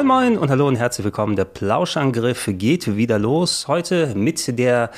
Moin Moin und hallo und herzlich willkommen. Der Plauschangriff geht wieder los. Heute mit der,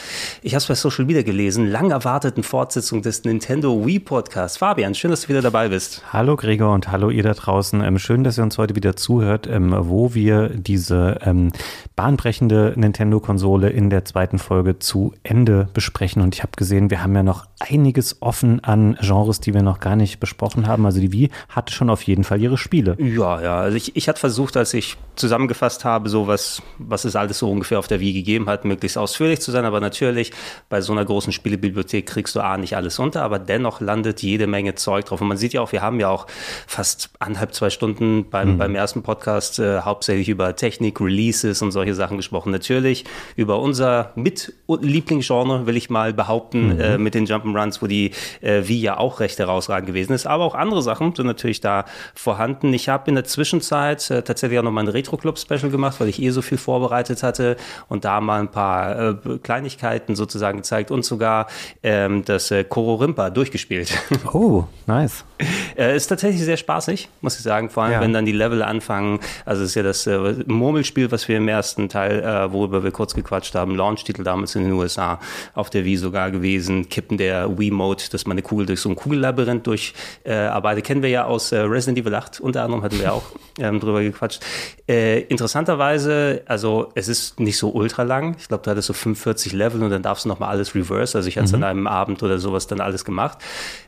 ich habe es bei Social Media gelesen, lang erwarteten Fortsetzung des Nintendo Wii Podcast. Fabian, schön, dass du wieder dabei bist. Hallo Gregor und hallo ihr da draußen. Ähm, schön, dass ihr uns heute wieder zuhört, ähm, wo wir diese ähm, bahnbrechende Nintendo-Konsole in der zweiten Folge zu Ende besprechen. Und ich habe gesehen, wir haben ja noch einiges offen an Genres, die wir noch gar nicht besprochen haben. Also die Wii hatte schon auf jeden Fall ihre Spiele. Ja, ja. Also ich, ich hatte versucht, als ich zusammengefasst habe, so was, was es alles so ungefähr auf der Wii gegeben hat, möglichst ausführlich zu sein. Aber natürlich, bei so einer großen Spielebibliothek kriegst du A nicht alles unter, aber dennoch landet jede Menge Zeug drauf. Und man sieht ja auch, wir haben ja auch fast anderthalb, zwei Stunden beim, mhm. beim ersten Podcast äh, hauptsächlich über Technik, Releases und solche Sachen gesprochen. Natürlich über unser Mit-Lieblingsgenre, will ich mal behaupten, mhm. äh, mit den Jump'n'Runs, wo die äh, Wii ja auch recht herausragend gewesen ist. Aber auch andere Sachen sind natürlich da vorhanden. Ich habe in der Zwischenzeit äh, tatsächlich auch noch mal ein Retro-Club-Special gemacht, weil ich eh so viel vorbereitet hatte und da mal ein paar äh, Kleinigkeiten sozusagen gezeigt und sogar ähm, das äh, Kororimpa durchgespielt. Oh, nice. äh, ist tatsächlich sehr spaßig, muss ich sagen, vor allem ja. wenn dann die Level anfangen. Also es ist ja das äh, Murmelspiel, was wir im ersten Teil, äh, worüber wir kurz gequatscht haben, Launch-Titel damals in den USA, auf der Wii sogar gewesen, Kippen der Wii-Mode, dass man eine Kugel durch so ein Kugellabyrinth durcharbeitet. Kennen wir ja aus äh, Resident Evil 8, unter anderem hatten wir auch ähm, drüber gequatscht. Äh, interessanterweise, also es ist nicht so ultra lang. Ich glaube, du hattest so 45 Level und dann darfst du nochmal alles reverse. Also ich hatte es mhm. an einem Abend oder sowas dann alles gemacht.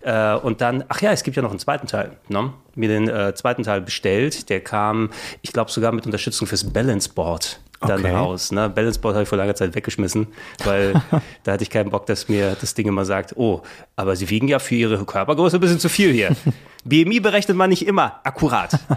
Äh, und dann, ach ja, es gibt ja noch einen zweiten Teil. Ne? Mir den äh, zweiten Teil bestellt. Der kam, ich glaube, sogar mit Unterstützung fürs Balance Board dann okay. raus. Ne? Balance Board habe ich vor langer Zeit weggeschmissen, weil da hatte ich keinen Bock, dass mir das Ding immer sagt, oh, aber sie wiegen ja für ihre Körpergröße ein bisschen zu viel hier. BMI berechnet man nicht immer akkurat.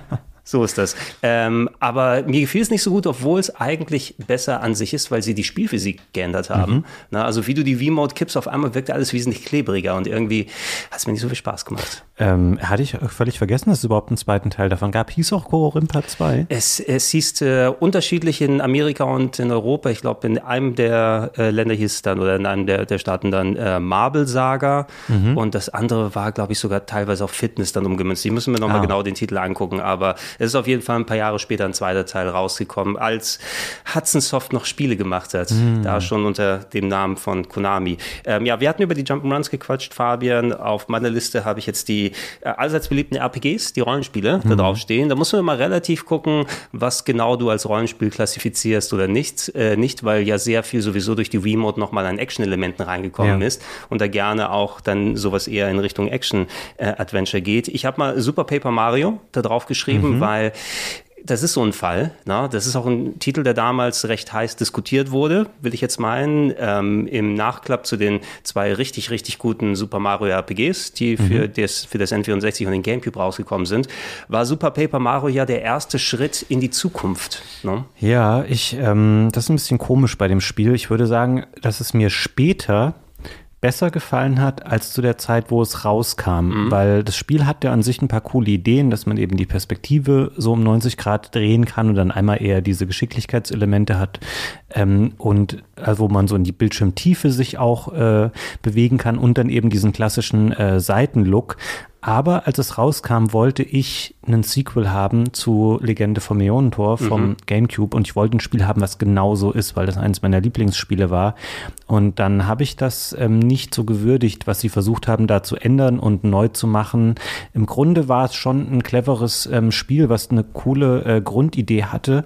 So ist das. Ähm, aber mir gefiel es nicht so gut, obwohl es eigentlich besser an sich ist, weil sie die Spielphysik geändert haben. Mhm. Na, also wie du die V-Mode kippst, auf einmal wirkt alles wesentlich klebriger und irgendwie hat es mir nicht so viel Spaß gemacht. Ähm, hatte ich völlig vergessen, dass es überhaupt einen zweiten Teil davon gab. Hieß auch Kororimpa 2? Es, es hieß äh, unterschiedlich in Amerika und in Europa. Ich glaube, in einem der äh, Länder hieß es dann, oder in einem der, der Staaten dann äh, Marble Saga. Mhm. Und das andere war, glaube ich, sogar teilweise auf Fitness dann umgemünzt. Die müssen wir nochmal ah. genau den Titel angucken. Aber es ist auf jeden Fall ein paar Jahre später ein zweiter Teil rausgekommen, als Hudson Soft noch Spiele gemacht hat. Mhm. Da schon unter dem Namen von Konami. Ähm, ja, wir hatten über die Jump'n'Runs gequatscht, Fabian. Auf meiner Liste habe ich jetzt die äh, allseits beliebten RPGs, die Rollenspiele, mhm. da drauf stehen. Da musst du mal relativ gucken, was genau du als Rollenspiel klassifizierst oder nicht. Äh, nicht, weil ja sehr viel sowieso durch die Remote nochmal an Action-Elementen reingekommen ja. ist und da gerne auch dann sowas eher in Richtung Action-Adventure äh, geht. Ich habe mal Super Paper Mario da drauf geschrieben, mhm. Weil das ist so ein Fall. Ne? Das ist auch ein Titel, der damals recht heiß diskutiert wurde, will ich jetzt meinen, ähm, im Nachklapp zu den zwei richtig, richtig guten Super Mario RPGs, die für, mhm. das, für das N64 und den GameCube rausgekommen sind, war Super Paper Mario ja der erste Schritt in die Zukunft. Ne? Ja, ich, ähm, das ist ein bisschen komisch bei dem Spiel. Ich würde sagen, dass es mir später besser gefallen hat als zu der Zeit, wo es rauskam, mhm. weil das Spiel hat ja an sich ein paar coole Ideen, dass man eben die Perspektive so um 90 Grad drehen kann und dann einmal eher diese Geschicklichkeitselemente hat ähm, und also wo man so in die Bildschirmtiefe sich auch äh, bewegen kann und dann eben diesen klassischen äh, Seitenlook. Aber als es rauskam, wollte ich einen Sequel haben zu Legende vom Ionentor vom mhm. GameCube und ich wollte ein Spiel haben, was genauso ist, weil das eines meiner Lieblingsspiele war. Und dann habe ich das ähm, nicht so gewürdigt, was sie versucht haben, da zu ändern und neu zu machen. Im Grunde war es schon ein cleveres ähm, Spiel, was eine coole äh, Grundidee hatte,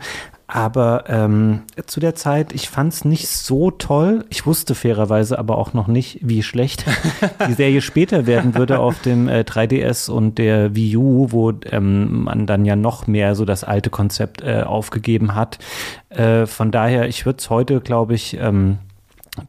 aber ähm, zu der Zeit, ich fand es nicht so toll. Ich wusste fairerweise aber auch noch nicht, wie schlecht die Serie später werden würde auf dem äh, 3DS und der Wii U, wo ähm, man dann ja noch mehr so das alte Konzept äh, aufgegeben hat. Äh, von daher, ich würde es heute, glaube ich, ähm,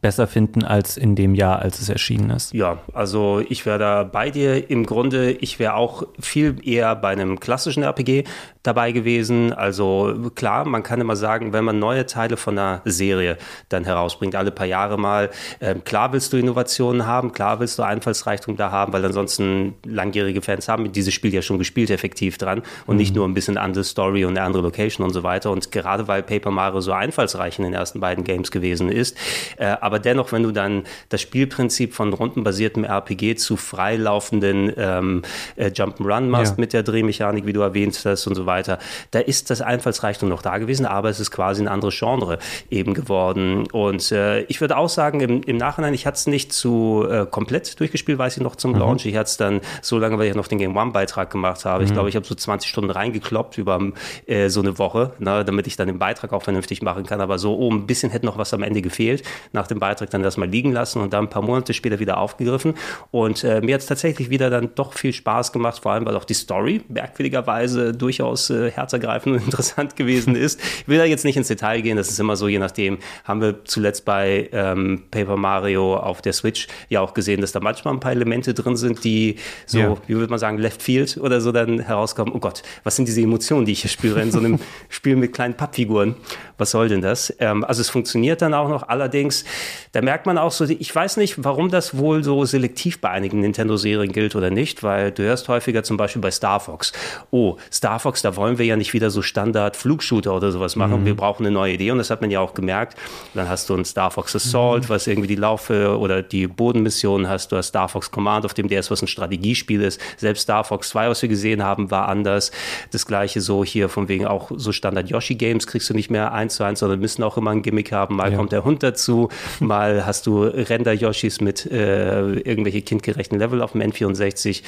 besser finden als in dem Jahr, als es erschienen ist. Ja, also ich wäre da bei dir. Im Grunde, ich wäre auch viel eher bei einem klassischen RPG dabei gewesen. Also klar, man kann immer sagen, wenn man neue Teile von einer Serie dann herausbringt, alle paar Jahre mal, äh, klar willst du Innovationen haben, klar willst du Einfallsreichtum da haben, weil ansonsten langjährige Fans haben dieses Spiel ja schon gespielt, effektiv dran und mhm. nicht nur ein bisschen andere Story und eine andere Location und so weiter. Und gerade weil Paper Mario so einfallsreich in den ersten beiden Games gewesen ist, äh, aber dennoch, wenn du dann das Spielprinzip von rundenbasiertem RPG zu freilaufenden ähm, äh, Jump'n'Run machst ja. mit der Drehmechanik, wie du erwähnt hast und so weiter, da ist das Einfallsreichtum noch da gewesen, aber es ist quasi ein anderes Genre eben geworden. Und äh, ich würde auch sagen, im, im Nachhinein, ich hatte es nicht zu äh, komplett durchgespielt, weiß ich noch zum mhm. Launch. Ich hatte es dann so lange, weil ich noch den Game One-Beitrag gemacht habe. Mhm. Ich glaube, ich habe so 20 Stunden reingekloppt über äh, so eine Woche, ne, damit ich dann den Beitrag auch vernünftig machen kann. Aber so, oh, ein bisschen hätte noch was am Ende gefehlt. Nach dem Beitrag dann das mal liegen lassen und dann ein paar Monate später wieder aufgegriffen. Und äh, mir hat es tatsächlich wieder dann doch viel Spaß gemacht, vor allem weil auch die Story merkwürdigerweise durchaus äh, herzergreifend und interessant gewesen ist. Ich will da jetzt nicht ins Detail gehen, das ist immer so, je nachdem, haben wir zuletzt bei ähm, Paper Mario auf der Switch ja auch gesehen, dass da manchmal ein paar Elemente drin sind, die so, ja. wie würde man sagen, Left Field oder so dann herauskommen. Oh Gott, was sind diese Emotionen, die ich hier spüre in so einem Spiel mit kleinen Pappfiguren? Was soll denn das? Ähm, also es funktioniert dann auch noch, allerdings da merkt man auch so, ich weiß nicht, warum das wohl so selektiv bei einigen Nintendo-Serien gilt oder nicht, weil du hörst häufiger zum Beispiel bei Star Fox, oh, Star Fox, da wollen wir ja nicht wieder so Standard-Flugshooter oder sowas machen, mhm. wir brauchen eine neue Idee und das hat man ja auch gemerkt. Dann hast du ein Star Fox Assault, mhm. was irgendwie die Laufe oder die Bodenmission hast, du hast Star Fox Command auf dem DS, was ein Strategiespiel ist. Selbst Star Fox 2, was wir gesehen haben, war anders. Das gleiche so hier von wegen auch so Standard Yoshi Games kriegst du nicht mehr eins zu eins, sondern müssen auch immer ein Gimmick haben. Mal ja. kommt der Hund dazu, mal hast du Render-Yoshis mit äh, irgendwelche kindgerechten Level auf dem N64.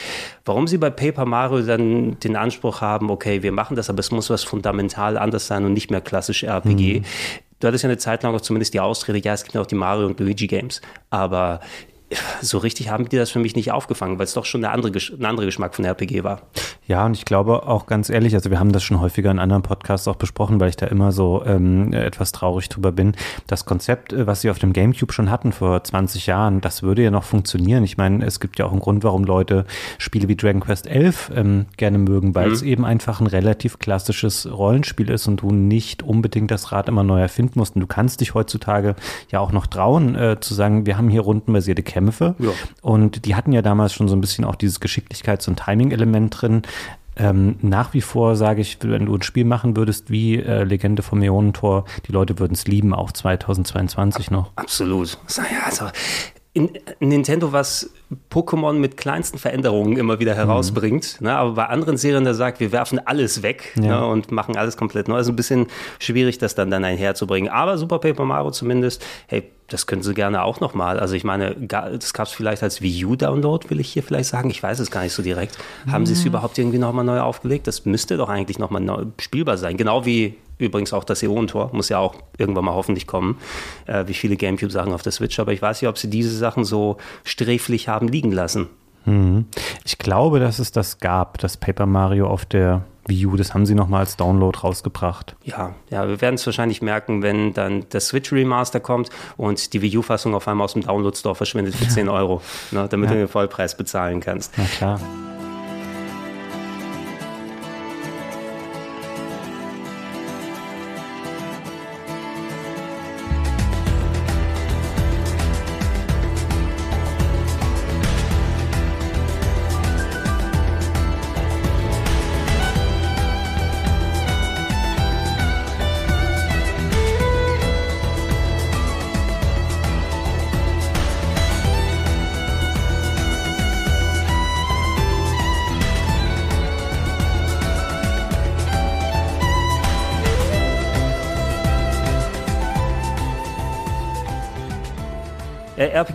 Warum sie bei Paper Mario dann den Anspruch haben, okay, wir machen das, aber es muss was fundamental anders sein und nicht mehr klassisch RPG. Mhm. Du hattest ja eine Zeit lang auch zumindest die Ausrede, ja, es gibt auch die Mario und Luigi Games, aber so richtig haben die das für mich nicht aufgefangen, weil es doch schon eine andere, ein anderer Geschmack von der RPG war. Ja, und ich glaube auch ganz ehrlich, also wir haben das schon häufiger in anderen Podcasts auch besprochen, weil ich da immer so ähm, etwas traurig drüber bin. Das Konzept, äh, was sie auf dem GameCube schon hatten vor 20 Jahren, das würde ja noch funktionieren. Ich meine, es gibt ja auch einen Grund, warum Leute Spiele wie Dragon Quest 11 ähm, gerne mögen, weil mhm. es eben einfach ein relativ klassisches Rollenspiel ist und du nicht unbedingt das Rad immer neu erfinden musst. Und du kannst dich heutzutage ja auch noch trauen, äh, zu sagen, wir haben hier rundenbasierte Kämpfe. Ja. Und die hatten ja damals schon so ein bisschen auch dieses Geschicklichkeits- und Timing-Element drin. Ähm, nach wie vor sage ich, wenn du ein Spiel machen würdest wie äh, Legende vom Ionentor, die Leute würden es lieben, auch 2022 noch. Absolut. Also in Nintendo, was Pokémon mit kleinsten Veränderungen immer wieder herausbringt. Mhm. Ne? Aber bei anderen Serien, da sagt, wir werfen alles weg ja. ne? und machen alles komplett neu. Also ein bisschen schwierig, das dann, dann einherzubringen. Aber Super Paper Mario zumindest, hey, das können sie gerne auch nochmal. Also ich meine, das gab es vielleicht als Wii U-Download, will ich hier vielleicht sagen. Ich weiß es gar nicht so direkt. Mhm. Haben sie es mhm. überhaupt irgendwie nochmal neu aufgelegt? Das müsste doch eigentlich nochmal spielbar sein. Genau wie Übrigens auch das Eon-Tor muss ja auch irgendwann mal hoffentlich kommen, äh, wie viele Gamecube-Sachen auf der Switch. Aber ich weiß nicht, ob sie diese Sachen so sträflich haben liegen lassen. Mhm. Ich glaube, dass es das gab, das Paper Mario auf der Wii U. Das haben sie nochmal als Download rausgebracht. Ja, ja, wir werden es wahrscheinlich merken, wenn dann der Switch Remaster kommt und die Wii U-Fassung auf einmal aus dem Download Store verschwindet für 10 Euro, ne, damit ja. du den Vollpreis bezahlen kannst. Na klar.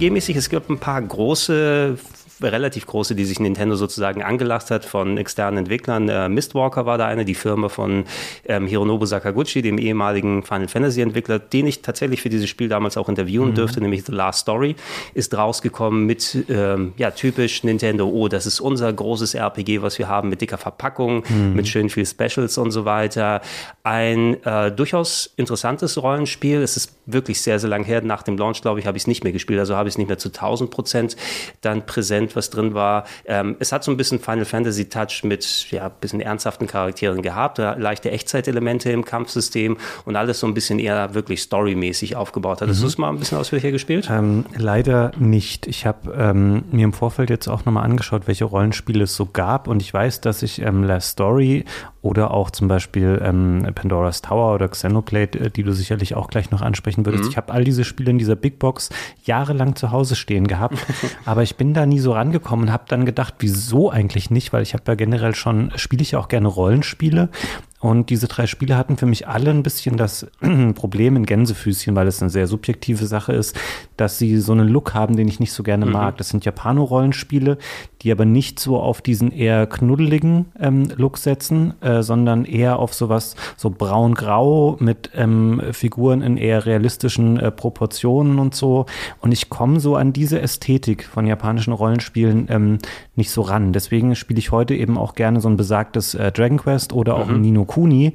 RPG-mäßig, es gibt ein paar große relativ große, die sich Nintendo sozusagen angelacht hat von externen Entwicklern. Äh, Mistwalker war da eine, die Firma von ähm, Hironobu Sakaguchi, dem ehemaligen Final Fantasy Entwickler, den ich tatsächlich für dieses Spiel damals auch interviewen mhm. dürfte, nämlich The Last Story, ist rausgekommen mit ähm, ja typisch Nintendo. Oh, das ist unser großes RPG, was wir haben mit dicker Verpackung, mhm. mit schön viel Specials und so weiter. Ein äh, durchaus interessantes Rollenspiel. Es ist wirklich sehr, sehr lang her. Nach dem Launch, glaube ich, habe ich es nicht mehr gespielt. Also habe ich es nicht mehr zu 1000 Prozent dann präsent, was drin war. Ähm, es hat so ein bisschen Final Fantasy Touch mit ja, ein bisschen ernsthaften Charakteren gehabt, leichte Echtzeitelemente im Kampfsystem und alles so ein bisschen eher wirklich storymäßig aufgebaut. Hattest mhm. du es mal ein bisschen ausführlicher gespielt? Ähm, leider nicht. Ich habe ähm, mir im Vorfeld jetzt auch nochmal angeschaut, welche Rollenspiele es so gab und ich weiß, dass ich ähm, Last Story oder auch zum Beispiel ähm, Pandora's Tower oder Xenoblade, äh, die du sicherlich auch gleich noch ansprechen würdest. Mhm. Ich habe all diese Spiele in dieser Big Box jahrelang zu Hause stehen gehabt, aber ich bin da nie so rangekommen und habe dann gedacht, wieso eigentlich nicht, weil ich habe ja generell schon, spiele ich ja auch gerne Rollenspiele und diese drei Spiele hatten für mich alle ein bisschen das Problem in Gänsefüßchen, weil es eine sehr subjektive Sache ist, dass sie so einen Look haben, den ich nicht so gerne mhm. mag. Das sind Japano-Rollenspiele, die aber nicht so auf diesen eher knuddeligen ähm, Look setzen, äh, sondern eher auf sowas so braun-grau mit ähm, Figuren in eher realistischen äh, Proportionen und so. Und ich komme so an diese Ästhetik von japanischen Rollenspielen ähm, nicht so ran. Deswegen spiele ich heute eben auch gerne so ein besagtes äh, Dragon Quest oder auch mhm. ein Nino Kuni,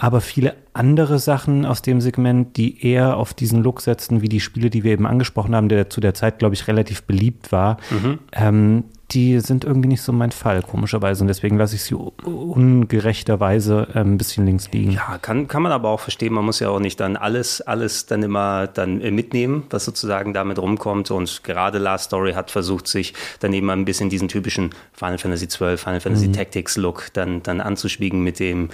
aber viele andere Sachen aus dem Segment, die eher auf diesen Look setzen, wie die Spiele, die wir eben angesprochen haben, der zu der Zeit, glaube ich, relativ beliebt war, mhm. ähm, die sind irgendwie nicht so mein Fall, komischerweise. Und deswegen lasse ich sie ungerechterweise äh, ein bisschen links liegen. Ja, kann, kann man aber auch verstehen. Man muss ja auch nicht dann alles, alles dann immer dann äh, mitnehmen, was sozusagen damit rumkommt. Und gerade Last Story hat versucht, sich dann eben ein bisschen diesen typischen Final Fantasy XII, Final Fantasy mhm. Tactics Look dann, dann anzuschwiegen mit dem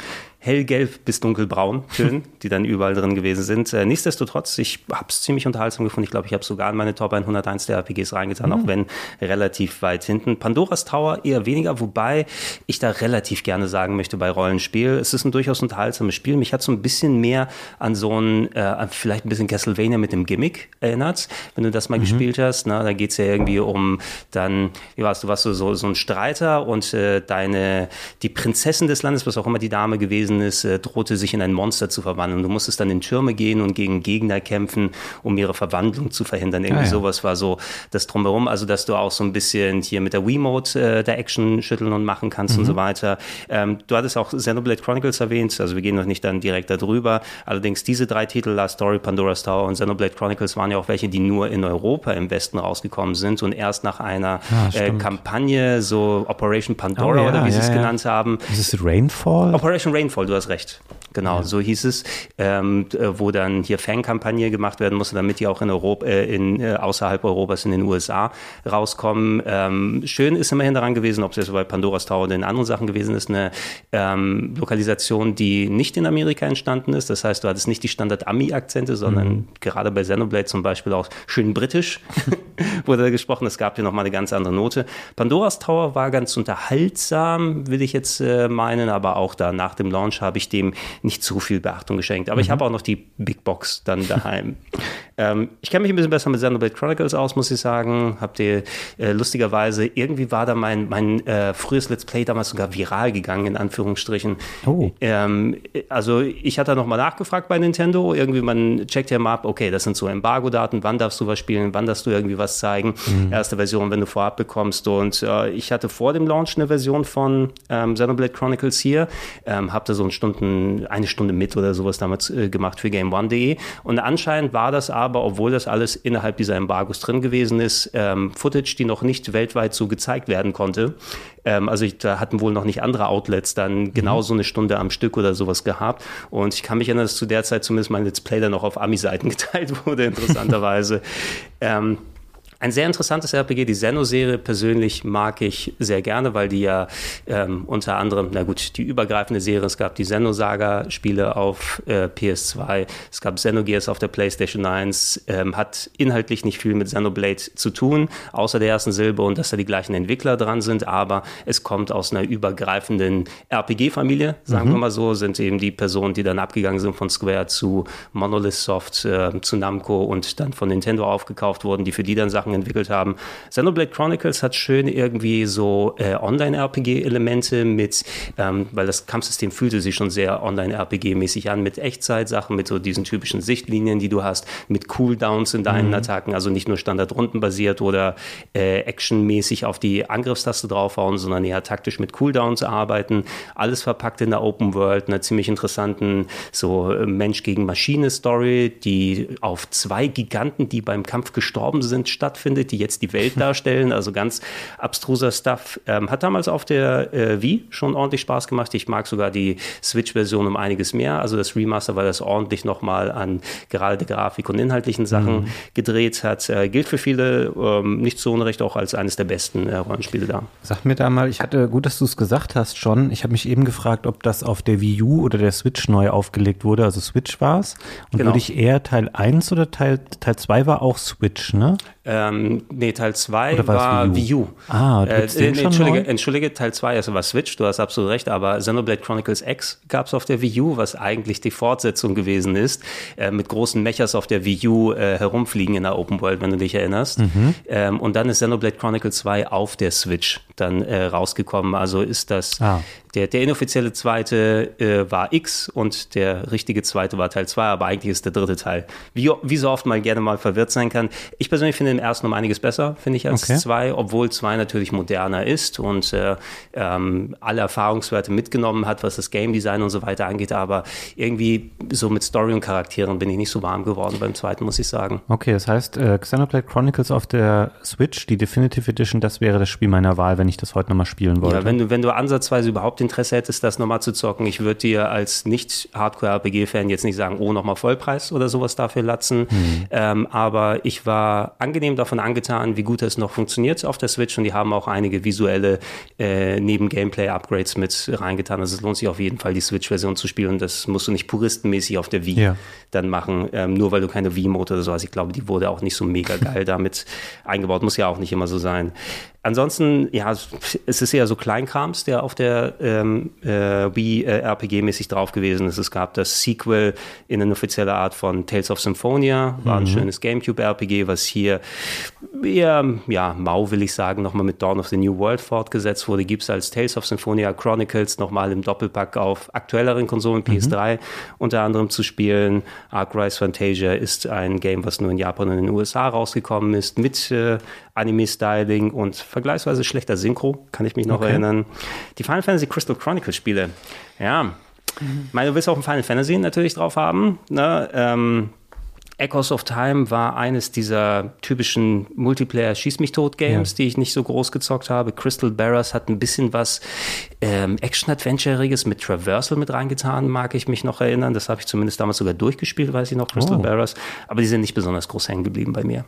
hellgelb bis dunkelbraun schön, die dann überall drin gewesen sind. Äh, nichtsdestotrotz, ich habe es ziemlich unterhaltsam gefunden. Ich glaube, ich habe sogar in meine Top 101 der RPGs reingetan, mhm. auch wenn relativ weit hinten. Pandoras Tower eher weniger, wobei ich da relativ gerne sagen möchte bei Rollenspiel, es ist ein durchaus unterhaltsames Spiel. Mich hat so ein bisschen mehr an so ein, äh, vielleicht ein bisschen Castlevania mit dem Gimmick erinnert, wenn du das mal mhm. gespielt hast. Na, da geht es ja irgendwie um dann, wie warst du, warst du so, so ein Streiter und äh, deine, die Prinzessin des Landes, was auch immer die Dame gewesen gewesen ist, äh, drohte sich in ein Monster zu verwandeln. Du musstest dann in Türme gehen und gegen Gegner kämpfen, um ihre Verwandlung zu verhindern. Irgendwie ah, ja. sowas war so das Drumherum. Also, dass du auch so ein bisschen hier mit der Wiimote äh, der Action schütteln und machen kannst mhm. und so weiter. Ähm, du hattest auch Xenoblade Chronicles erwähnt, also wir gehen noch nicht dann direkt darüber. Allerdings diese drei Titel, Last Story, Pandora's Tower und Xenoblade Chronicles, waren ja auch welche, die nur in Europa im Westen rausgekommen sind und erst nach einer ja, äh, Kampagne, so Operation Pandora oh, ja, oder wie sie es genannt haben. Ist es Rainfall? Operation Rainfall Voll, du hast recht. Genau, ja. so hieß es, ähm, äh, wo dann hier Fankampagne gemacht werden musste, damit die auch in Europa, äh, in, äh, außerhalb Europas in den USA rauskommen. Ähm, schön ist immerhin daran gewesen, ob es jetzt bei Pandoras Tower oder in anderen Sachen gewesen ist, eine ähm, Lokalisation, die nicht in Amerika entstanden ist. Das heißt, du hattest nicht die Standard-Ami-Akzente, sondern mhm. gerade bei Xenoblade zum Beispiel auch schön britisch wurde da gesprochen. Es gab hier nochmal eine ganz andere Note. Pandoras Tower war ganz unterhaltsam, will ich jetzt äh, meinen, aber auch da nach dem Launch habe ich dem nicht zu viel Beachtung geschenkt. Aber mhm. ich habe auch noch die Big Box dann daheim. ähm, ich kenne mich ein bisschen besser mit Xenoblade Chronicles aus, muss ich sagen. Habt ihr äh, lustigerweise, irgendwie war da mein, mein äh, frühes Let's Play damals sogar viral gegangen, in Anführungsstrichen. Oh. Ähm, also ich hatte nochmal nachgefragt bei Nintendo. Irgendwie, man checkt ja mal ab, okay, das sind so Embargo-Daten, wann darfst du was spielen, wann darfst du irgendwie was zeigen. Mhm. Erste Version, wenn du vorab bekommst. Und äh, ich hatte vor dem Launch eine Version von ähm, Xenoblade Chronicles hier, ähm, habe da so einen Stunden, eine Stunde mit oder sowas damals äh, gemacht für GameOne.de. Und anscheinend war das aber, obwohl das alles innerhalb dieser Embargos drin gewesen ist, ähm, Footage, die noch nicht weltweit so gezeigt werden konnte. Ähm, also ich, da hatten wohl noch nicht andere Outlets dann mhm. genau so eine Stunde am Stück oder sowas gehabt. Und ich kann mich erinnern, dass zu der Zeit zumindest mein Let's Play dann noch auf Ami-Seiten geteilt wurde, interessanterweise. ähm, ein sehr interessantes RPG, die Zeno-Serie persönlich mag ich sehr gerne, weil die ja ähm, unter anderem, na gut, die übergreifende Serie, es gab die Xenosaga-Spiele auf äh, PS2, es gab Xenogears auf der PlayStation 1, ähm, hat inhaltlich nicht viel mit Xenoblade zu tun, außer der ersten Silbe und dass da die gleichen Entwickler dran sind, aber es kommt aus einer übergreifenden RPG-Familie, sagen mhm. wir mal so, sind eben die Personen, die dann abgegangen sind von Square zu Monolith Soft, äh, zu Namco und dann von Nintendo aufgekauft wurden, die für die dann Sachen Sachen entwickelt haben. Xenoblade Chronicles hat schön irgendwie so äh, Online-RPG-Elemente mit, ähm, weil das Kampfsystem fühlte sich schon sehr Online-RPG-mäßig an, mit Echtzeitsachen, mit so diesen typischen Sichtlinien, die du hast, mit Cooldowns in deinen mhm. Attacken, also nicht nur Standard-Rundenbasiert oder äh, actionmäßig auf die Angriffstaste draufhauen, sondern eher taktisch mit Cooldowns arbeiten. Alles verpackt in der Open World, einer ziemlich interessanten so äh, Mensch gegen Maschine-Story, die auf zwei Giganten, die beim Kampf gestorben sind, stattfindet, die jetzt die Welt darstellen. Also ganz abstruser Stuff. Ähm, hat damals auf der äh, Wii schon ordentlich Spaß gemacht. Ich mag sogar die Switch-Version um einiges mehr. Also das Remaster, weil das ordentlich nochmal an gerade der Grafik und inhaltlichen Sachen mhm. gedreht hat. Äh, gilt für viele ähm, nicht so unrecht auch als eines der besten äh, Rollenspiele da. Sag mir da mal, ich hatte, gut, dass du es gesagt hast schon. Ich habe mich eben gefragt, ob das auf der Wii U oder der Switch neu aufgelegt wurde. Also Switch war es. Und genau. würde ich eher Teil 1 oder Teil, Teil 2 war auch Switch, ne? Ähm, nee, Teil 2 war Wii U. Ah, äh, nee, entschuldige, entschuldige, Teil 2 also war Switch, du hast absolut recht, aber Xenoblade Chronicles X gab es auf der Wii U, was eigentlich die Fortsetzung gewesen ist, äh, mit großen Mechas auf der Wii U äh, herumfliegen in der Open World, wenn du dich erinnerst. Mhm. Ähm, und dann ist Xenoblade Chronicles 2 auf der Switch dann äh, rausgekommen. Also ist das ah. Der, der inoffizielle zweite äh, war X und der richtige zweite war Teil 2, aber eigentlich ist der dritte Teil. Wie, wie so oft man gerne mal verwirrt sein kann. Ich persönlich finde den ersten um einiges besser, finde ich, als okay. zwei, obwohl zwei natürlich moderner ist und äh, ähm, alle Erfahrungswerte mitgenommen hat, was das Game Design und so weiter angeht. Aber irgendwie so mit Story und Charakteren bin ich nicht so warm geworden beim zweiten, muss ich sagen. Okay, das heißt, äh, Xenoblade Chronicles auf der Switch, die Definitive Edition, das wäre das Spiel meiner Wahl, wenn ich das heute nochmal spielen wollte. Ja, wenn du, wenn du ansatzweise überhaupt Interesse hättest, das nochmal zu zocken, ich würde dir als Nicht-Hardcore-RPG-Fan jetzt nicht sagen, oh, nochmal Vollpreis oder sowas dafür latzen. Mhm. Ähm, aber ich war angenehm davon angetan, wie gut das noch funktioniert auf der Switch und die haben auch einige visuelle äh, Neben-Gameplay-Upgrades mit reingetan. Also es lohnt sich auf jeden Fall, die Switch-Version zu spielen. Das musst du nicht puristenmäßig auf der Wii ja. dann machen, ähm, nur weil du keine Wii-Mode oder so hast. Ich glaube, die wurde auch nicht so mega geil damit eingebaut. Muss ja auch nicht immer so sein. Ansonsten, ja, es ist eher so Kleinkrams, der auf der ähm, äh, Wii äh, RPG-mäßig drauf gewesen ist. Es gab das Sequel in einer offiziellen Art von Tales of Symphonia, war ein mhm. schönes GameCube-RPG, was hier eher, ja, mau will ich sagen, nochmal mit Dawn of the New World fortgesetzt wurde. Gibt es als Tales of Symphonia Chronicles nochmal im Doppelpack auf aktuelleren Konsolen, PS3 mhm. unter anderem zu spielen. Ark Rise Fantasia ist ein Game, was nur in Japan und in den USA rausgekommen ist, mit äh, Anime-Styling und vergleichsweise schlechter Synchro, kann ich mich noch okay. erinnern. Die Final Fantasy Crystal Chronicles Spiele, ja. Mhm. Ich meine, du willst auch ein Final Fantasy natürlich drauf haben. Ne? Ähm, Echoes of Time war eines dieser typischen Multiplayer-Schieß-mich-tot-Games, ja. die ich nicht so groß gezockt habe. Crystal Bearers hat ein bisschen was ähm, Action-Adventure-iges mit Traversal mit reingetan, mag ich mich noch erinnern. Das habe ich zumindest damals sogar durchgespielt, weiß ich noch, Crystal oh. Bearers. Aber die sind nicht besonders groß hängen geblieben bei mir.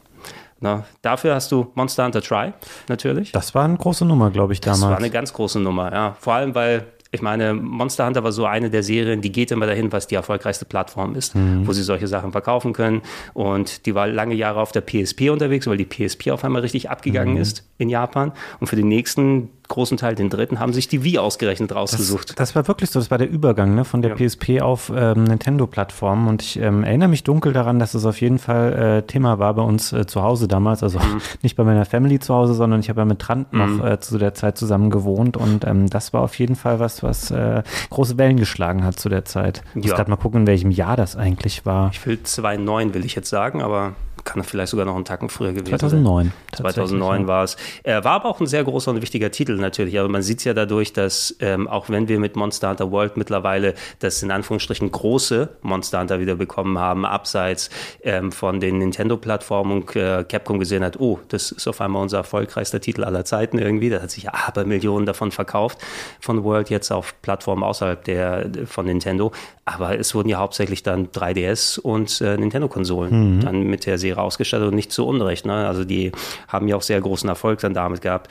Na, dafür hast du Monster Hunter Try, natürlich. Das war eine große Nummer, glaube ich, damals. Das war eine ganz große Nummer, ja. Vor allem, weil ich meine, Monster Hunter war so eine der Serien, die geht immer dahin, was die erfolgreichste Plattform ist, mhm. wo sie solche Sachen verkaufen können. Und die war lange Jahre auf der PSP unterwegs, weil die PSP auf einmal richtig abgegangen mhm. ist in Japan. Und für die nächsten großen Teil, den dritten, haben sich die Wii ausgerechnet rausgesucht. Das, das war wirklich so, das war der Übergang ne, von der ja. PSP auf ähm, Nintendo-Plattformen und ich ähm, erinnere mich dunkel daran, dass es auf jeden Fall äh, Thema war bei uns äh, zu Hause damals, also mhm. nicht bei meiner Family zu Hause, sondern ich habe ja mit Trant noch mhm. äh, zu der Zeit zusammen gewohnt und ähm, das war auf jeden Fall was, was äh, große Wellen geschlagen hat zu der Zeit. Ich muss gerade mal gucken, in welchem Jahr das eigentlich war. Ich will 2009, will ich jetzt sagen, aber kann vielleicht sogar noch einen Tacken früher gewesen 2009, sein. 2009. 2009 war es. Er war aber auch ein sehr großer und wichtiger Titel natürlich. Aber man sieht es ja dadurch, dass ähm, auch wenn wir mit Monster Hunter World mittlerweile das in Anführungsstrichen große Monster Hunter wieder bekommen haben, abseits ähm, von den Nintendo-Plattformen und äh, Capcom gesehen hat, oh, das ist auf einmal unser erfolgreichster Titel aller Zeiten irgendwie. Da hat sich aber Millionen davon verkauft von World jetzt auf Plattformen außerhalb der von Nintendo. Aber es wurden ja hauptsächlich dann 3DS und äh, Nintendo-Konsolen mhm. dann mit der Serie Charaktere ausgestattet und nicht zu Unrecht. Ne? Also die haben ja auch sehr großen Erfolg dann damit gehabt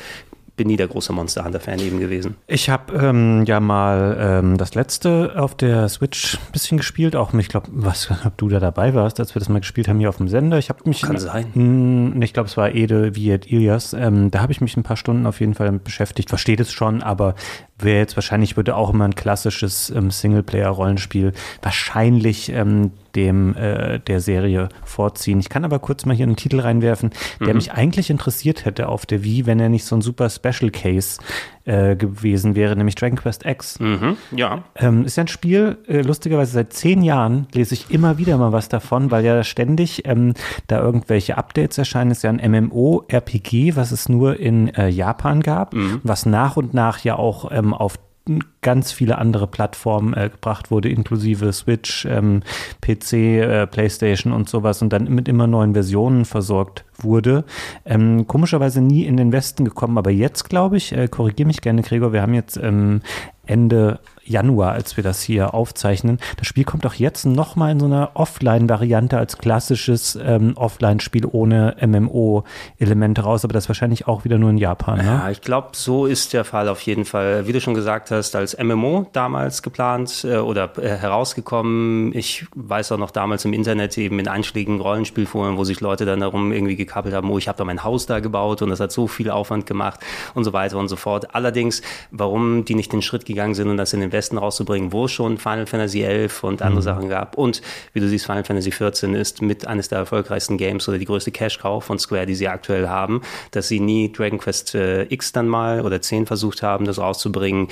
bin nie der große Monster Hunter-Fan eben gewesen. Ich habe ähm, ja mal ähm, das letzte auf der Switch ein bisschen gespielt, auch ich glaube, was, ob du da dabei warst, als wir das mal gespielt haben hier auf dem Sender. Ich habe mich. Kann sein. Mh, ich glaube, es war Ede Viet Ilias. Ähm, da habe ich mich ein paar Stunden auf jeden Fall beschäftigt. Versteht es schon, aber wäre jetzt wahrscheinlich, würde auch immer ein klassisches ähm, Singleplayer-Rollenspiel wahrscheinlich ähm, dem äh, der Serie vorziehen. Ich kann aber kurz mal hier einen Titel reinwerfen, der mhm. mich eigentlich interessiert hätte auf der Wii, wenn er nicht so ein super Special Case äh, gewesen wäre, nämlich Dragon Quest X. Mhm, ja. Ähm, ist ja ein Spiel, äh, lustigerweise seit zehn Jahren lese ich immer wieder mal was davon, weil ja ständig ähm, da irgendwelche Updates erscheinen. Ist ja ein MMO-RPG, was es nur in äh, Japan gab, mhm. was nach und nach ja auch ähm, auf ganz viele andere Plattformen äh, gebracht wurde, inklusive Switch, ähm, PC, äh, PlayStation und sowas und dann mit immer neuen Versionen versorgt wurde. Ähm, komischerweise nie in den Westen gekommen, aber jetzt glaube ich, äh, korrigiere mich gerne, Gregor, wir haben jetzt ähm, Ende Januar, als wir das hier aufzeichnen. Das Spiel kommt auch jetzt nochmal in so einer Offline-Variante als klassisches ähm, Offline-Spiel ohne MMO-Elemente raus, aber das wahrscheinlich auch wieder nur in Japan. Ne? Ja, ich glaube, so ist der Fall auf jeden Fall. Wie du schon gesagt hast, als MMO damals geplant äh, oder äh, herausgekommen. Ich weiß auch noch damals im Internet eben in einschlägigen Rollenspielforen, wo sich Leute dann darum irgendwie gekappelt haben, oh, ich habe da mein Haus da gebaut und das hat so viel Aufwand gemacht und so weiter und so fort. Allerdings, warum die nicht den Schritt gegangen sind und das in den Westen rauszubringen, wo es schon Final Fantasy 11 und andere mhm. Sachen gab. Und wie du siehst, Final Fantasy 14 ist mit eines der erfolgreichsten Games oder die größte Cash-Cow von Square, die sie aktuell haben, dass sie nie Dragon Quest äh, X dann mal oder 10 versucht haben, das rauszubringen.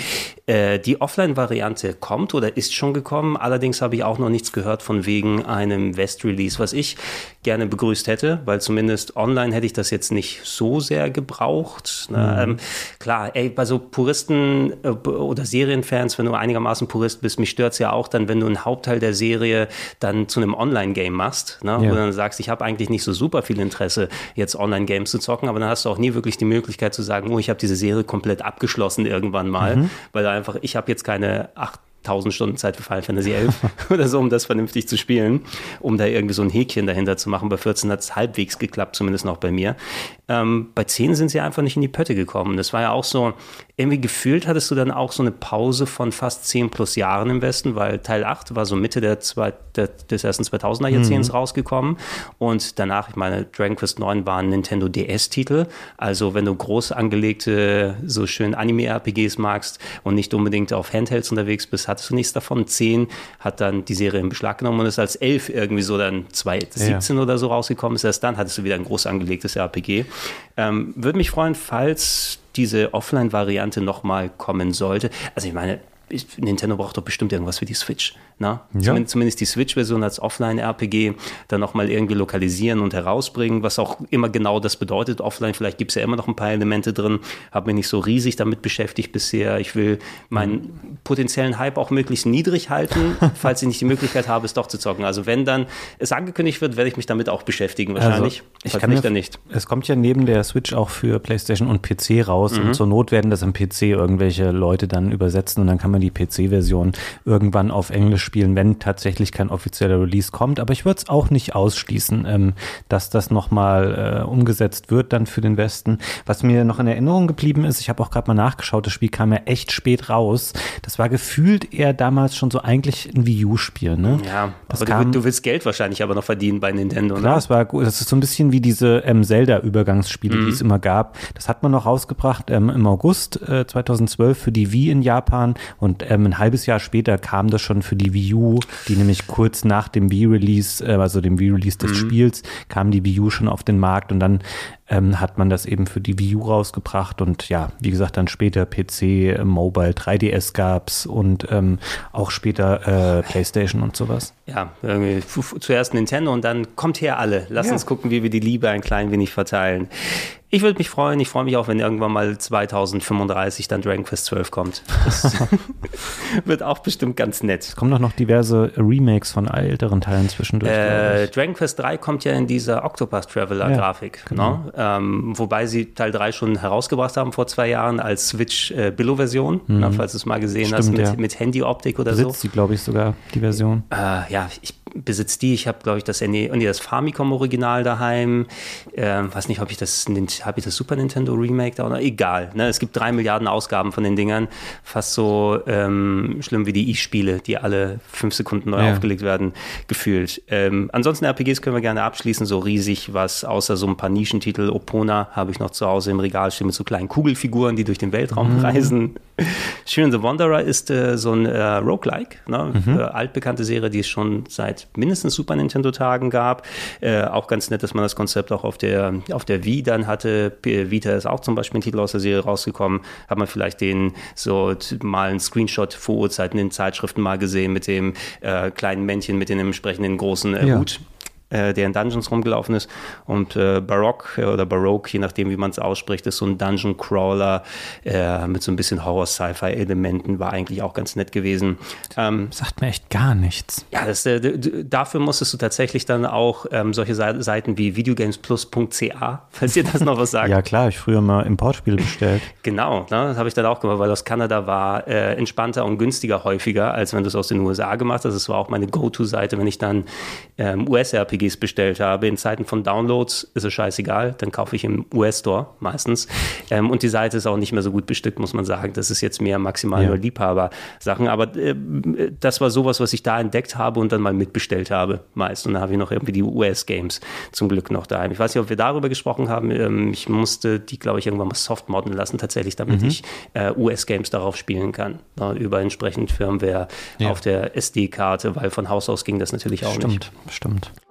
Äh, die Offline-Variante kommt oder ist schon gekommen. Allerdings habe ich auch noch nichts gehört von wegen einem West-Release, was ich gerne begrüßt hätte, weil zumindest online hätte ich das jetzt nicht so sehr gebraucht. Ne? Mhm. Ähm, klar, ey, bei so Puristen äh, oder Serienfans, wenn du einigermaßen Purist bist, mich stört es ja auch dann, wenn du einen Hauptteil der Serie dann zu einem Online-Game machst, ne? ja. wo du dann sagst, ich habe eigentlich nicht so super viel Interesse, jetzt Online-Games zu zocken, aber dann hast du auch nie wirklich die Möglichkeit zu sagen, oh, ich habe diese Serie komplett abgeschlossen irgendwann mal, mhm. weil einfach, ich habe jetzt keine acht 1000 Stunden Zeit für Final Fantasy 11 oder so, um das vernünftig zu spielen, um da irgendwie so ein Häkchen dahinter zu machen. Bei 14 hat es halbwegs geklappt, zumindest noch bei mir. Ähm, bei 10 sind sie einfach nicht in die Pötte gekommen. Das war ja auch so, irgendwie gefühlt hattest du dann auch so eine Pause von fast 10 plus Jahren im Westen, weil Teil 8 war so Mitte der zwei, der, des ersten 2000er Jahrzehnts mhm. rausgekommen und danach, ich meine, Dragon Quest 9 war ein Nintendo DS-Titel. Also wenn du groß angelegte, so schön Anime-RPGs magst und nicht unbedingt auf Handhelds unterwegs bist, hattest du nichts davon. 10 hat dann die Serie in Beschlag genommen und ist als 11 irgendwie so dann 2017 ja. oder so rausgekommen ist. Erst dann hattest du wieder ein groß angelegtes RPG. Ähm, Würde mich freuen, falls diese Offline-Variante nochmal kommen sollte. Also ich meine, Nintendo braucht doch bestimmt irgendwas für die Switch. Na? Ja. Zumindest, zumindest die Switch-Version als Offline-RPG dann nochmal irgendwie lokalisieren und herausbringen, was auch immer genau das bedeutet. Offline, vielleicht gibt es ja immer noch ein paar Elemente drin. Habe mich nicht so riesig damit beschäftigt bisher. Ich will meinen potenziellen Hype auch möglichst niedrig halten, falls ich nicht die Möglichkeit habe, es doch zu zocken. Also wenn dann es angekündigt wird, werde ich mich damit auch beschäftigen wahrscheinlich. Also, ich kann nicht, dann nicht. Es kommt ja neben der Switch auch für PlayStation und PC raus mhm. und zur Not werden das am PC irgendwelche Leute dann übersetzen und dann kann man die PC-Version irgendwann auf Englisch spielen, wenn tatsächlich kein offizieller Release kommt. Aber ich würde es auch nicht ausschließen, ähm, dass das nochmal äh, umgesetzt wird dann für den Westen. Was mir noch in Erinnerung geblieben ist, ich habe auch gerade mal nachgeschaut, das Spiel kam ja echt spät raus. Das war gefühlt eher damals schon so eigentlich ein Wii U-Spiel. Ne? Ja, das aber kam, du, du, willst Geld wahrscheinlich aber noch verdienen bei Nintendo. Klar, ne? es war gut. Das ist so ein bisschen wie diese ähm, Zelda-Übergangsspiele, mhm. die es immer gab. Das hat man noch rausgebracht ähm, im August äh, 2012 für die Wii in Japan und ähm, ein halbes Jahr später kam das schon für die Wii U, die nämlich kurz nach dem Wii-Release, äh, also dem Wii-Release des mhm. Spiels, kam die Wii U schon auf den Markt und dann ähm, hat man das eben für die Wii U rausgebracht und ja, wie gesagt, dann später PC, Mobile, 3DS gab's und ähm, auch später äh, PlayStation und sowas. Ja, zuerst Nintendo und dann kommt her alle. Lass ja. uns gucken, wie wir die Liebe ein klein wenig verteilen. Ich würde mich freuen. Ich freue mich auch, wenn irgendwann mal 2035 dann Dragon Quest 12 kommt. Das wird auch bestimmt ganz nett. Es kommen doch noch diverse Remakes von älteren Teilen zwischendurch. Äh, Dragon Quest 3 kommt ja in dieser Octopus Traveler ja, Grafik. Genau. Ne? Ähm, wobei sie Teil 3 schon herausgebracht haben vor zwei Jahren als Switch äh, Billo-Version, mhm. falls du es mal gesehen Stimmt, hast, mit, ja. mit Handy-Optik oder Besitzt so. sie, glaube ich, sogar, die Version. Äh, ja, ich besitze die. Ich habe, glaube ich, das, nee, das Famicom-Original daheim. Ähm, weiß nicht, ob ich das, habe ich das Super Nintendo Remake da oder egal. Ne? Es gibt drei Milliarden Ausgaben von den Dingern. Fast so ähm, schlimm wie die E-Spiele, die alle fünf Sekunden neu ja. aufgelegt werden, gefühlt. Ähm, ansonsten RPGs können wir gerne abschließen, so riesig was, außer so ein paar Nischentitel. Opona habe ich noch zu Hause im Regal stehen mit so kleinen Kugelfiguren, die durch den Weltraum mhm. reisen. Shiren the Wanderer ist äh, so ein äh, Roguelike, ne? mhm. äh, altbekannte Serie, die es schon seit mindestens Super Nintendo-Tagen gab. Äh, auch ganz nett, dass man das Konzept auch auf der, auf der Wii dann hatte. Vita ist auch zum Beispiel ein Titel aus der Serie rausgekommen. Hat man vielleicht den so mal einen Screenshot vor Urzeiten in Zeitschriften mal gesehen mit dem äh, kleinen Männchen mit dem entsprechenden großen äh, ja. Hut äh, der in Dungeons rumgelaufen ist. Und äh, Barock äh, oder Baroque, je nachdem, wie man es ausspricht, ist so ein Dungeon Crawler äh, mit so ein bisschen Horror-Sci-Fi-Elementen, war eigentlich auch ganz nett gewesen. Ähm, Sagt mir echt gar nichts. Ja, das, äh, dafür musstest du tatsächlich dann auch ähm, solche Seiten wie videogamesplus.ca, falls ihr das noch was sagt. ja, klar, ich früher mal Importspiele bestellt. genau, ne, das habe ich dann auch gemacht, weil aus Kanada war entspannter und günstiger häufiger, als wenn du es aus den USA gemacht hast. Das war auch meine Go-To-Seite, wenn ich dann ähm, US-RPG CDs bestellt habe. In Zeiten von Downloads ist es scheißegal, dann kaufe ich im US-Store meistens. Ähm, und die Seite ist auch nicht mehr so gut bestückt, muss man sagen. Das ist jetzt mehr maximal ja. nur Liebhaber-Sachen. Aber äh, das war sowas, was ich da entdeckt habe und dann mal mitbestellt habe, meist. Und dann habe ich noch irgendwie die US-Games zum Glück noch daheim. Ich weiß nicht, ob wir darüber gesprochen haben. Ähm, ich musste die, glaube ich, irgendwann mal soft modden lassen, tatsächlich, damit mhm. ich äh, US-Games darauf spielen kann. Na, über entsprechend Firmware ja. auf der SD-Karte, weil von Haus aus ging das natürlich auch stimmt, nicht. Stimmt, stimmt.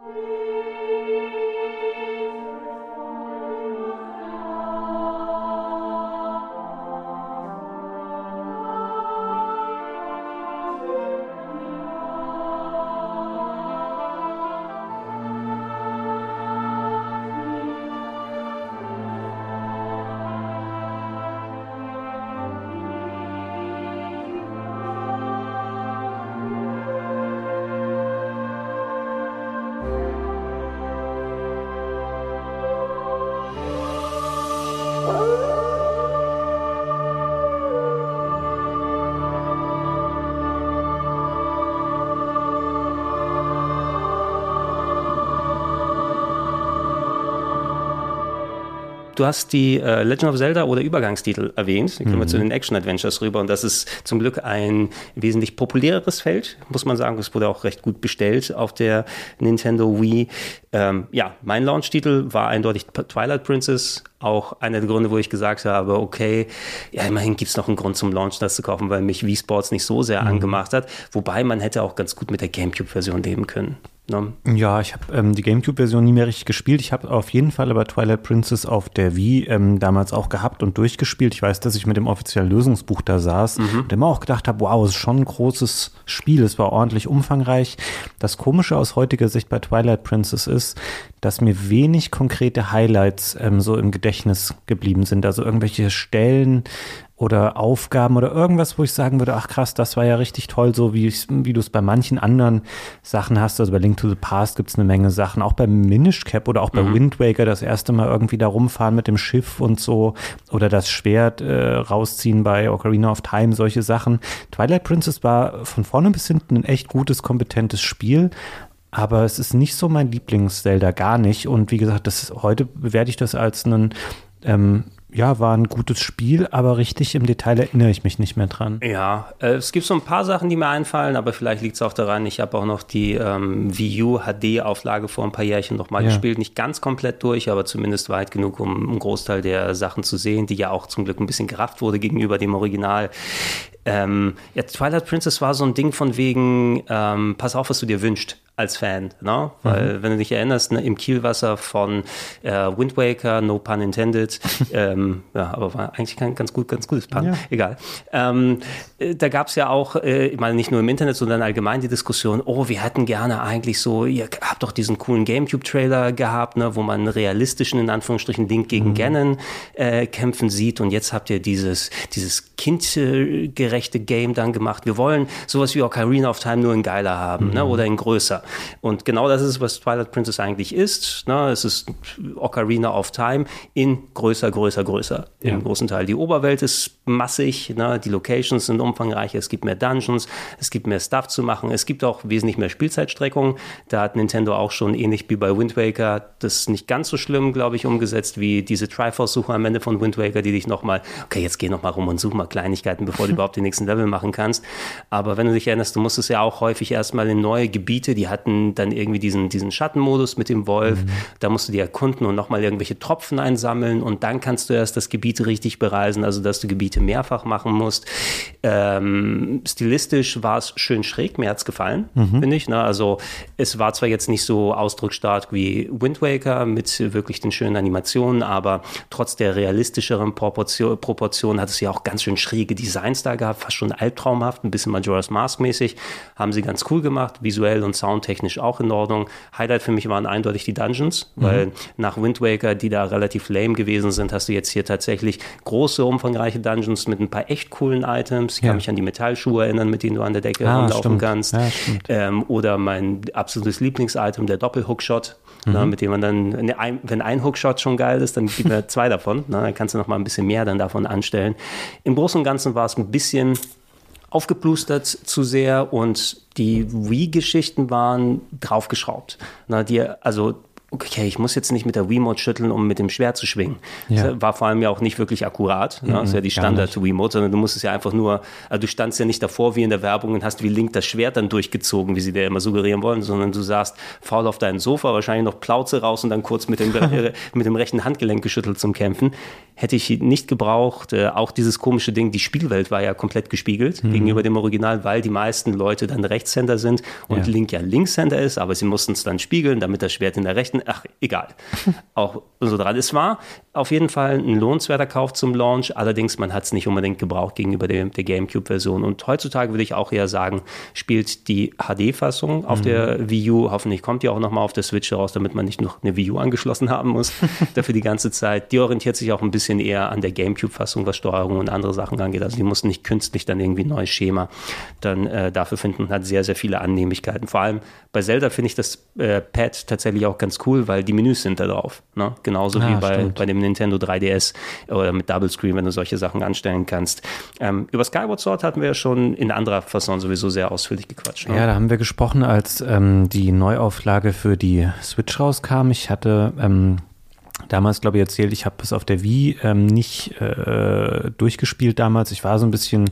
Du hast die äh, Legend of Zelda oder Übergangstitel erwähnt. Dann kommen wir zu mhm. den Action-Adventures rüber. Und das ist zum Glück ein wesentlich populäreres Feld, muss man sagen. Es wurde auch recht gut bestellt auf der Nintendo Wii. Ähm, ja, mein Launch-Titel war eindeutig Twilight Princess. Auch einer der Gründe, wo ich gesagt habe, okay, ja, immerhin gibt es noch einen Grund zum Launch, das zu kaufen, weil mich Wii Sports nicht so sehr mhm. angemacht hat. Wobei man hätte auch ganz gut mit der GameCube-Version leben können. Ne? Ja, ich habe ähm, die GameCube-Version nie mehr richtig gespielt. Ich habe auf jeden Fall aber Twilight Princess auf der Wii ähm, damals auch gehabt und durchgespielt. Ich weiß, dass ich mit dem offiziellen Lösungsbuch da saß mhm. und immer auch gedacht habe, wow, es ist schon ein großes Spiel. Es war ordentlich umfangreich. Das Komische aus heutiger Sicht bei Twilight Princess ist, dass mir wenig konkrete Highlights ähm, so im Gedächtnis geblieben sind. Also irgendwelche Stellen, oder Aufgaben oder irgendwas, wo ich sagen würde, ach krass, das war ja richtig toll, so wie, wie du es bei manchen anderen Sachen hast. Also bei Link to the Past gibt es eine Menge Sachen, auch bei Minish Cap oder auch bei mhm. Wind Waker das erste Mal irgendwie da rumfahren mit dem Schiff und so oder das Schwert äh, rausziehen bei Ocarina of Time, solche Sachen. Twilight Princess war von vorne bis hinten ein echt gutes, kompetentes Spiel, aber es ist nicht so mein Lieblings-Zelda, gar nicht. Und wie gesagt, das, heute bewerte ich das als einen ähm, ja, war ein gutes Spiel, aber richtig im Detail erinnere ich mich nicht mehr dran. Ja, äh, es gibt so ein paar Sachen, die mir einfallen, aber vielleicht liegt es auch daran, ich habe auch noch die ähm, Wii U HD-Auflage vor ein paar Jährchen nochmal ja. gespielt. Nicht ganz komplett durch, aber zumindest weit genug, um einen Großteil der Sachen zu sehen, die ja auch zum Glück ein bisschen gerafft wurde gegenüber dem Original. Ähm, ja, Twilight Princess war so ein Ding von wegen, ähm, pass auf, was du dir wünschst als Fan, ne? Weil, mhm. wenn du dich erinnerst, ne, im Kielwasser von äh, Wind Waker, no pun intended, ähm, ja, aber war eigentlich kein ganz gut, ganz gutes Pun, ja. egal. Ähm, äh, da gab es ja auch, äh, ich meine, nicht nur im Internet, sondern allgemein die Diskussion, oh, wir hätten gerne eigentlich so, ihr habt doch diesen coolen Gamecube-Trailer gehabt, ne, wo man einen realistischen, in Anführungsstrichen, Link gegen mhm. Ganon äh, kämpfen sieht und jetzt habt ihr dieses, dieses kindgerechte Game dann gemacht. Wir wollen sowas wie Ocarina of Time nur in geiler haben, ne, mhm. ne, oder in größer. Und genau das ist, was Twilight Princess eigentlich ist. Ne? Es ist Ocarina of Time in größer, größer, größer ja. im großen Teil. Die Oberwelt ist massig, ne? die Locations sind umfangreicher, es gibt mehr Dungeons, es gibt mehr Stuff zu machen, es gibt auch wesentlich mehr Spielzeitstreckung. Da hat Nintendo auch schon ähnlich wie bei Wind Waker das nicht ganz so schlimm, glaube ich, umgesetzt wie diese Triforce-Suche am Ende von Wind Waker, die dich nochmal, okay, jetzt geh nochmal rum und such mal Kleinigkeiten, bevor du überhaupt den nächsten Level machen kannst. Aber wenn du dich erinnerst, du musstest ja auch häufig erstmal in neue Gebiete, die hatten dann irgendwie diesen, diesen Schattenmodus mit dem Wolf, mhm. da musst du die erkunden und nochmal irgendwelche Tropfen einsammeln und dann kannst du erst das Gebiet richtig bereisen, also dass du Gebiete mehrfach machen musst. Ähm, stilistisch war es schön schräg, mir hat es gefallen, mhm. finde ich. Ne? Also es war zwar jetzt nicht so ausdrucksstark wie Wind Waker mit wirklich den schönen Animationen, aber trotz der realistischeren Proportion, Proportion hat es ja auch ganz schön schräge Designs da gehabt, fast schon albtraumhaft, ein bisschen Majora's Mask mäßig. Haben sie ganz cool gemacht, visuell und soundtechnisch auch in Ordnung. Highlight für mich waren eindeutig die Dungeons, mhm. weil nach Wind Waker, die da relativ lame gewesen sind, hast du jetzt hier tatsächlich große, umfangreiche Dungeons mit ein paar echt coolen Items. Ich ja. kann mich an die Metallschuhe erinnern, mit denen du an der Decke ah, rumlaufen kannst. Ja, ähm, oder mein absolutes Lieblingsitem, der Doppelhookshot, mhm. na, mit dem man dann, ne, wenn ein Hookshot schon geil ist, dann gibt mir zwei davon. Na, dann kannst du noch mal ein bisschen mehr dann davon anstellen. Im Großen und Ganzen war es ein bisschen aufgeplustert zu sehr und die Wii-Geschichten waren draufgeschraubt. Na, die, also okay, ich muss jetzt nicht mit der Wiimote schütteln, um mit dem Schwert zu schwingen. Ja. Das war vor allem ja auch nicht wirklich akkurat. Ne? Das ist ja die Standard-Wiimote, sondern du musst es ja einfach nur, also du standst ja nicht davor wie in der Werbung und hast wie Link das Schwert dann durchgezogen, wie sie dir immer suggerieren wollen, sondern du saßt faul auf deinem Sofa, wahrscheinlich noch Plauze raus und dann kurz mit dem, mit dem rechten Handgelenk geschüttelt zum Kämpfen. Hätte ich nicht gebraucht. Äh, auch dieses komische Ding, die Spielwelt war ja komplett gespiegelt mhm. gegenüber dem Original, weil die meisten Leute dann Rechtshänder sind und ja. Link ja Linkshänder ist, aber sie mussten es dann spiegeln, damit das Schwert in der rechten ach, egal. auch so dran. Es war auf jeden Fall ein lohnenswerter Kauf zum Launch, allerdings man hat es nicht unbedingt gebraucht gegenüber der, der GameCube-Version. Und heutzutage würde ich auch eher sagen, spielt die HD-Fassung auf mhm. der Wii U. Hoffentlich kommt die auch nochmal auf der Switch raus, damit man nicht noch eine Wii U angeschlossen haben muss. Dafür die ganze Zeit. Die orientiert sich auch ein bisschen eher an der GameCube-Fassung, was Steuerung und andere Sachen angeht. Also die muss nicht künstlich dann irgendwie ein neues Schema dann äh, dafür finden und hat sehr, sehr viele Annehmlichkeiten. Vor allem bei Zelda finde ich das äh, Pad tatsächlich auch ganz cool, weil die Menüs sind da drauf. Ne? Genauso ja, wie bei, bei dem Nintendo 3DS oder mit Double Screen, wenn du solche Sachen anstellen kannst. Ähm, über Skyward Sword hatten wir ja schon in anderer Fasson sowieso sehr ausführlich gequatscht. Ne? Ja, da haben wir gesprochen, als ähm, die Neuauflage für die Switch rauskam. Ich hatte ähm, damals, glaube ich, erzählt, ich habe es auf der Wii ähm, nicht äh, durchgespielt damals. Ich war so ein bisschen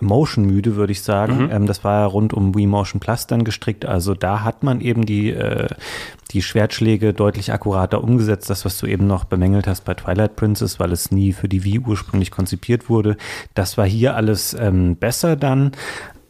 Motion-müde, würde ich sagen. Mhm. Ähm, das war ja rund um Wii Motion Plus dann gestrickt. Also da hat man eben die, äh, die Schwertschläge deutlich akkurater umgesetzt. Das, was du eben noch bemängelt hast bei Twilight Princess, weil es nie für die Wii ursprünglich konzipiert wurde. Das war hier alles ähm, besser dann.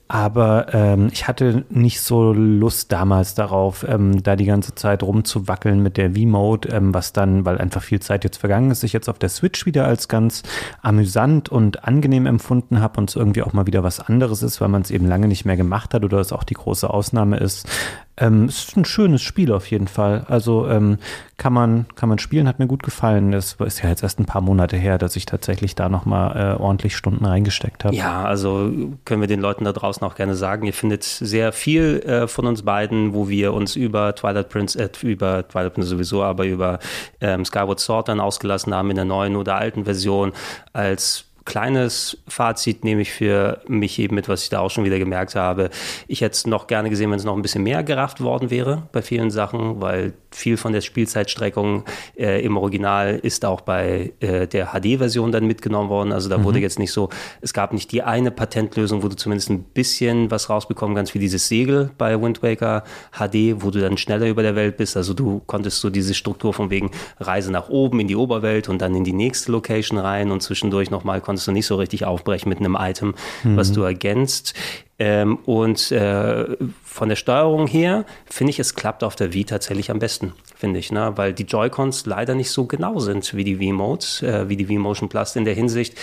Aber ähm, ich hatte nicht so Lust damals darauf, ähm, da die ganze Zeit rumzuwackeln mit der V-Mode, ähm, was dann, weil einfach viel Zeit jetzt vergangen ist, ich jetzt auf der Switch wieder als ganz amüsant und angenehm empfunden habe und es irgendwie auch mal wieder was anderes ist, weil man es eben lange nicht mehr gemacht hat oder es auch die große Ausnahme ist. Ähm, es ist ein schönes Spiel auf jeden Fall. Also ähm, kann man kann man spielen, hat mir gut gefallen. Das ist ja jetzt erst ein paar Monate her, dass ich tatsächlich da noch mal äh, ordentlich Stunden reingesteckt habe. Ja, also können wir den Leuten da draußen auch gerne sagen, ihr findet sehr viel äh, von uns beiden, wo wir uns über Twilight Prince, äh, über Twilight Prince sowieso, aber über ähm, Skyward Sword dann ausgelassen haben in der neuen oder alten Version als kleines Fazit nehme ich für mich eben mit, was ich da auch schon wieder gemerkt habe. Ich hätte es noch gerne gesehen, wenn es noch ein bisschen mehr gerafft worden wäre bei vielen Sachen, weil viel von der Spielzeitstreckung äh, im Original ist auch bei äh, der HD-Version dann mitgenommen worden. Also da mhm. wurde jetzt nicht so, es gab nicht die eine Patentlösung, wo du zumindest ein bisschen was rausbekommen kannst, wie dieses Segel bei Wind Waker HD, wo du dann schneller über der Welt bist. Also du konntest so diese Struktur von wegen Reise nach oben in die Oberwelt und dann in die nächste Location rein und zwischendurch nochmal konntest du nicht so richtig aufbrechen mit einem Item, mhm. was du ergänzt. Ähm, und äh, von der Steuerung her finde ich, es klappt auf der Wii tatsächlich am besten, finde ich, ne? weil die Joy-Cons leider nicht so genau sind wie die Wii-Modes, äh, wie die Wii Motion Plus in der Hinsicht.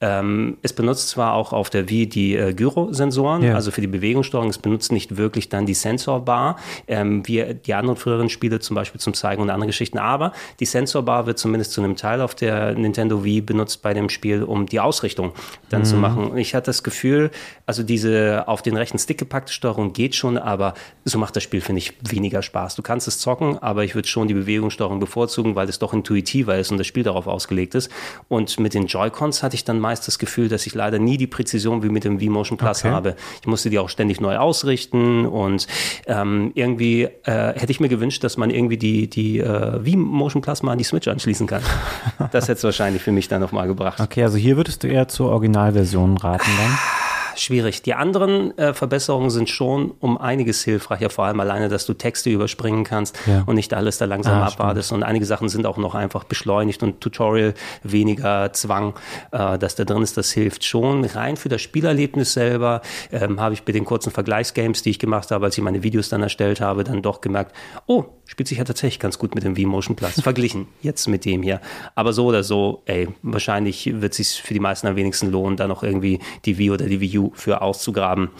Ähm, es benutzt zwar auch auf der Wii die äh, Gyro-Sensoren, ja. also für die Bewegungssteuerung, es benutzt nicht wirklich dann die Sensorbar, ähm, wie die anderen früheren Spiele zum Beispiel zum Zeigen und andere Geschichten, aber die Sensorbar wird zumindest zu einem Teil auf der Nintendo Wii benutzt bei dem Spiel, um die Ausrichtung dann mhm. zu machen. Ich hatte das Gefühl, also diese auf den rechten Stick gepackte Steuerung geht schon, aber so macht das Spiel, finde ich, weniger Spaß. Du kannst es zocken, aber ich würde schon die Bewegungssteuerung bevorzugen, weil es doch intuitiver ist und das Spiel darauf ausgelegt ist. Und mit den Joy-Cons hatte ich dann meist das Gefühl, dass ich leider nie die Präzision wie mit dem V-Motion Plus okay. habe. Ich musste die auch ständig neu ausrichten und ähm, irgendwie äh, hätte ich mir gewünscht, dass man irgendwie die, die äh, V-Motion Plus mal an die Switch anschließen kann. das hätte es wahrscheinlich für mich dann nochmal gebracht. Okay, also hier würdest du eher zur Originalversion raten dann? schwierig. Die anderen äh, Verbesserungen sind schon um einiges hilfreicher, vor allem alleine, dass du Texte überspringen kannst ja. und nicht alles da langsam ah, abwartest. Stimmt. Und einige Sachen sind auch noch einfach beschleunigt und Tutorial weniger Zwang, äh, dass da drin ist, das hilft schon. Rein für das Spielerlebnis selber ähm, habe ich bei den kurzen Vergleichsgames, die ich gemacht habe, als ich meine Videos dann erstellt habe, dann doch gemerkt, oh, spielt sich ja tatsächlich ganz gut mit dem V-Motion Plus. Verglichen jetzt mit dem hier. Aber so oder so, ey, wahrscheinlich wird es sich für die meisten am wenigsten lohnen, da noch irgendwie die Wii oder die Wii U für auszugraben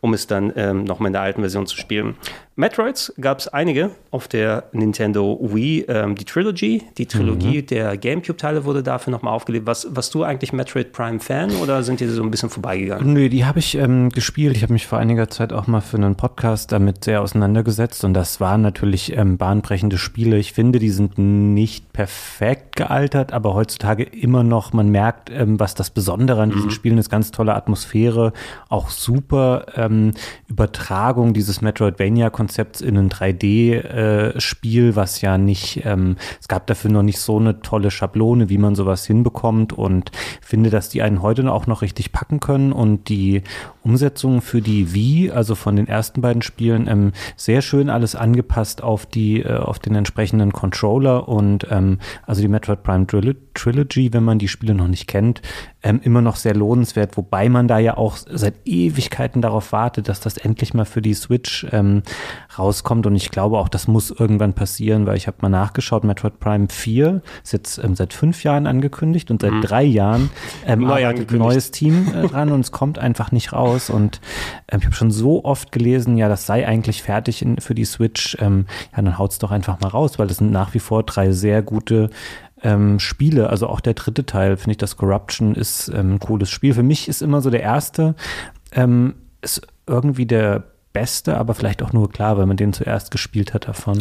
um es dann ähm, nochmal in der alten Version zu spielen. Metroids gab es einige auf der Nintendo Wii. Ähm, die Trilogy, die Trilogie mhm. der GameCube-Teile wurde dafür nochmal aufgelebt. Was, warst du eigentlich Metroid Prime-Fan oder sind die so ein bisschen vorbeigegangen? Nö, die habe ich ähm, gespielt. Ich habe mich vor einiger Zeit auch mal für einen Podcast damit sehr auseinandergesetzt und das waren natürlich ähm, bahnbrechende Spiele. Ich finde, die sind nicht perfekt gealtert, aber heutzutage immer noch, man merkt, ähm, was das Besondere an diesen mhm. Spielen ist. Ganz tolle Atmosphäre, auch super ähm, Übertragung dieses Metroidvania-Konzepts in ein 3D-Spiel, äh, was ja nicht, ähm, es gab dafür noch nicht so eine tolle Schablone, wie man sowas hinbekommt und finde, dass die einen heute auch noch richtig packen können und die Umsetzung für die Wii, also von den ersten beiden Spielen, ähm, sehr schön alles angepasst auf die, äh, auf den entsprechenden Controller und ähm, also die Metroid Prime Trilogy, wenn man die Spiele noch nicht kennt, ähm, immer noch sehr lohnenswert, wobei man da ja auch seit Ewigkeiten darauf wartet, dass das endlich mal für die Switch ähm, rauskommt. Und ich glaube auch, das muss irgendwann passieren, weil ich habe mal nachgeschaut, Metroid Prime 4 ist jetzt ähm, seit fünf Jahren angekündigt und seit mhm. drei Jahren ähm, Neu arbeitet ein neues Team äh, dran und es kommt einfach nicht raus. Und ähm, ich habe schon so oft gelesen, ja, das sei eigentlich fertig in, für die Switch. Ähm, ja, dann haut es doch einfach mal raus, weil das sind nach wie vor drei sehr gute ähm, Spiele, also auch der dritte Teil, finde ich, das Corruption ist ähm, ein cooles Spiel. Für mich ist immer so der erste, ähm, ist irgendwie der beste, aber vielleicht auch nur klar, weil man den zuerst gespielt hat davon.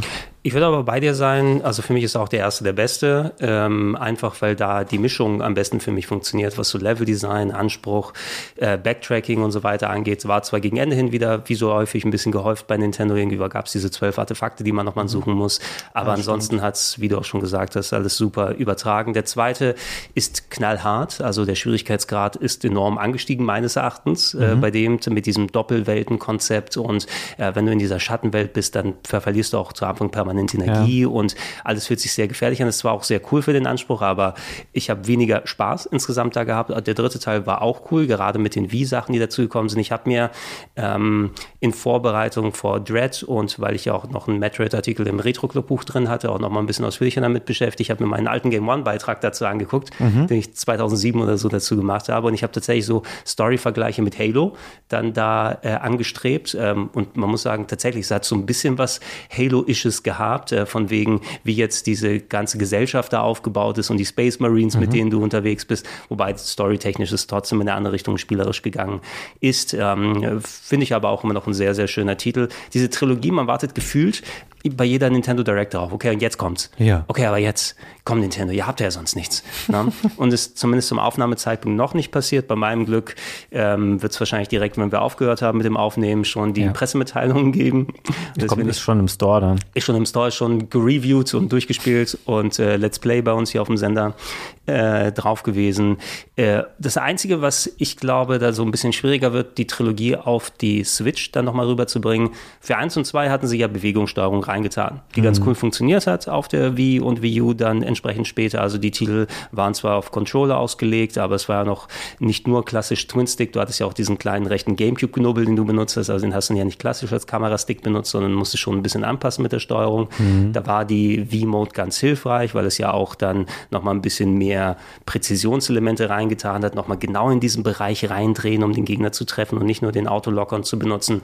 Ich würde aber bei dir sein, also für mich ist auch der erste der beste, ähm, einfach weil da die Mischung am besten für mich funktioniert, was so Leveldesign, Anspruch, äh, Backtracking und so weiter angeht. War zwar gegen Ende hin wieder, wie so häufig, ein bisschen gehäuft bei Nintendo, irgendwie gab es diese zwölf Artefakte, die man nochmal mhm. suchen muss, aber ja, ansonsten hat es, wie du auch schon gesagt hast, alles super übertragen. Der zweite ist knallhart, also der Schwierigkeitsgrad ist enorm angestiegen, meines Erachtens, äh, mhm. äh, bei dem mit diesem Doppelweltenkonzept und äh, wenn du in dieser Schattenwelt bist, dann verlierst du auch zu Anfang permanent permanent Energie ja. und alles fühlt sich sehr gefährlich an. Es war auch sehr cool für den Anspruch, aber ich habe weniger Spaß insgesamt da gehabt. Der dritte Teil war auch cool, gerade mit den Wie-Sachen, die dazugekommen sind. Ich habe mir ähm, in Vorbereitung vor Dread und weil ich ja auch noch einen Metroid-Artikel im Retro-Club-Buch drin hatte, auch noch mal ein bisschen ausführlicher damit beschäftigt. Ich habe mir meinen alten Game One-Beitrag dazu angeguckt, mhm. den ich 2007 oder so dazu gemacht habe. Und ich habe tatsächlich so Story-Vergleiche mit Halo dann da äh, angestrebt. Ähm, und man muss sagen, tatsächlich, es hat so ein bisschen was Halo-isches gehabt gehabt, äh, von wegen, wie jetzt diese ganze Gesellschaft da aufgebaut ist und die Space Marines, mhm. mit denen du unterwegs bist, wobei storytechnisch es trotzdem in eine andere Richtung spielerisch gegangen ist. Ähm, Finde ich aber auch immer noch ein sehr, sehr schöner Titel. Diese Trilogie, man wartet gefühlt bei jeder Nintendo Direct drauf. Okay, und jetzt kommt's. Ja. Okay, aber jetzt, komm Nintendo, ihr habt ja sonst nichts. Ne? und ist zumindest zum Aufnahmezeitpunkt noch nicht passiert. Bei meinem Glück ähm, wird es wahrscheinlich direkt, wenn wir aufgehört haben mit dem Aufnehmen, schon die ja. Pressemitteilungen geben. Das kommt ist schon im Store dann. Ist schon im Store, schon gereviewt und durchgespielt und äh, Let's Play bei uns hier auf dem Sender äh, drauf gewesen. Äh, das Einzige, was ich glaube, da so ein bisschen schwieriger wird, die Trilogie auf die Switch dann nochmal rüberzubringen. Für 1 und 2 hatten sie ja Bewegungssteuerung reingetan, die mhm. ganz cool funktioniert hat auf der Wii und Wii U dann entsprechend später. Also die Titel waren zwar auf Controller ausgelegt, aber es war ja noch nicht nur klassisch Twin-Stick. Du hattest ja auch diesen kleinen rechten Gamecube-Knubbel, den du benutzt hast. Also den hast du ja nicht klassisch als Kamerastick benutzt, sondern musstest schon ein bisschen anpassen mit der Steuerung. Mhm. Da war die Wii-Mode ganz hilfreich, weil es ja auch dann nochmal ein bisschen mehr Präzisionselemente reingetan hat, nochmal genau in diesen Bereich reindrehen, um den Gegner zu treffen und nicht nur den Autolockern zu benutzen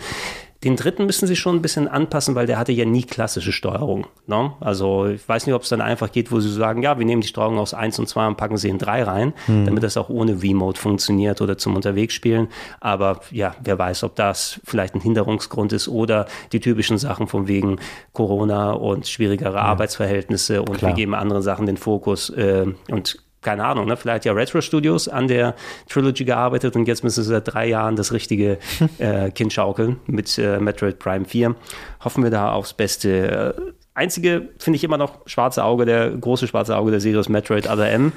Den dritten müssen sie schon ein bisschen anpassen, weil der hatte ja nie klassische Steuerung. Ne? Also ich weiß nicht, ob es dann einfach geht, wo sie sagen, ja, wir nehmen die Steuerung aus 1 und 2 und packen sie in 3 rein, mhm. damit das auch ohne V-Mode funktioniert oder zum Unterwegsspielen. Aber ja, wer weiß, ob das vielleicht ein Hinderungsgrund ist oder die typischen Sachen von wegen Corona und schwierigere ja. Arbeitsverhältnisse und Klar. wir geben anderen Sachen den Fokus äh, und keine Ahnung, ne? vielleicht ja Retro Studios an der Trilogy gearbeitet und jetzt müssen sie seit drei Jahren das richtige äh, Kind schaukeln mit äh, Metroid Prime 4. Hoffen wir da aufs Beste. Äh, einzige, finde ich immer noch, schwarze Auge, der große schwarze Auge der Serie ist Metroid Other M.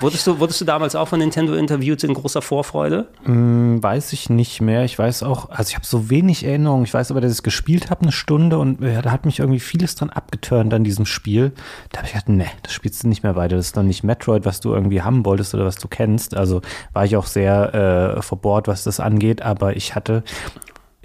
Wurdest du, wurdest du damals auch von Nintendo interviewt in großer Vorfreude? Hm, weiß ich nicht mehr. Ich weiß auch, also ich habe so wenig Erinnerung. Ich weiß aber, dass ich es gespielt habe eine Stunde und ja, da hat mich irgendwie vieles dran abgeturnt an diesem Spiel. Da habe ich gedacht, nee, das spielst du nicht mehr weiter. Das ist doch nicht Metroid, was du irgendwie haben wolltest oder was du kennst. Also war ich auch sehr äh, verbohrt, was das angeht. Aber ich hatte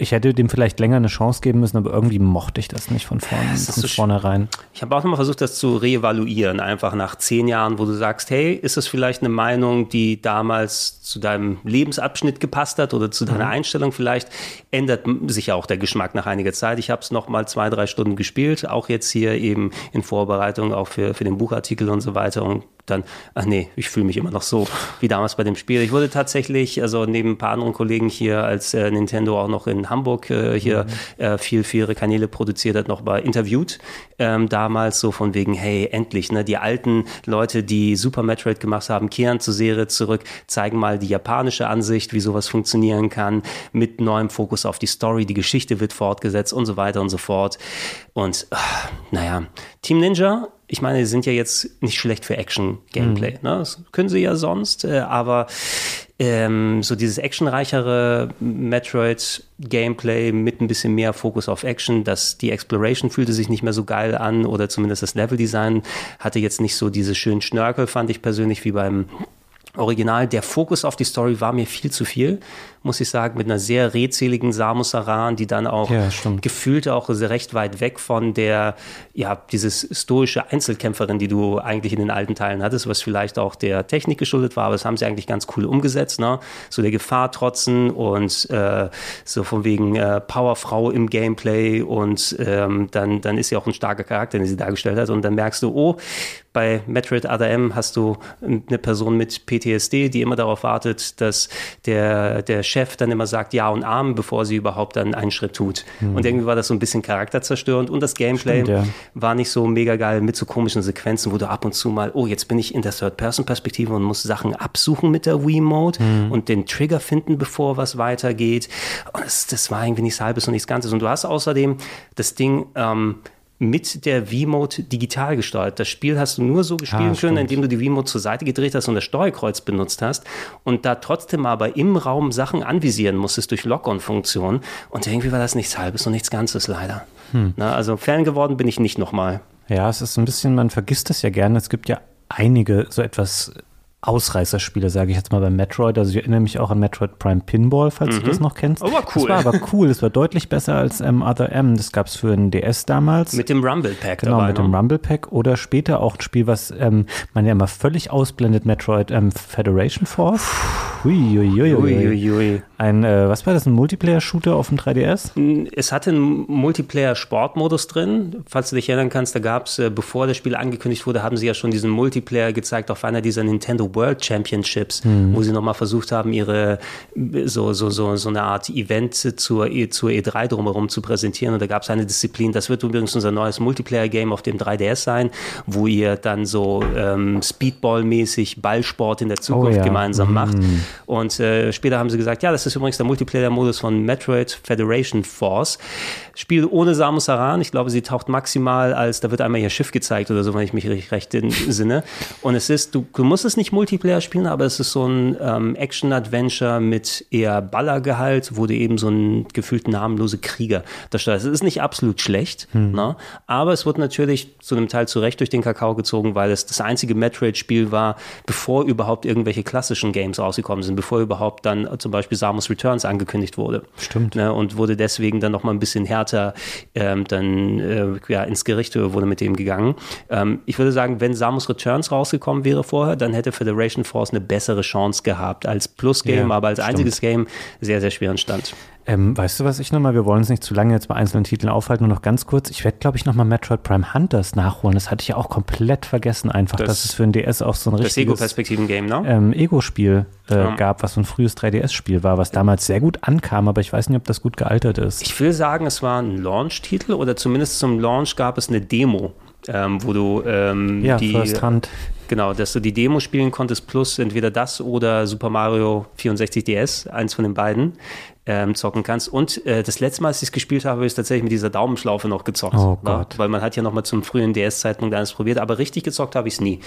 ich hätte dem vielleicht länger eine Chance geben müssen, aber irgendwie mochte ich das nicht von, vorn, von so vornherein. Ich habe auch nochmal versucht, das zu reevaluieren, einfach nach zehn Jahren, wo du sagst, hey, ist das vielleicht eine Meinung, die damals zu deinem Lebensabschnitt gepasst hat oder zu deiner mhm. Einstellung vielleicht, ändert sich ja auch der Geschmack nach einiger Zeit. Ich habe es nochmal zwei, drei Stunden gespielt, auch jetzt hier eben in Vorbereitung auch für, für den Buchartikel und so weiter und dann, ach nee, ich fühle mich immer noch so wie damals bei dem Spiel. Ich wurde tatsächlich, also neben ein paar anderen Kollegen hier, als äh, Nintendo auch noch in Hamburg äh, hier mhm. äh, viel für ihre Kanäle produziert hat, noch mal interviewt. Ähm, damals so von wegen, hey, endlich, ne, die alten Leute, die Super Metroid gemacht haben, kehren zur Serie zurück, zeigen mal die japanische Ansicht, wie sowas funktionieren kann, mit neuem Fokus auf die Story, die Geschichte wird fortgesetzt und so weiter und so fort. Und ach, naja, Team Ninja ich meine, sie sind ja jetzt nicht schlecht für Action-Gameplay. Mhm. Ne? Das können sie ja sonst, äh, aber ähm, so dieses actionreichere Metroid-Gameplay mit ein bisschen mehr Fokus auf Action, dass die Exploration fühlte sich nicht mehr so geil an oder zumindest das Level-Design hatte jetzt nicht so diese schönen Schnörkel, fand ich persönlich, wie beim Original. Der Fokus auf die Story war mir viel zu viel muss ich sagen, mit einer sehr redseligen Samus Aran, die dann auch ja, gefühlt auch recht weit weg von der, ja, dieses stoische Einzelkämpferin, die du eigentlich in den alten Teilen hattest, was vielleicht auch der Technik geschuldet war, aber das haben sie eigentlich ganz cool umgesetzt, ne? So der Gefahr trotzen und äh, so von wegen äh, Powerfrau im Gameplay und ähm, dann, dann ist sie auch ein starker Charakter, den sie dargestellt hat und dann merkst du, oh, bei Metroid Other M hast du eine Person mit PTSD, die immer darauf wartet, dass der, der Chef dann immer sagt Ja und Arm, bevor sie überhaupt dann einen Schritt tut. Mhm. Und irgendwie war das so ein bisschen charakterzerstörend und das Gameplay Stimmt, ja. war nicht so mega geil mit so komischen Sequenzen, wo du ab und zu mal, oh, jetzt bin ich in der Third-Person-Perspektive und muss Sachen absuchen mit der Wii-Mode mhm. und den Trigger finden, bevor was weitergeht. Und das, das war irgendwie nichts Halbes und nichts Ganzes. Und du hast außerdem das Ding, ähm, mit der V-Mode digital gesteuert. Das Spiel hast du nur so gespielt ah, können, indem du die V-Mode zur Seite gedreht hast und das Steuerkreuz benutzt hast und da trotzdem aber im Raum Sachen anvisieren musstest durch Lock-on-Funktionen. Und irgendwie war das nichts Halbes und nichts Ganzes leider. Hm. Na, also Fan geworden bin ich nicht nochmal. Ja, es ist ein bisschen, man vergisst es ja gerne. Es gibt ja einige so etwas Ausreißerspiele, sage ich jetzt mal bei Metroid. Also ich erinnere mich auch an Metroid Prime Pinball, falls mhm. du das noch kennst. Oh, war cool. Das war aber cool. Das war deutlich besser als ähm, Other M. Das gab es für den DS damals. Mit dem Rumble Pack. Genau, mit noch. dem Rumble Pack. Oder später auch ein Spiel, was ähm, man ja immer völlig ausblendet, Metroid ähm, Federation Force. Huiuiui. Ui, Ein, äh, was war das, ein Multiplayer-Shooter auf dem 3DS? Es hatte einen Multiplayer-Sportmodus drin. Falls du dich erinnern kannst, da gab es, äh, bevor das Spiel angekündigt wurde, haben sie ja schon diesen Multiplayer gezeigt auf einer dieser Nintendo World Championships, mhm. wo sie nochmal versucht haben, ihre so, so, so, so eine Art Event zur, e, zur E3 drumherum zu präsentieren. Und da gab es eine Disziplin, das wird übrigens unser neues Multiplayer-Game auf dem 3DS sein, wo ihr dann so ähm, Speedball-mäßig Ballsport in der Zukunft oh, ja. gemeinsam mhm. macht. Und äh, später haben sie gesagt, ja, das ist übrigens der Multiplayer-Modus von Metroid Federation Force. Spiel ohne Samus Aran. Ich glaube, sie taucht maximal als, da wird einmal ihr Schiff gezeigt oder so, wenn ich mich recht, recht sinne. Und es ist, du, du musst es nicht Multiplayer spielen, aber es ist so ein ähm, Action-Adventure mit eher Ballergehalt, wo du eben so einen gefühlten namenlose Krieger darstellst. Es ist nicht absolut schlecht, hm. ne? aber es wurde natürlich zu einem Teil zurecht durch den Kakao gezogen, weil es das einzige Metroid-Spiel war, bevor überhaupt irgendwelche klassischen Games rausgekommen sind, bevor überhaupt dann zum Beispiel Samus Returns angekündigt wurde. Stimmt. Ne? Und wurde deswegen dann nochmal ein bisschen härter ähm, dann äh, ja, ins Gericht wurde mit dem gegangen. Ähm, ich würde sagen, wenn Samus Returns rausgekommen wäre vorher, dann hätte Federation Force eine bessere Chance gehabt als Plus-Game, ja, aber als stimmt. einziges Game sehr, sehr schweren Stand. Ähm, weißt du, was ich nochmal, wir wollen uns nicht zu lange jetzt bei einzelnen Titeln aufhalten, nur noch ganz kurz. Ich werde, glaube ich, nochmal Metroid Prime Hunters nachholen. Das hatte ich ja auch komplett vergessen, einfach, das, dass es für ein DS auch so ein richtiges Ego-Perspektiven-Game, ne? ähm, Ego-Spiel äh, ja. gab, was so ein frühes 3DS-Spiel war, was damals sehr gut ankam, aber ich weiß nicht, ob das gut gealtert ist. Ich will sagen, es war ein Launch-Titel oder zumindest zum Launch gab es eine Demo. Ähm, wo du ähm, ja, die, First Hand. Genau, dass du die Demo spielen konntest, plus entweder das oder Super Mario 64 DS, eins von den beiden, ähm, zocken kannst. Und äh, das letzte Mal, als ich es gespielt habe, ist tatsächlich mit dieser Daumenschlaufe noch gezockt. Oh? Gott. Weil man hat ja noch mal zum frühen DS-Zeitpunkt eines probiert, aber richtig gezockt habe ich es nie,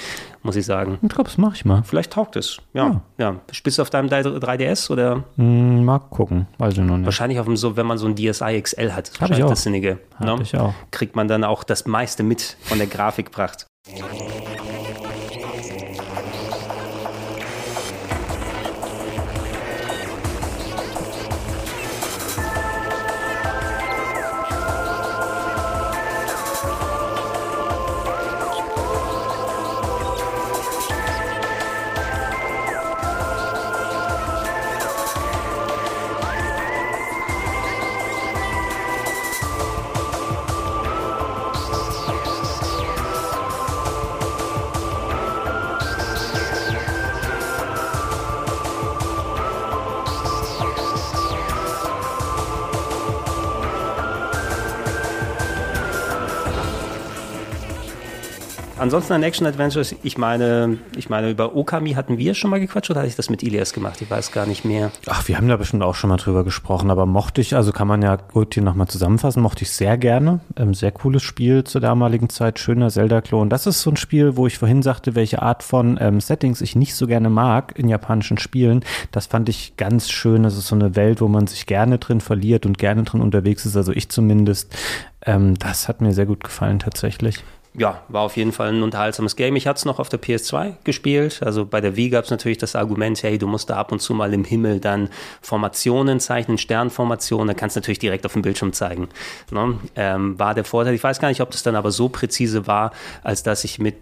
muss ich sagen. Ich glaube, das mache ich mal. Vielleicht taugt es. Ja, ja. ja. Spielst du auf deinem 3DS oder? Mm, mal gucken, weiß ich noch nicht. Wahrscheinlich auf dem, so, wenn man so ein DSi XL hat. Hab ich auch. Das Sinnige. Hab ne? ich auch. Kriegt man dann auch das meiste mit von der Grafikpracht. Ansonsten an Action Adventures, ich meine, ich meine, über Okami hatten wir schon mal gequatscht oder hatte ich das mit Ilias gemacht? Ich weiß gar nicht mehr. Ach, wir haben da bestimmt auch schon mal drüber gesprochen, aber mochte ich, also kann man ja gut hier nochmal zusammenfassen, mochte ich sehr gerne. Ähm, sehr cooles Spiel zur damaligen Zeit, schöner Zelda-Klon. Das ist so ein Spiel, wo ich vorhin sagte, welche Art von ähm, Settings ich nicht so gerne mag in japanischen Spielen. Das fand ich ganz schön. Das ist so eine Welt, wo man sich gerne drin verliert und gerne drin unterwegs ist, also ich zumindest. Ähm, das hat mir sehr gut gefallen tatsächlich ja, war auf jeden Fall ein unterhaltsames Game. Ich hatte es noch auf der PS2 gespielt. Also bei der Wii gab es natürlich das Argument, hey, du musst da ab und zu mal im Himmel dann Formationen zeichnen, Sternformationen, dann kannst du natürlich direkt auf dem Bildschirm zeigen. Ne? Ähm, war der Vorteil. Ich weiß gar nicht, ob das dann aber so präzise war, als dass ich mit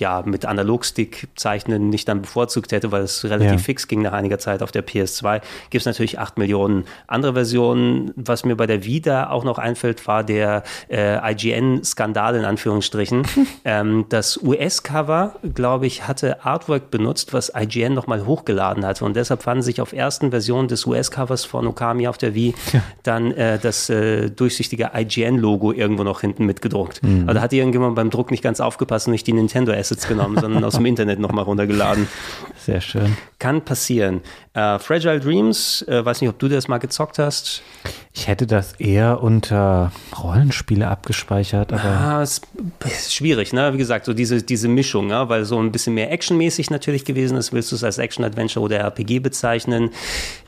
ja, mit Analogstick zeichnen nicht dann bevorzugt hätte, weil es relativ ja. fix ging nach einiger Zeit auf der PS2. Gibt es natürlich acht Millionen andere Versionen. Was mir bei der Vida auch noch einfällt, war der äh, IGN-Skandal in Anführungsstrichen. ähm, das US-Cover, glaube ich, hatte Artwork benutzt, was IGN nochmal hochgeladen hatte. Und deshalb fanden sich auf ersten Versionen des US-Covers von Okami auf der Wii ja. dann äh, das äh, durchsichtige IGN-Logo irgendwo noch hinten mitgedruckt. Mhm. Also da hat irgendjemand beim Druck nicht ganz aufgepasst und nicht die Nintendo S Assets genommen, sondern aus dem Internet nochmal runtergeladen. Sehr schön. Kann passieren. Äh, Fragile Dreams, äh, weiß nicht, ob du das mal gezockt hast. Ich hätte das eher unter Rollenspiele abgespeichert, aber. Ah, es ist schwierig, ne? Wie gesagt, so diese, diese Mischung, ja? weil so ein bisschen mehr actionmäßig natürlich gewesen ist. Willst du es als Action-Adventure oder RPG bezeichnen?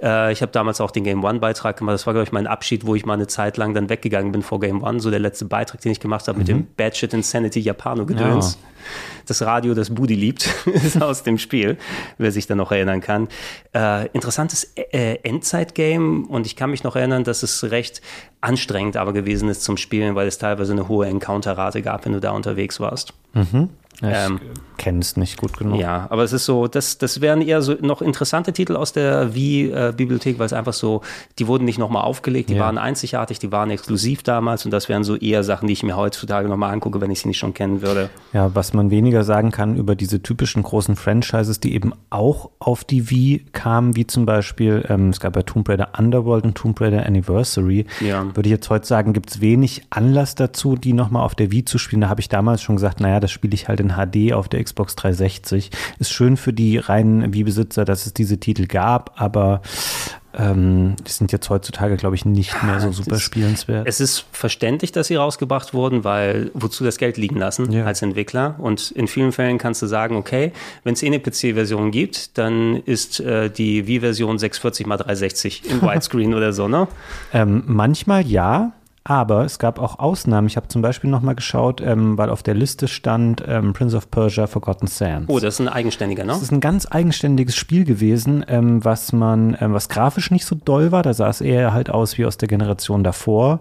Äh, ich habe damals auch den Game One-Beitrag gemacht. Das war, glaube ich, mein Abschied, wo ich mal eine Zeit lang dann weggegangen bin vor Game One. So der letzte Beitrag, den ich gemacht habe mhm. mit dem Bad Shit Insanity Japano-Gedöns. Ja. Das Radio, das Budi liebt, ist aus dem Spiel, wer sich da noch erinnern kann. Äh, interessantes äh, Endzeit-Game und ich kann mich noch erinnern, dass es recht anstrengend aber gewesen ist zum Spielen, weil es teilweise eine hohe Encounter-Rate gab, wenn du da unterwegs warst. Mhm. Ich ähm, kenne es nicht gut genug. Ja, aber es ist so, das, das wären eher so noch interessante Titel aus der Wii-Bibliothek, weil es einfach so, die wurden nicht nochmal aufgelegt, die ja. waren einzigartig, die waren exklusiv damals und das wären so eher Sachen, die ich mir heutzutage nochmal angucke, wenn ich sie nicht schon kennen würde. Ja, was man weniger sagen kann über diese typischen großen Franchises, die eben auch auf die Wii kamen, wie zum Beispiel, ähm, es gab ja Tomb Raider Underworld und Tomb Raider Anniversary. Ja. Würde ich jetzt heute sagen, gibt es wenig Anlass dazu, die nochmal auf der Wii zu spielen. Da habe ich damals schon gesagt, naja, das spiele ich halt in HD auf der Xbox 360. Ist schön für die reinen Wii-Besitzer, dass es diese Titel gab, aber ähm, die sind jetzt heutzutage, glaube ich, nicht mehr so super es, spielenswert. Es ist verständlich, dass sie rausgebracht wurden, weil wozu das Geld liegen lassen ja. als Entwickler? Und in vielen Fällen kannst du sagen, okay, wenn es eh eine PC-Version gibt, dann ist äh, die Wii-Version 640 x 360 im Widescreen oder so, ne? Ähm, manchmal ja. Aber es gab auch Ausnahmen. Ich habe zum Beispiel nochmal geschaut, ähm, weil auf der Liste stand ähm, Prince of Persia Forgotten Sands. Oh, das ist ein eigenständiger, ne? Das ist ein ganz eigenständiges Spiel gewesen, ähm, was man, ähm, was grafisch nicht so doll war. Da sah es eher halt aus wie aus der Generation davor.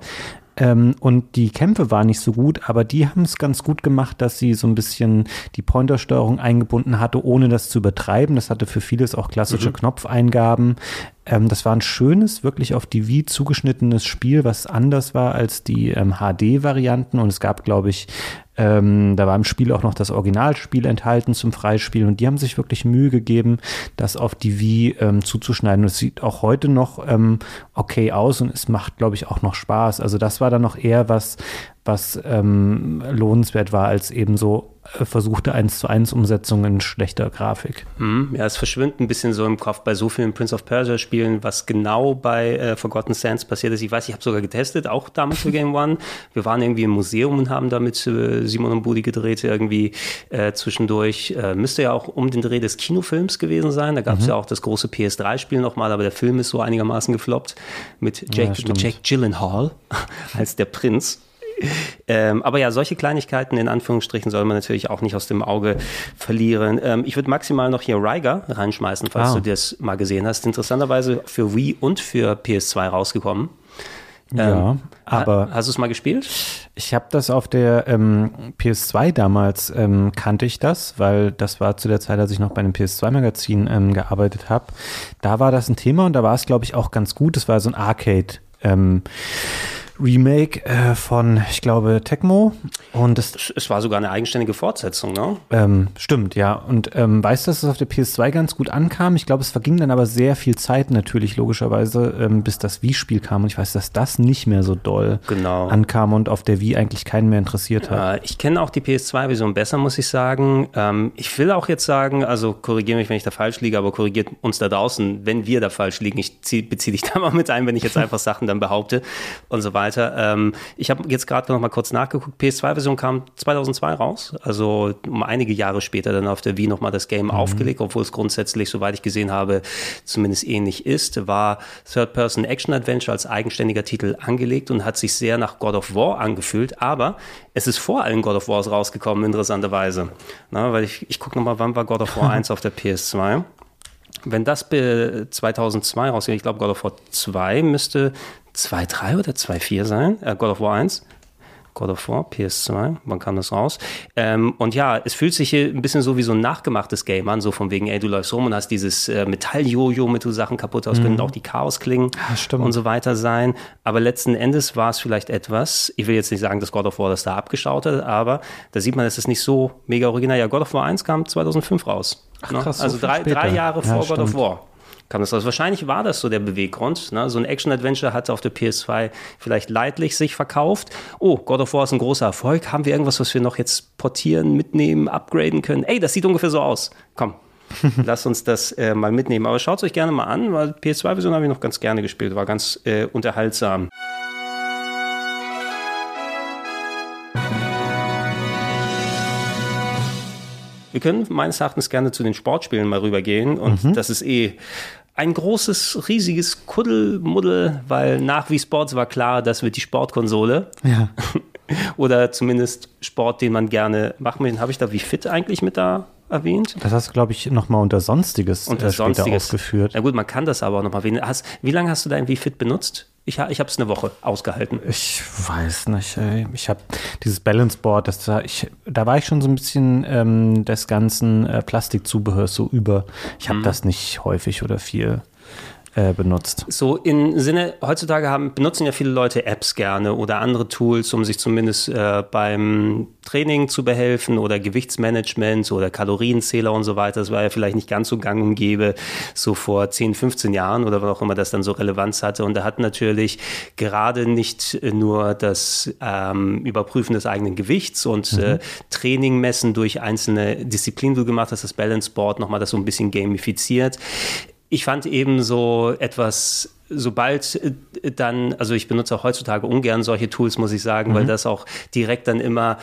Ähm, und die Kämpfe waren nicht so gut, aber die haben es ganz gut gemacht, dass sie so ein bisschen die Pointersteuerung eingebunden hatte, ohne das zu übertreiben. Das hatte für vieles auch klassische mhm. Knopfeingaben. Ähm, das war ein schönes, wirklich auf die Wii zugeschnittenes Spiel, was anders war als die ähm, HD-Varianten. Und es gab, glaube ich, ähm, da war im Spiel auch noch das Originalspiel enthalten zum Freispielen und die haben sich wirklich Mühe gegeben, das auf die Wii ähm, zuzuschneiden. Und es sieht auch heute noch ähm, okay aus und es macht, glaube ich, auch noch Spaß. Also das war dann noch eher was, was ähm, lohnenswert war, als eben so versuchte 1 zu 1 Umsetzung in schlechter Grafik. Hm, ja, es verschwimmt ein bisschen so im Kopf bei so vielen Prince of Persia Spielen, was genau bei äh, Forgotten Sands passiert ist. Ich weiß, ich habe sogar getestet, auch damals für Game One. Wir waren irgendwie im Museum und haben da mit äh, Simon und Budi gedreht, irgendwie äh, zwischendurch. Äh, müsste ja auch um den Dreh des Kinofilms gewesen sein. Da gab es mhm. ja auch das große PS3-Spiel nochmal, aber der Film ist so einigermaßen gefloppt mit Jake, ja, mit Jake Gyllenhaal als der Prinz ähm, aber ja, solche Kleinigkeiten in Anführungsstrichen soll man natürlich auch nicht aus dem Auge verlieren. Ähm, ich würde maximal noch hier Riger reinschmeißen, falls ah. du das mal gesehen hast. Interessanterweise für Wii und für PS2 rausgekommen. Ja, ähm, aber. Hast du es mal gespielt? Ich habe das auf der ähm, PS2 damals, ähm, kannte ich das, weil das war zu der Zeit, als ich noch bei einem PS2-Magazin ähm, gearbeitet habe. Da war das ein Thema und da war es, glaube ich, auch ganz gut. Es war so ein Arcade. Ähm, Remake äh, von, ich glaube, Tecmo. Und es, es war sogar eine eigenständige Fortsetzung, ne? Ähm, stimmt, ja. Und ähm, weißt du, dass es auf der PS2 ganz gut ankam? Ich glaube, es verging dann aber sehr viel Zeit natürlich, logischerweise, ähm, bis das Wii-Spiel kam. Und ich weiß, dass das nicht mehr so doll genau. ankam und auf der Wii eigentlich keinen mehr interessiert hat. Äh, ich kenne auch die PS2-Version besser, muss ich sagen. Ähm, ich will auch jetzt sagen, also korrigiere mich, wenn ich da falsch liege, aber korrigiert uns da draußen, wenn wir da falsch liegen. Ich beziehe dich da mal mit ein, wenn ich jetzt einfach Sachen dann behaupte und so weiter weiter. Ähm, ich habe jetzt gerade noch mal kurz nachgeguckt. PS2-Version kam 2002 raus, also um einige Jahre später dann auf der Wii noch mal das Game mhm. aufgelegt, obwohl es grundsätzlich, soweit ich gesehen habe, zumindest ähnlich ist. War Third-Person Action-Adventure als eigenständiger Titel angelegt und hat sich sehr nach God of War angefühlt, aber es ist vor allen God of Wars rausgekommen, interessanterweise. Na, weil ich, ich gucke noch mal, wann war God of War 1 auf der PS2? Wenn das 2002 rausgeht, ich glaube God of War 2 müsste 2.3 oder 2.4 sein, äh, God of War 1. God of War, PS2, wann kam das raus? Ähm, und ja, es fühlt sich hier ein bisschen so wie so ein nachgemachtes Game an, so von wegen, ey, du läufst rum und hast dieses äh, Metall-Jojo, mit du Sachen kaputt hast, mhm. können auch die Chaos-Klingen ja, und so weiter sein. Aber letzten Endes war es vielleicht etwas, ich will jetzt nicht sagen, dass God of War das da abgeschaut hat, aber da sieht man, es ist nicht so mega original. Ja, God of War 1 kam 2005 raus. Ach, ne? krass, also so drei, drei Jahre vor ja, God of War kam das raus. Wahrscheinlich war das so der Beweggrund. Ne? So ein Action-Adventure hatte auf der PS2 vielleicht leidlich sich verkauft. Oh, God of War ist ein großer Erfolg. Haben wir irgendwas, was wir noch jetzt portieren, mitnehmen, upgraden können? Ey, das sieht ungefähr so aus. Komm, lass uns das äh, mal mitnehmen. Aber schaut es euch gerne mal an, weil PS2-Version habe ich noch ganz gerne gespielt. War ganz äh, unterhaltsam. Wir können meines Erachtens gerne zu den Sportspielen mal rübergehen und mhm. das ist eh ein großes, riesiges Kuddelmuddel, weil nach Wii Sports war klar, das wird die Sportkonsole. Ja. Oder zumindest Sport, den man gerne machen will. Habe ich da wie fit eigentlich mit da erwähnt? Das hast du, glaube ich, nochmal unter Sonstiges, unter äh, Sonstiges aufgeführt. Ja gut, man kann das aber auch nochmal erwähnen. wie lange hast du da wie fit benutzt? Ich, ich habe es eine Woche ausgehalten. Ich weiß nicht. Ey. Ich habe dieses Balance Board, das da, ich, da war ich schon so ein bisschen ähm, des ganzen äh, Plastikzubehörs so über. Ich habe mhm. das nicht häufig oder viel äh, benutzt. So im Sinne, heutzutage haben, benutzen ja viele Leute Apps gerne oder andere Tools, um sich zumindest äh, beim Training zu behelfen oder Gewichtsmanagement oder Kalorienzähler und so weiter. Das war ja vielleicht nicht ganz so gang und gäbe, so vor 10, 15 Jahren oder wann auch immer das dann so Relevanz hatte. Und da hat natürlich gerade nicht nur das ähm, Überprüfen des eigenen Gewichts und mhm. äh, Training messen durch einzelne Disziplinen, die du gemacht hast, das Balance Board nochmal das so ein bisschen gamifiziert ich fand eben so etwas sobald äh, dann, also ich benutze auch heutzutage ungern solche Tools, muss ich sagen, mhm. weil das auch direkt dann immer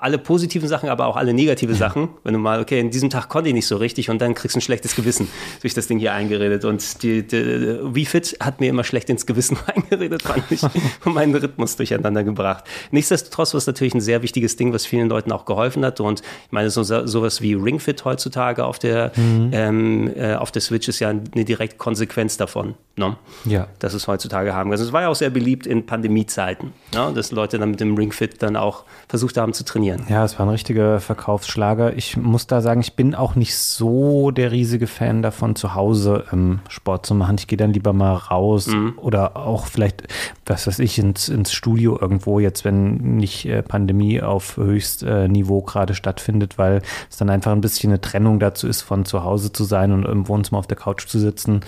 alle positiven Sachen, aber auch alle negative Sachen, wenn du mal, okay, in diesem Tag konnte ich nicht so richtig und dann kriegst du ein schlechtes Gewissen durch das Ding hier eingeredet. Und die, die, wie fit hat mir immer schlecht ins Gewissen eingeredet, fand ich, und meinen Rhythmus durcheinander gebracht. Nichtsdestotrotz war es natürlich ein sehr wichtiges Ding, was vielen Leuten auch geholfen hat. Und ich meine, so, sowas wie Ringfit heutzutage auf der, mhm. ähm, äh, auf der Switch ist ja eine direkte Konsequenz davon. Ne? Ja. das es heutzutage haben. Also es war ja auch sehr beliebt in Pandemiezeiten, ja, dass Leute dann mit dem Ringfit dann auch versucht haben zu trainieren. Ja, es war ein richtiger Verkaufsschlager. Ich muss da sagen, ich bin auch nicht so der riesige Fan davon, zu Hause ähm, Sport zu machen. Ich gehe dann lieber mal raus mhm. oder auch vielleicht, was weiß ich, ins, ins Studio irgendwo, jetzt wenn nicht äh, Pandemie auf Höchstniveau äh, gerade stattfindet, weil es dann einfach ein bisschen eine Trennung dazu ist, von zu Hause zu sein und im Wohnzimmer auf der Couch zu sitzen.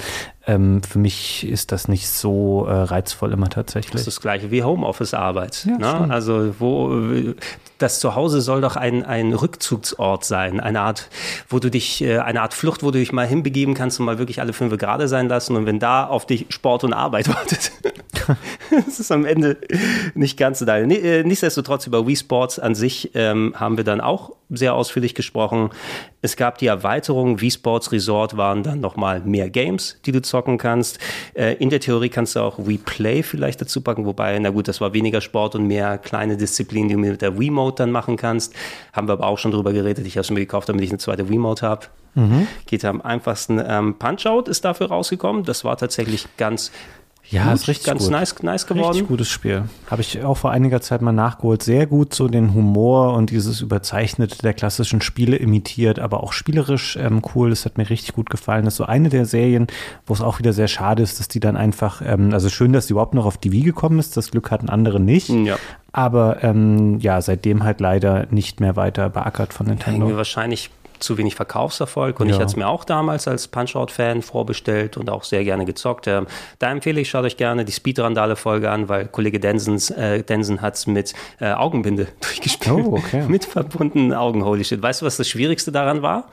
Ähm, für mich ist das nicht so äh, reizvoll immer tatsächlich. Das ist das gleiche wie Homeoffice-Arbeit. Ja, ne? Also wo das Zuhause soll doch ein, ein Rückzugsort sein, eine Art, wo du dich, äh, eine Art Flucht, wo du dich mal hinbegeben kannst und mal wirklich alle fünf gerade sein lassen. Und wenn da auf dich Sport und Arbeit wartet, das ist am Ende nicht ganz so da. Äh, nichtsdestotrotz über Wii Sports an sich ähm, haben wir dann auch sehr ausführlich gesprochen. Es gab die Erweiterung, Wii Sports Resort waren dann nochmal mehr Games, die du zocken kannst. Äh, in der Theorie kannst du auch Wii Play vielleicht dazu packen, wobei, na gut, das war weniger Sport und mehr kleine Disziplinen, die du mit der Wii Mode dann machen kannst. Haben wir aber auch schon drüber geredet. Ich habe es mir gekauft, damit ich eine zweite Wii Mode habe. Mhm. Geht am einfachsten. Ähm, Punch-Out ist dafür rausgekommen. Das war tatsächlich ganz ja, gut, ist richtig ganz gut. nice, nice geworden. Richtig gutes Spiel. Habe ich auch vor einiger Zeit mal nachgeholt. Sehr gut so den Humor und dieses Überzeichnete der klassischen Spiele imitiert, aber auch spielerisch ähm, cool. Das hat mir richtig gut gefallen. Das ist so eine der Serien, wo es auch wieder sehr schade ist, dass die dann einfach, ähm, also schön, dass sie überhaupt noch auf die Wii gekommen ist. Das Glück hatten andere nicht. Ja. Aber ähm, ja, seitdem halt leider nicht mehr weiter beackert von Nintendo. Ja, wahrscheinlich zu wenig Verkaufserfolg und ja. ich hatte es mir auch damals als Punch-Out-Fan vorbestellt und auch sehr gerne gezockt. Ähm, da empfehle ich, schaut euch gerne die Speedrandale-Folge an, weil Kollege Densens, äh, Densen hat es mit äh, Augenbinde durchgespielt. Oh, okay. mit verbundenen Augen, holy shit. Weißt du, was das Schwierigste daran war?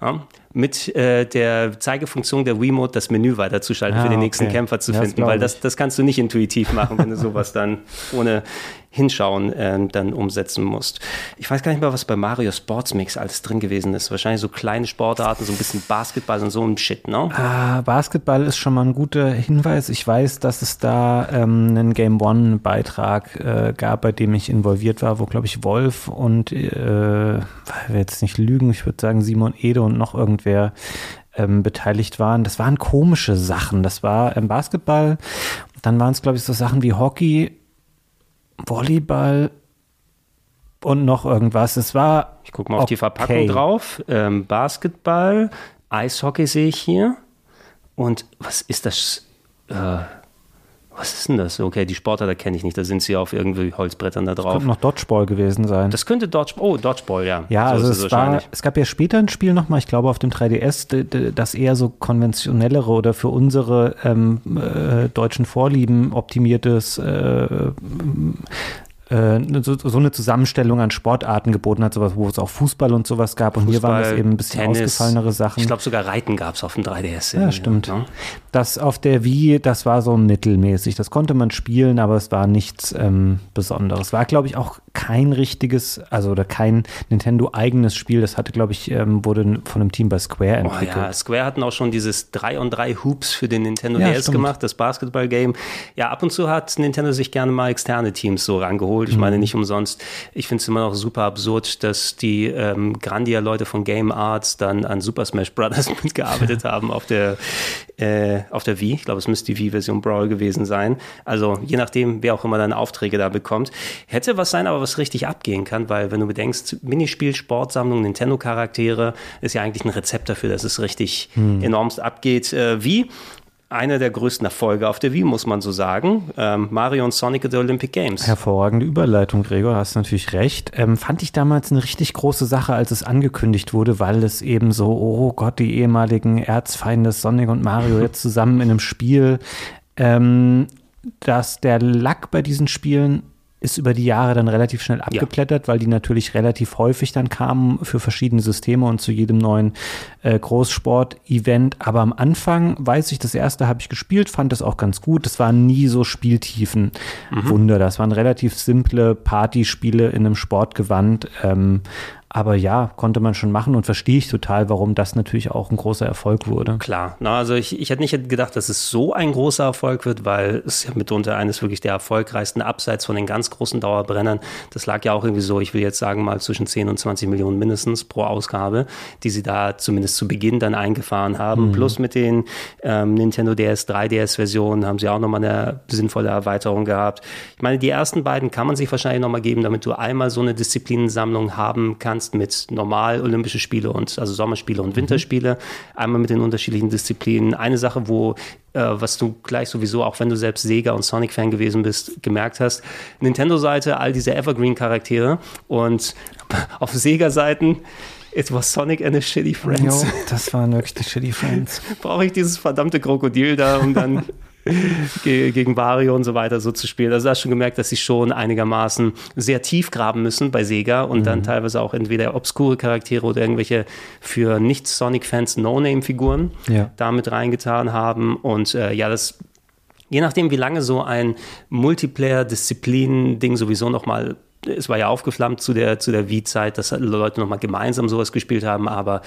Ja, mit äh, der Zeigefunktion der Wiimote das Menü weiterzuschalten, ah, für den nächsten okay. Kämpfer zu finden, weil das, das kannst du nicht intuitiv machen, wenn du sowas dann ohne Hinschauen äh, dann umsetzen musst. Ich weiß gar nicht mehr, was bei Mario Sports Mix alles drin gewesen ist. Wahrscheinlich so kleine Sportarten, so ein bisschen Basketball und so ein Shit, ne? Ah, Basketball ist schon mal ein guter Hinweis. Ich weiß, dass es da ähm, einen Game One-Beitrag äh, gab, bei dem ich involviert war, wo, glaube ich, Wolf und, äh, ich will jetzt nicht lügen, ich würde sagen Simon Ede und noch irgendwer ähm, beteiligt waren. Das waren komische Sachen. Das war ähm, Basketball. Dann waren es, glaube ich, so Sachen wie Hockey Volleyball und noch irgendwas. Es war. Ich gucke mal okay. auf die Verpackung drauf. Ähm, Basketball, Eishockey sehe ich hier. Und was ist das? Äh, was ist denn das? Okay, die Sportler, da kenne ich nicht. Da sind sie auf irgendwie Holzbrettern da drauf. Das könnte noch Dodgeball gewesen sein. Das könnte Dodgeball. Oh, Dodgeball, ja. Ja, so also es, es war, es gab ja später ein Spiel nochmal, ich glaube auf dem 3DS, das eher so konventionellere oder für unsere ähm, äh, deutschen Vorlieben optimiertes äh, äh, so, so, eine Zusammenstellung an Sportarten geboten hat, sowas, wo es auch Fußball und sowas gab. Und Fußball, hier waren es eben ein bisschen Tennis, ausgefallenere Sachen. Ich glaube sogar Reiten gab es auf dem 3DS. Ja, stimmt. Ja. Das auf der Wii, das war so mittelmäßig. Das konnte man spielen, aber es war nichts ähm, Besonderes. War, glaube ich, auch kein richtiges, also oder kein Nintendo-eigenes Spiel. Das hatte, glaube ich, ähm, wurde von einem Team bei Square entwickelt. Oh ja, Square hatten auch schon dieses 3 und 3 Hoops für den Nintendo ja, DS stimmt. gemacht, das Basketball-Game. Ja, ab und zu hat Nintendo sich gerne mal externe Teams so rangeholt. Ich mhm. meine, nicht umsonst. Ich finde es immer noch super absurd, dass die ähm, Grandia-Leute von Game Arts dann an Super Smash Bros. mitgearbeitet haben auf der, äh, auf der Wii. Ich glaube, es müsste die Wii-Version Brawl gewesen sein. Also je nachdem, wer auch immer deine Aufträge da bekommt. Hätte was sein, aber was was richtig abgehen kann, weil wenn du bedenkst, Minispiel, Sportsammlung, Nintendo-Charaktere ist ja eigentlich ein Rezept dafür, dass es richtig hm. enormst abgeht. Äh, wie? einer der größten Erfolge auf der Wii, muss man so sagen. Ähm, Mario und Sonic at the Olympic Games. Hervorragende Überleitung, Gregor, hast natürlich recht. Ähm, fand ich damals eine richtig große Sache, als es angekündigt wurde, weil es eben so, oh Gott, die ehemaligen Erzfeinde Sonic und Mario jetzt zusammen in einem Spiel. Ähm, dass der Lack bei diesen Spielen ist über die Jahre dann relativ schnell abgeplättert, ja. weil die natürlich relativ häufig dann kamen für verschiedene Systeme und zu jedem neuen äh, Großsport-Event. Aber am Anfang, weiß ich, das erste habe ich gespielt, fand das auch ganz gut. Das waren nie so Spieltiefen mhm. Wunder. Das waren relativ simple Partyspiele in einem Sportgewand. Ähm, Aber ja, konnte man schon machen und verstehe ich total, warum das natürlich auch ein großer Erfolg wurde. Klar, na, also ich, ich hätte nicht gedacht, dass es so ein großer Erfolg wird, weil es ja mitunter eines wirklich der erfolgreichsten abseits von den ganz großen Dauerbrennern. Das lag ja auch irgendwie so, ich will jetzt sagen mal zwischen 10 und 20 Millionen mindestens pro Ausgabe, die sie da zumindest zu Beginn dann eingefahren haben. Mhm. Plus mit den ähm, Nintendo DS 3DS Versionen haben sie auch nochmal eine sinnvolle Erweiterung gehabt. Ich meine, die ersten beiden kann man sich wahrscheinlich nochmal geben, damit du einmal so eine Disziplinensammlung haben kannst kannst mit normal Olympische Spiele und also Sommerspiele und mhm. Winterspiele, einmal mit den unterschiedlichen Disziplinen. Eine Sache, wo äh, was du gleich sowieso, auch wenn du selbst Sega und Sonic-Fan gewesen bist, gemerkt hast. Nintendo-Seite, all diese Evergreen-Charaktere und auf Sega-Seiten It was Sonic and his Shitty Friends. Jo, das waren wirklich die Shitty Friends. Brauche ich dieses verdammte Krokodil da, um dann gegen Wario und so weiter so zu spielen. Also da hast du schon gemerkt, dass sie schon einigermaßen sehr tief graben müssen bei Sega und mhm. dann teilweise auch entweder obskure Charaktere oder irgendwelche für Nicht-Sonic-Fans No-Name-Figuren ja. damit reingetan haben. Und äh, ja, das je nachdem, wie lange so ein Multiplayer-Disziplin-Ding sowieso nochmal es war ja aufgeflammt zu der, zu der Wii-Zeit, dass Leute nochmal gemeinsam sowas gespielt haben, aber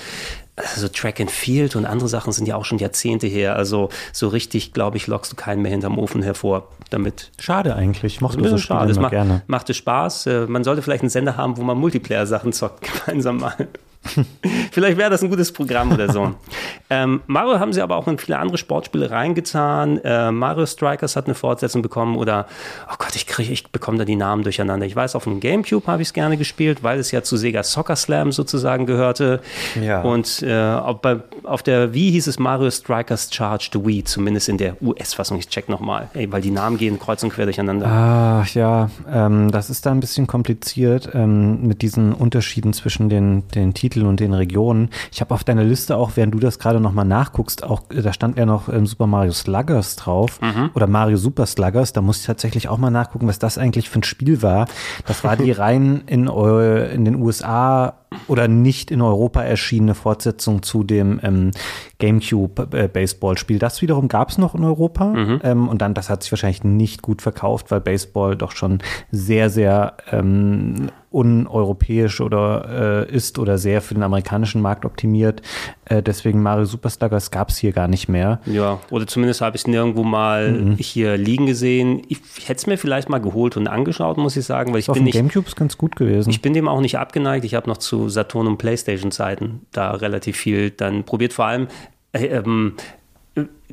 also Track and Field und andere Sachen sind ja auch schon Jahrzehnte her. Also so richtig, glaube ich, lockst du keinen mehr hinterm Ofen hervor damit. Schade eigentlich. Ich mochte so schade. Es macht, gerne. machte Spaß. Äh, man sollte vielleicht einen Sender haben, wo man Multiplayer-Sachen zockt gemeinsam mal. Vielleicht wäre das ein gutes Programm oder so. ähm, Mario haben sie aber auch in viele andere Sportspiele reingetan. Äh, Mario Strikers hat eine Fortsetzung bekommen oder, oh Gott, ich ich bekomme da die Namen durcheinander. Ich weiß, auf dem Gamecube habe ich es gerne gespielt, weil es ja zu Sega Soccer Slam sozusagen gehörte. Ja. Und äh, auf, bei, auf der Wii hieß es Mario Strikers Charged Wii, zumindest in der US-Fassung. Ich check nochmal, weil die Namen gehen kreuz und quer durcheinander. Ach ja, ähm, das ist da ein bisschen kompliziert ähm, mit diesen Unterschieden zwischen den, den Titeln Titeln und den Regionen. Ich habe auf deiner Liste auch, während du das gerade nochmal nachguckst, auch, da stand ja noch ähm, Super Mario Sluggers drauf mhm. oder Mario Super Sluggers. Da muss ich tatsächlich auch mal nachgucken, was das eigentlich für ein Spiel war. Das war die rein in, in den USA oder nicht in Europa erschienene Fortsetzung zu dem ähm, GameCube-Baseball-Spiel. Äh, das wiederum gab es noch in Europa. Mhm. Ähm, und dann, das hat sich wahrscheinlich nicht gut verkauft, weil Baseball doch schon sehr, sehr ähm, uneuropäisch oder äh, ist oder sehr für den amerikanischen Markt optimiert. Äh, deswegen Mario Super Sluggers gab es hier gar nicht mehr. Ja, oder zumindest habe ich es nirgendwo mal mhm. hier liegen gesehen. Ich, ich hätte es mir vielleicht mal geholt und angeschaut, muss ich sagen, weil ich Auf bin dem Gamecube ist ganz gut gewesen. Ich bin dem auch nicht abgeneigt. Ich habe noch zu Saturn und Playstation Zeiten da relativ viel dann probiert. Vor allem äh, ähm,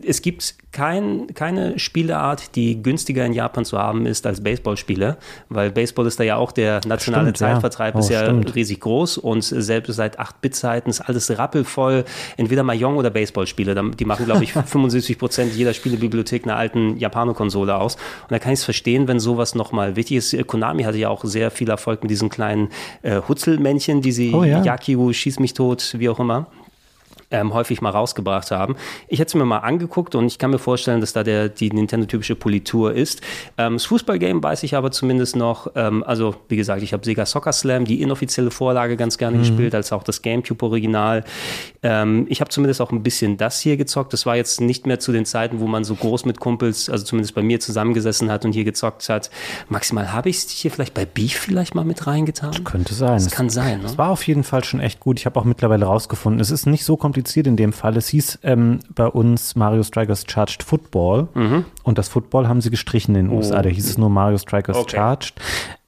es gibt kein, keine Spieleart, die günstiger in Japan zu haben ist als Baseballspiele, weil Baseball ist da ja auch der nationale stimmt, Zeitvertreib, ja. oh, ist ja stimmt. riesig groß und selbst seit 8-Bit-Zeiten ist alles rappelvoll, entweder Mahjong oder Baseballspiele. Die machen, glaube ich, 75 Prozent jeder Spielebibliothek einer alten Japano-Konsole aus. Und da kann ich es verstehen, wenn sowas nochmal wichtig ist. Konami hatte ja auch sehr viel Erfolg mit diesen kleinen äh, Hutzelmännchen, die sie, oh, ja. Yakiu, Schieß mich tot, wie auch immer ähm, häufig mal rausgebracht haben. Ich hätte es mir mal angeguckt und ich kann mir vorstellen, dass da der, die Nintendo-typische Politur ist. Ähm, das Fußballgame weiß ich aber zumindest noch, ähm, also wie gesagt, ich habe Sega Soccer Slam, die inoffizielle Vorlage ganz gerne mhm. gespielt, als auch das GameCube-Original. Ähm, ich habe zumindest auch ein bisschen das hier gezockt. Das war jetzt nicht mehr zu den Zeiten, wo man so groß mit Kumpels, also zumindest bei mir zusammengesessen hat und hier gezockt hat. Maximal habe ich es hier vielleicht bei Beef vielleicht mal mit reingetan. Das könnte sein. Das kann sein. Es ne? war auf jeden Fall schon echt gut. Ich habe auch mittlerweile rausgefunden, es ist nicht so kompliziert kompliziert in dem Fall. Es hieß ähm, bei uns Mario Strikers Charged Football mhm. und das Football haben sie gestrichen in den oh. USA. Da hieß es nur Mario Strikers okay. Charged.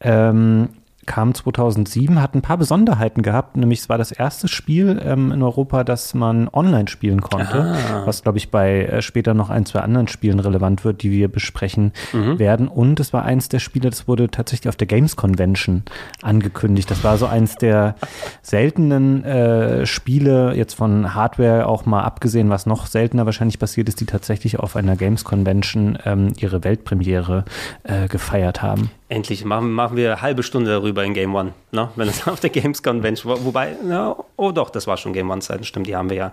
Ähm, kam 2007, hat ein paar Besonderheiten gehabt, nämlich es war das erste Spiel ähm, in Europa, das man online spielen konnte, ah. was glaube ich bei äh, später noch ein, zwei anderen Spielen relevant wird, die wir besprechen mhm. werden. Und es war eins der Spiele, das wurde tatsächlich auf der Games Convention angekündigt. Das war so eins der seltenen äh, Spiele, jetzt von Hardware auch mal abgesehen, was noch seltener wahrscheinlich passiert ist, die tatsächlich auf einer Games Convention ähm, ihre Weltpremiere äh, gefeiert haben. Endlich machen, machen wir eine halbe Stunde darüber in Game One, ne? wenn es auf der Games Convention war. Wobei, ja, oh doch, das war schon Game One-Zeiten, stimmt, die haben wir ja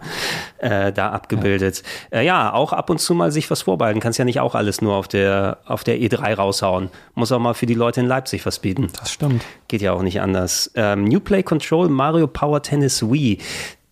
äh, da abgebildet. Ja. Äh, ja. auch ab und zu mal sich was vorbehalten. Kannst ja nicht auch alles nur auf der, auf der E3 raushauen. Muss auch mal für die Leute in Leipzig was bieten. Das stimmt. Geht ja auch nicht anders. Ähm, New Play Control Mario Power Tennis Wii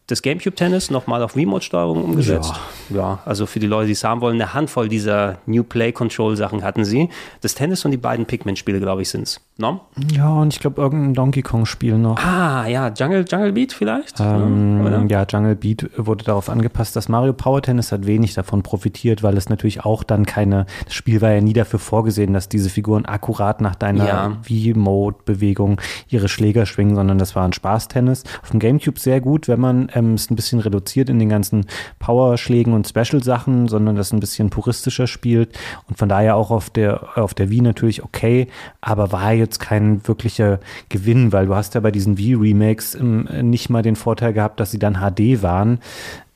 das GameCube-Tennis nochmal auf Remote-Steuerung umgesetzt. Ja. ja. also für die Leute, die es haben wollen, eine Handvoll dieser New Play-Control-Sachen hatten sie. Das Tennis und die beiden Pikmin-Spiele, glaube ich, sind es. No? Ja, und ich glaube, irgendein Donkey Kong-Spiel noch. Ah, ja, Jungle, Jungle Beat vielleicht? Ähm, ja, Jungle Beat wurde darauf angepasst. Das Mario Power Tennis hat wenig davon profitiert, weil es natürlich auch dann keine, das Spiel war ja nie dafür vorgesehen, dass diese Figuren akkurat nach deiner ja. V-Mode-Bewegung ihre Schläger schwingen, sondern das war ein Spaß-Tennis. Auf dem Gamecube sehr gut, wenn man ähm, es ein bisschen reduziert in den ganzen Power-Schlägen und Special-Sachen, sondern das ein bisschen puristischer spielt und von daher auch auf der, auf der Wii natürlich okay, aber war jetzt kein wirklicher Gewinn, weil du hast ja bei diesen Wii-Remakes ähm, nicht mal den Vorteil gehabt, dass sie dann HD waren.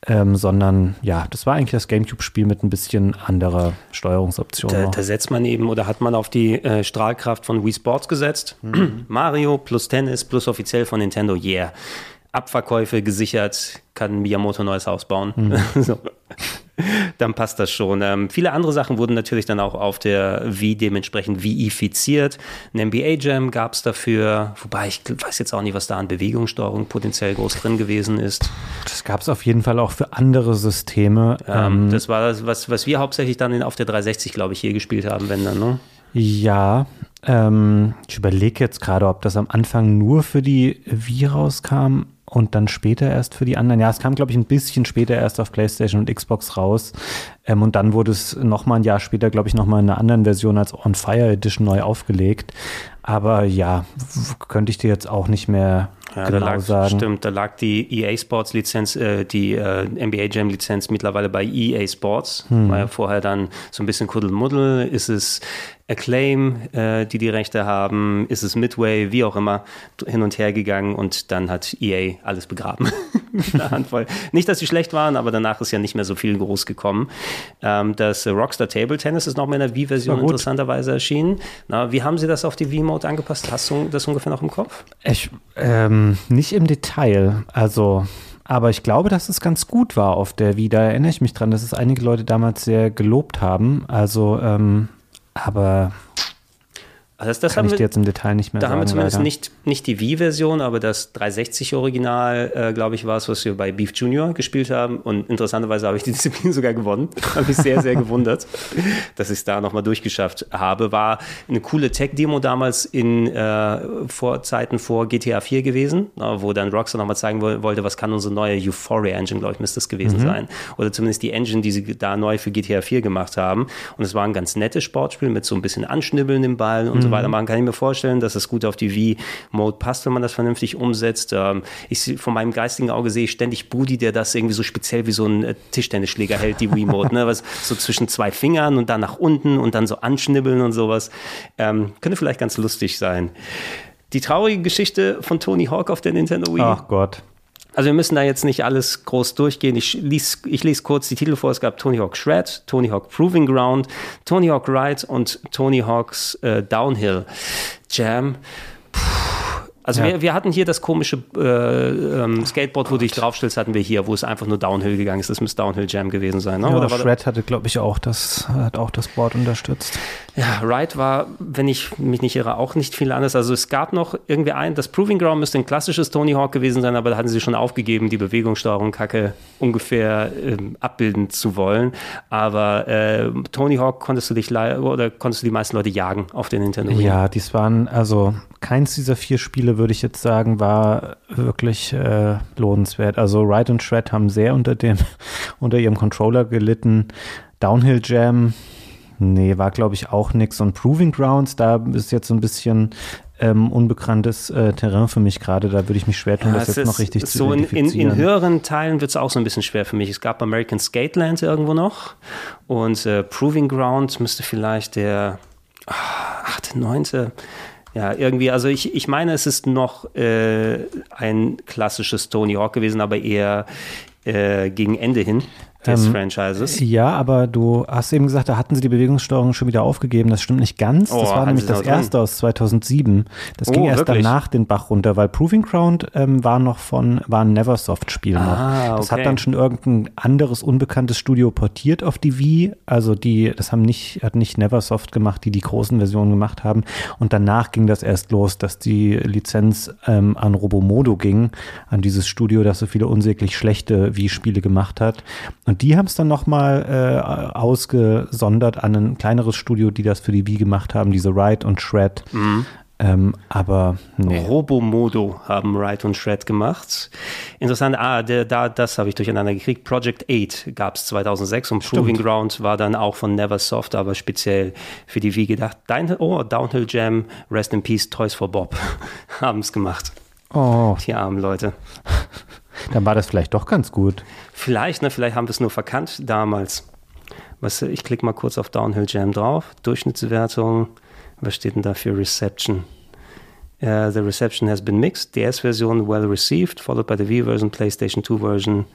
Ähm, sondern ja, das war eigentlich das GameCube-Spiel mit ein bisschen anderer Steuerungsoption. Da, da, setzt man eben oder hat man auf die äh, Strahlkraft von Wii Sports gesetzt. Mhm. Mario plus Tennis plus offiziell von Nintendo, yeah. Abverkäufe gesichert, kann Miyamoto neues Haus bauen. Mhm. so. Dann passt das schon. Ähm, viele andere Sachen wurden natürlich dann auch auf der Wii dementsprechend Wiifiziert. Ein NBA Jam gab es dafür, wobei ich weiß jetzt auch nicht, was da an Bewegungssteuerung potenziell groß drin gewesen ist. Das gab es auf jeden Fall auch für andere Systeme. Ähm, ähm, das war das, was, was wir hauptsächlich dann auf der 360, glaube ich, hier gespielt haben, wenn dann, ne? Ja, ähm, ich überlege jetzt gerade, ob das am Anfang nur für die Wii rauskam und dann später erst für die anderen. Ja, es kam, glaube ich, ein bisschen später erst auf PlayStation und Xbox raus. Ähm, und dann wurde es nochmal ein Jahr später, glaube ich, nochmal in einer anderen Version als On Fire Edition neu aufgelegt. Aber ja, könnte ich dir jetzt auch nicht mehr ja, genau da lag, sagen. Stimmt, da lag die EA Sports Lizenz, äh, die äh, NBA Jam Lizenz mittlerweile bei EA Sports. Hm. War ja vorher dann so ein bisschen Kuddelmuddel. Ist es Acclaim, äh, die die Rechte haben, ist es Midway, wie auch immer, hin und her gegangen und dann hat EA alles begraben. Eine Handvoll. Nicht, dass sie schlecht waren, aber danach ist ja nicht mehr so viel groß gekommen. Ähm, das Rockstar Table Tennis ist noch mal in der Wii-Version interessanterweise erschienen. Na, wie haben sie das auf die Wii-Mode angepasst? Hast du das ungefähr noch im Kopf? Ich, ähm, nicht im Detail. Also aber ich glaube, dass es ganz gut war auf der Wii. Da erinnere ich mich dran, dass es einige Leute damals sehr gelobt haben. Also ähm, aber also das, kann ich dir jetzt im Detail nicht mehr da sagen. Da haben wir zumindest nicht, nicht die Wii-Version, aber das 360-Original, äh, glaube ich, war es, was wir bei Beef Junior gespielt haben. Und interessanterweise habe ich die Disziplin sogar gewonnen. habe mich sehr, sehr gewundert, dass ich es da nochmal durchgeschafft habe. War eine coole Tech-Demo damals in äh, Vorzeiten vor GTA 4 gewesen, wo dann Rockstar nochmal zeigen wollte, was kann unsere neue Euphoria-Engine, glaube ich, müsste es gewesen mhm. sein. Oder zumindest die Engine, die sie da neu für GTA 4 gemacht haben. Und es war ein ganz nettes Sportspiel mit so ein bisschen Anschnibbeln im Ball und mhm. so so weitermachen, kann ich mir vorstellen, dass es gut auf die Wii-Mode passt, wenn man das vernünftig umsetzt. Ähm, ich von meinem geistigen Auge sehe ich ständig Budi, der das irgendwie so speziell wie so ein äh, Tischtennisschläger hält, die Wii-Mode, ne? was so zwischen zwei Fingern und dann nach unten und dann so anschnibbeln und sowas. Ähm, könnte vielleicht ganz lustig sein. Die traurige Geschichte von Tony Hawk auf der Nintendo Wii. Ach Gott. Also wir müssen da jetzt nicht alles groß durchgehen. Ich lese, ich lese kurz die Titel vor. Es gab Tony Hawk Shred, Tony Hawk Proving Ground, Tony Hawk Ride und Tony Hawks äh, Downhill Jam. Also ja. wir, wir, hatten hier das komische äh, ähm, Skateboard, wo du dich draufstellst, hatten wir hier, wo es einfach nur Downhill gegangen ist. Das müsste Downhill Jam gewesen sein. Ne? Ja, Oder Shred hatte, glaube ich, auch das, hat auch das Board unterstützt. Ja, Ride war, wenn ich mich nicht irre, auch nicht viel anders. Also es gab noch irgendwie ein, das Proving Ground müsste ein klassisches Tony Hawk gewesen sein, aber da hatten sie schon aufgegeben, die Bewegungssteuerung Kacke ungefähr ähm, abbilden zu wollen. Aber äh, Tony Hawk konntest du dich oder konntest du die meisten Leute jagen auf den Nintendo. Ja, dies waren, also keins dieser vier Spiele, würde ich jetzt sagen, war wirklich äh, lohnenswert. Also Ride und Shred haben sehr unter dem, unter ihrem Controller gelitten. Downhill Jam Nee, war glaube ich auch nichts. Und Proving Grounds, da ist jetzt so ein bisschen ähm, unbekanntes äh, Terrain für mich gerade. Da würde ich mich schwer tun, ja, das jetzt noch richtig zu so in, in, in, höheren Teilen wird es auch so ein bisschen schwer für mich. Es gab American Skateland irgendwo noch und äh, Proving Ground müsste vielleicht der ach, neunte. Ja, irgendwie, also ich, ich meine, es ist noch äh, ein klassisches Tony Hawk gewesen, aber eher äh, gegen Ende hin. Des Ähm, Franchises. Ja, aber du hast eben gesagt, da hatten sie die Bewegungssteuerung schon wieder aufgegeben. Das stimmt nicht ganz. Oh, das war nämlich das noch drin? erste aus 2007. Das Oh, ging erst wirklich? danach den Bach runter, weil Proving Ground ähm, war noch von, war ein Neversoft-Spiel noch. Ah, Das okay. hat dann schon irgendein anderes unbekanntes Studio portiert auf die Wii. Also die, das haben nicht, hat nicht Neversoft gemacht, die die großen Versionen gemacht haben. Und danach ging das erst los, dass die Lizenz ähm, an Robomodo ging, an dieses Studio, das so viele unsäglich schlechte Wii-Spiele gemacht hat. Und die haben es dann nochmal äh, ausgesondert an ein kleineres Studio, die das für die Wii gemacht haben, diese Ride und Shred. Ähm, aber nee. Robomodo haben Wright und Shred gemacht. Interessant, ah, der, da, das habe ich durcheinander gekriegt. Project 8 gab es 2006 und Proving Ground war dann auch von Neversoft, aber speziell für die Wii gedacht. Dein, oh, Downhill Jam, Rest in Peace, Toys for Bob haben es gemacht. Oh, Die armen Leute. Dann war das vielleicht doch ganz gut. Vielleicht, ne, vielleicht haben wir es nur verkannt damals. Was, ich klicke mal kurz auf Downhill Jam drauf. Durchschnittswertung. Was steht denn da für Reception? Uh, the reception has been mixed. DS-Version well received, followed by the Wii-Version, PlayStation 2 Version.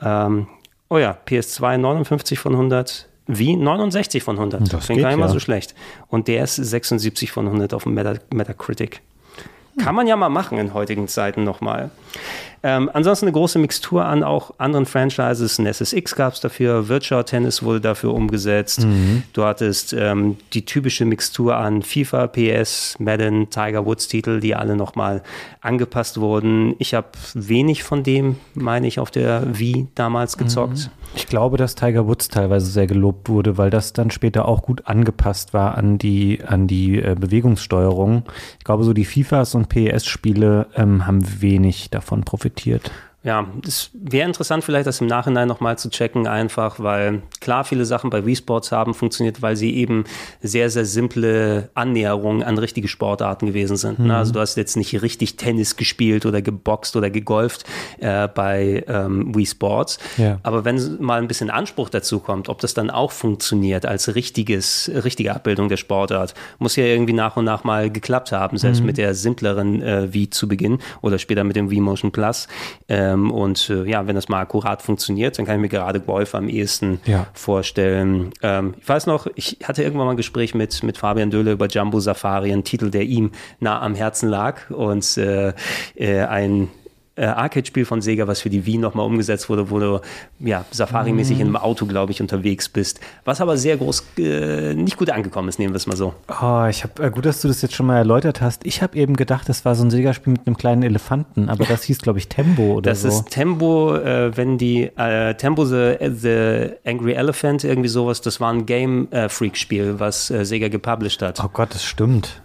Ähm, oh ja, PS2 59 von 100, Wii 69 von 100. Das Klingt gar nicht mal ja. so schlecht. Und DS 76 von 100 auf dem Meta Metacritic. Kann man ja mal machen in heutigen Zeiten nochmal. Ähm, ansonsten eine große Mixtur an auch anderen Franchises. Ein SSX gab es dafür, Virtual Tennis wurde dafür umgesetzt. Du hattest ähm, die typische Mixtur an FIFA, PS, Madden, Tiger Woods Titel, die alle nochmal angepasst wurden. Ich habe wenig von dem, meine ich, auf der Wii damals gezockt. Ich glaube, dass Tiger Woods teilweise sehr gelobt wurde, weil das dann später auch gut angepasst war an die, an die äh, Bewegungssteuerung. Ich glaube, so die FIFAs und PES-Spiele ähm, haben wenig davon profitiert. Ja, es wäre interessant, vielleicht das im Nachhinein nochmal zu checken, einfach, weil klar viele Sachen bei Wii Sports haben funktioniert, weil sie eben sehr, sehr simple Annäherungen an richtige Sportarten gewesen sind. Ne? Also du hast jetzt nicht richtig Tennis gespielt oder geboxt oder gegolft äh, bei ähm, Wii Sports. Ja. Aber wenn mal ein bisschen Anspruch dazu kommt, ob das dann auch funktioniert als richtiges, richtige Abbildung der Sportart, muss ja irgendwie nach und nach mal geklappt haben, selbst mit der simpleren äh, Wii zu Beginn oder später mit dem Wii Motion Plus. Ähm, und äh, ja, wenn das mal akkurat funktioniert, dann kann ich mir gerade Golf am ehesten Ja. vorstellen. Ähm, ich weiß noch, ich hatte irgendwann mal ein Gespräch mit, mit Fabian Döhle über Jumbo Safari, ein Titel, der ihm nah am Herzen lag und äh, äh, ein äh, Arcade-Spiel von Sega, was für die Wii nochmal umgesetzt wurde, wo du ja, Safari-mäßig in einem Auto, glaube ich, unterwegs bist. Was aber sehr groß, äh, nicht gut angekommen ist, nehmen wir es mal so. Oh, ich habe äh, gut, dass du das jetzt schon mal erläutert hast. Ich habe eben gedacht, das war so ein Sega-Spiel mit einem kleinen Elefanten, aber das hieß, glaube ich, Tembo oder Das so. ist Tembo, äh, wenn die äh, Tembo the, the Angry Elephant, irgendwie sowas, das war ein Game äh, Freak-Spiel, was Sega gepublished hat. Oh Gott, das stimmt.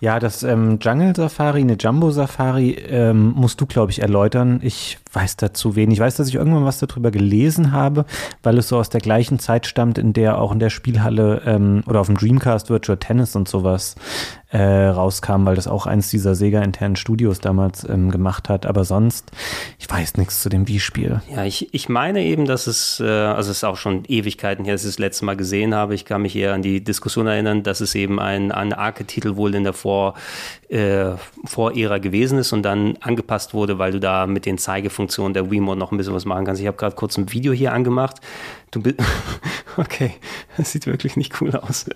Ja, das ähm, Jungle Safari, eine Jumbo Safari, ähm, musst du, glaube ich, erläutern. Ich weiß dazu wenig. Ich weiß, dass ich irgendwann was darüber gelesen habe, weil es so aus der gleichen Zeit stammt, in der auch in der Spielhalle ähm, oder auf dem Dreamcast Virtual Tennis und sowas äh, rauskam, weil das auch eins dieser Sega-internen Studios damals ähm, gemacht hat. Aber sonst, ich weiß nichts zu dem Wii-Spiel. Ja, ich, ich meine eben, dass es, äh, also es ist auch schon Ewigkeiten her, dass ich das letzte Mal gesehen habe. Ich kann mich eher an die Diskussion erinnern, dass es eben ein, ein Arcade-Titel wohl in der Vor, äh, Vor-Ära gewesen ist und dann angepasst wurde, weil du da mit den Zeigefunktionen der Wiimote noch ein bisschen was machen kannst. Ich habe gerade kurz ein Video hier angemacht. Du bist, okay, das sieht wirklich nicht cool aus.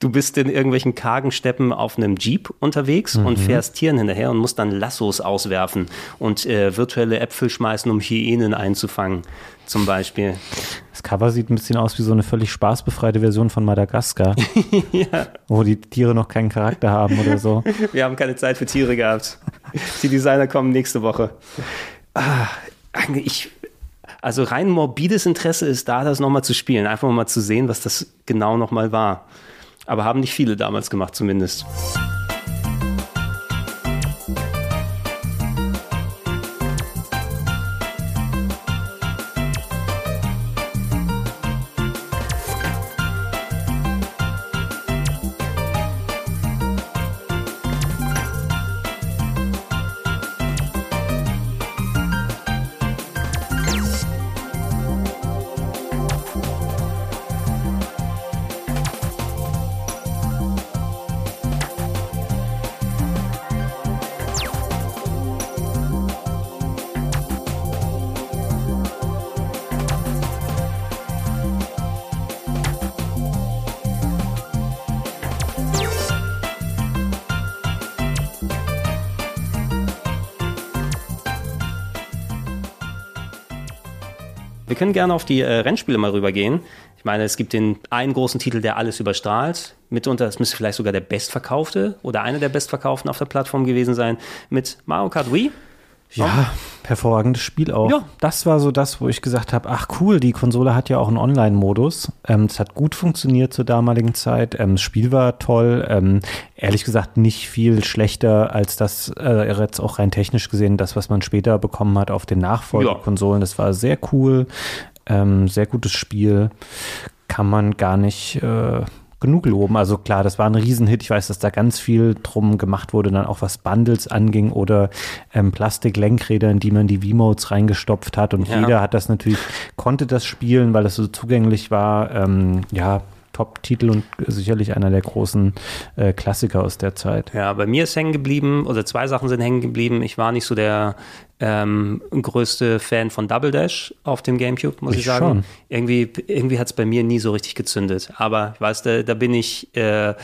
Du bist in irgendwelchen kargen Steppen auf einem Jeep unterwegs und fährst Tieren hinterher und musst dann Lassos auswerfen und äh, virtuelle Äpfel schmeißen, um Hyänen einzufangen, zum Beispiel. Das Cover sieht ein bisschen aus wie so eine völlig spaßbefreite Version von Madagaskar, wo die Tiere noch keinen Charakter haben oder so. Wir haben keine Zeit für Tiere gehabt. Die Designer kommen nächste Woche. Ah, ich, also rein morbides Interesse ist da, das nochmal zu spielen. Einfach mal zu sehen, was das genau nochmal war. Aber haben nicht viele damals gemacht, zumindest. Können gerne auf die äh, Rennspiele mal rübergehen. Ich meine, es gibt den einen großen Titel, der alles überstrahlt. Mitunter, es müsste vielleicht sogar der bestverkaufte oder einer der bestverkauften auf der Plattform gewesen sein, mit Mario Kart Wii. Ja, hervorragendes Spiel auch. Ja. Das war so das, wo ich gesagt habe, ach cool, die Konsole hat ja auch einen Online-Modus. Ähm, es hat gut funktioniert zur damaligen Zeit. Ähm, das Spiel war toll. Ähm, ehrlich gesagt nicht viel schlechter als das, äh, jetzt auch rein technisch gesehen, das, was man später bekommen hat auf den Nachfolgekonsolen. Ja. Das war sehr cool. Ähm, sehr gutes Spiel. Kann man gar nicht äh, genug loben. Also klar, das war ein Riesenhit. Ich weiß, dass da ganz viel drum gemacht wurde, dann auch was Bundles anging oder ähm, Plastiklenkräder, in die man die V-Modes reingestopft hat. Und ja. jeder hat das natürlich, konnte das spielen, weil das so zugänglich war. Ähm, ja, Top-Titel und sicherlich einer der großen äh, Klassiker aus der Zeit. Ja, bei mir ist hängen geblieben, oder zwei Sachen sind hängen geblieben. Ich war nicht so der ähm, größte Fan von Double Dash auf dem GameCube, muss ich, ich sagen. Schon. Irgendwie, irgendwie hat es bei mir nie so richtig gezündet. Aber ich weiß, da, da bin ich äh,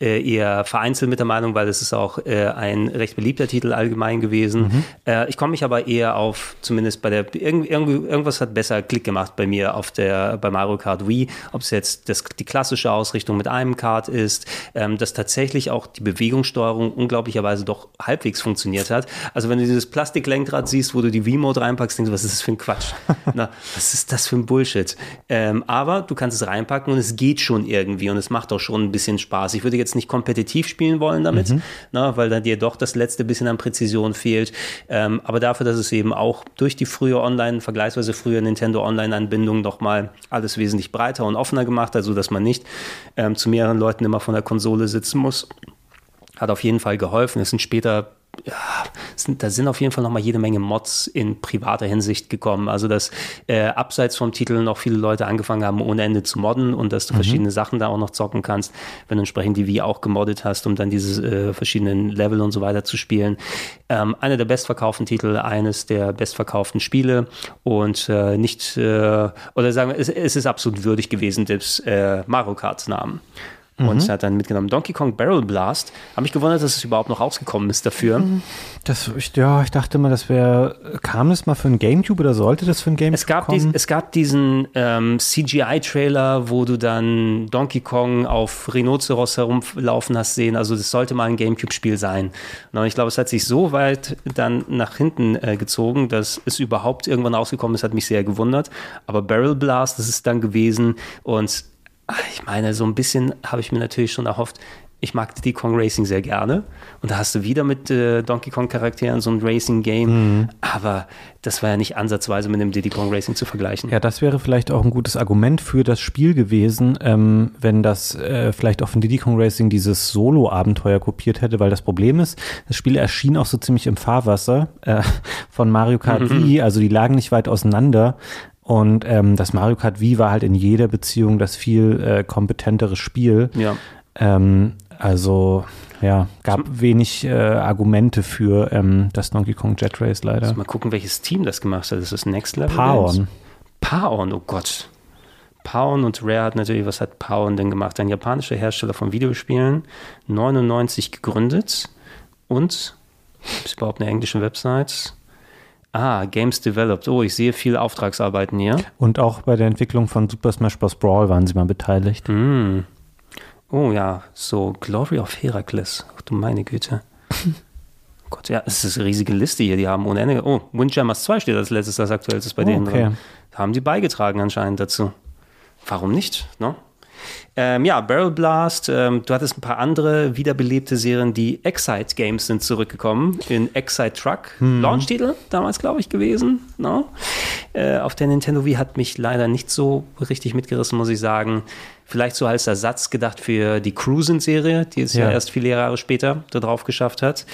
äh, eher vereinzelt mit der Meinung, weil es ist auch äh, ein recht beliebter Titel allgemein gewesen. Mhm. Äh, ich komme mich aber eher auf, zumindest bei der, irgendwie, irgendwas hat besser Klick gemacht bei mir auf der, bei Mario Kart Wii, ob es jetzt das, die klassische Ausrichtung mit einem Kart ist, ähm, dass tatsächlich auch die Bewegungssteuerung unglaublicherweise doch halbwegs funktioniert hat. Also wenn du dieses Plastiklenkrad siehst, wo du die V-Mode reinpackst, denkst du, was ist das für ein Quatsch? Na, was ist das für ein Bullshit? Ähm, aber du kannst es reinpacken und es geht schon irgendwie und es macht auch schon ein bisschen Spaß. Ich würde jetzt nicht kompetitiv spielen wollen damit, mhm. na, weil da dir doch das letzte bisschen an Präzision fehlt. Ähm, aber dafür, dass es eben auch durch die frühe Online, vergleichsweise frühe Nintendo Online-Anbindung nochmal alles wesentlich breiter und offener gemacht, also dass man nicht ähm, zu mehreren Leuten immer von der Konsole sitzen muss hat auf jeden Fall geholfen. Es sind später ja, sind, da sind auf jeden Fall noch mal jede Menge Mods in privater Hinsicht gekommen. Also, dass äh, abseits vom Titel noch viele Leute angefangen haben, ohne Ende zu modden und dass du mhm. verschiedene Sachen da auch noch zocken kannst, wenn du entsprechend die Wii auch gemoddet hast, um dann diese äh, verschiedenen Level und so weiter zu spielen. Ähm, einer der bestverkauften Titel, eines der bestverkauften Spiele und äh, nicht, äh, oder sagen wir, es, es, ist absolut würdig gewesen des äh, Mario Kart Namen und mhm. hat dann mitgenommen Donkey Kong Barrel Blast. Habe mich gewundert, dass es überhaupt noch rausgekommen ist dafür. Mhm. Das, ja, ich dachte mal, das wäre, kam das mal für ein Gamecube oder sollte das für ein Gamecube es gab kommen? Dies, es gab diesen ähm, CGI-Trailer, wo du dann Donkey Kong auf Rhinoceros herumlaufen hast sehen. Also das sollte mal ein Gamecube-Spiel sein. Und ich glaube, es hat sich so weit dann nach hinten äh, gezogen, dass es überhaupt irgendwann rausgekommen ist, hat mich sehr gewundert. Aber Barrel Blast, das ist dann gewesen und ich meine, so ein bisschen habe ich mir natürlich schon erhofft, ich mag Diddy Kong Racing sehr gerne. Und da hast du wieder mit äh, Donkey Kong Charakteren so ein Racing-Game. Mhm. Aber das war ja nicht ansatzweise mit dem Diddy Kong Racing zu vergleichen. Ja, das wäre vielleicht auch ein gutes Argument für das Spiel gewesen, ähm, wenn das äh, vielleicht auch von Diddy Kong Racing dieses Solo-Abenteuer kopiert hätte, weil das Problem ist, das Spiel erschien auch so ziemlich im Fahrwasser äh, von Mario Kart mhm. Wii. Also die lagen nicht weit auseinander. Und ähm, das Mario Kart Wii war halt in jeder Beziehung das viel äh, kompetentere Spiel. Ja. Ähm, also ja, gab wenig äh, Argumente für ähm, das Donkey Kong Jet Race leider. Also mal gucken, welches Team das gemacht hat. Das ist Next Level. Paon. Paon, oh Gott. Paon und Rare hat natürlich, was hat Paon denn gemacht? Ein japanischer Hersteller von Videospielen, 99 gegründet und ist überhaupt eine englische Website? Ah, Games Developed. Oh, ich sehe viele Auftragsarbeiten hier. Und auch bei der Entwicklung von Super Smash Bros. Brawl waren sie mal beteiligt. Mm. Oh ja, so Glory of Heracles. Ach du meine Güte. Gott, ja, es ist eine riesige Liste hier. Die haben ohne Ende. Oh, Windjammers 2 steht als letztes, das aktuellste bei denen okay. drin. Haben sie beigetragen anscheinend dazu. Warum nicht? No? Ähm, ja, Barrel Blast, ähm, du hattest ein paar andere wiederbelebte Serien, die Excite Games sind zurückgekommen in Excite Truck. Hm. Launch-Titel damals, glaube ich, gewesen. No? Äh, auf der Nintendo Wii hat mich leider nicht so richtig mitgerissen, muss ich sagen vielleicht so als Ersatz gedacht für die Cruisen-Serie, die es ja. ja. erst viele Jahre später da drauf geschafft hat.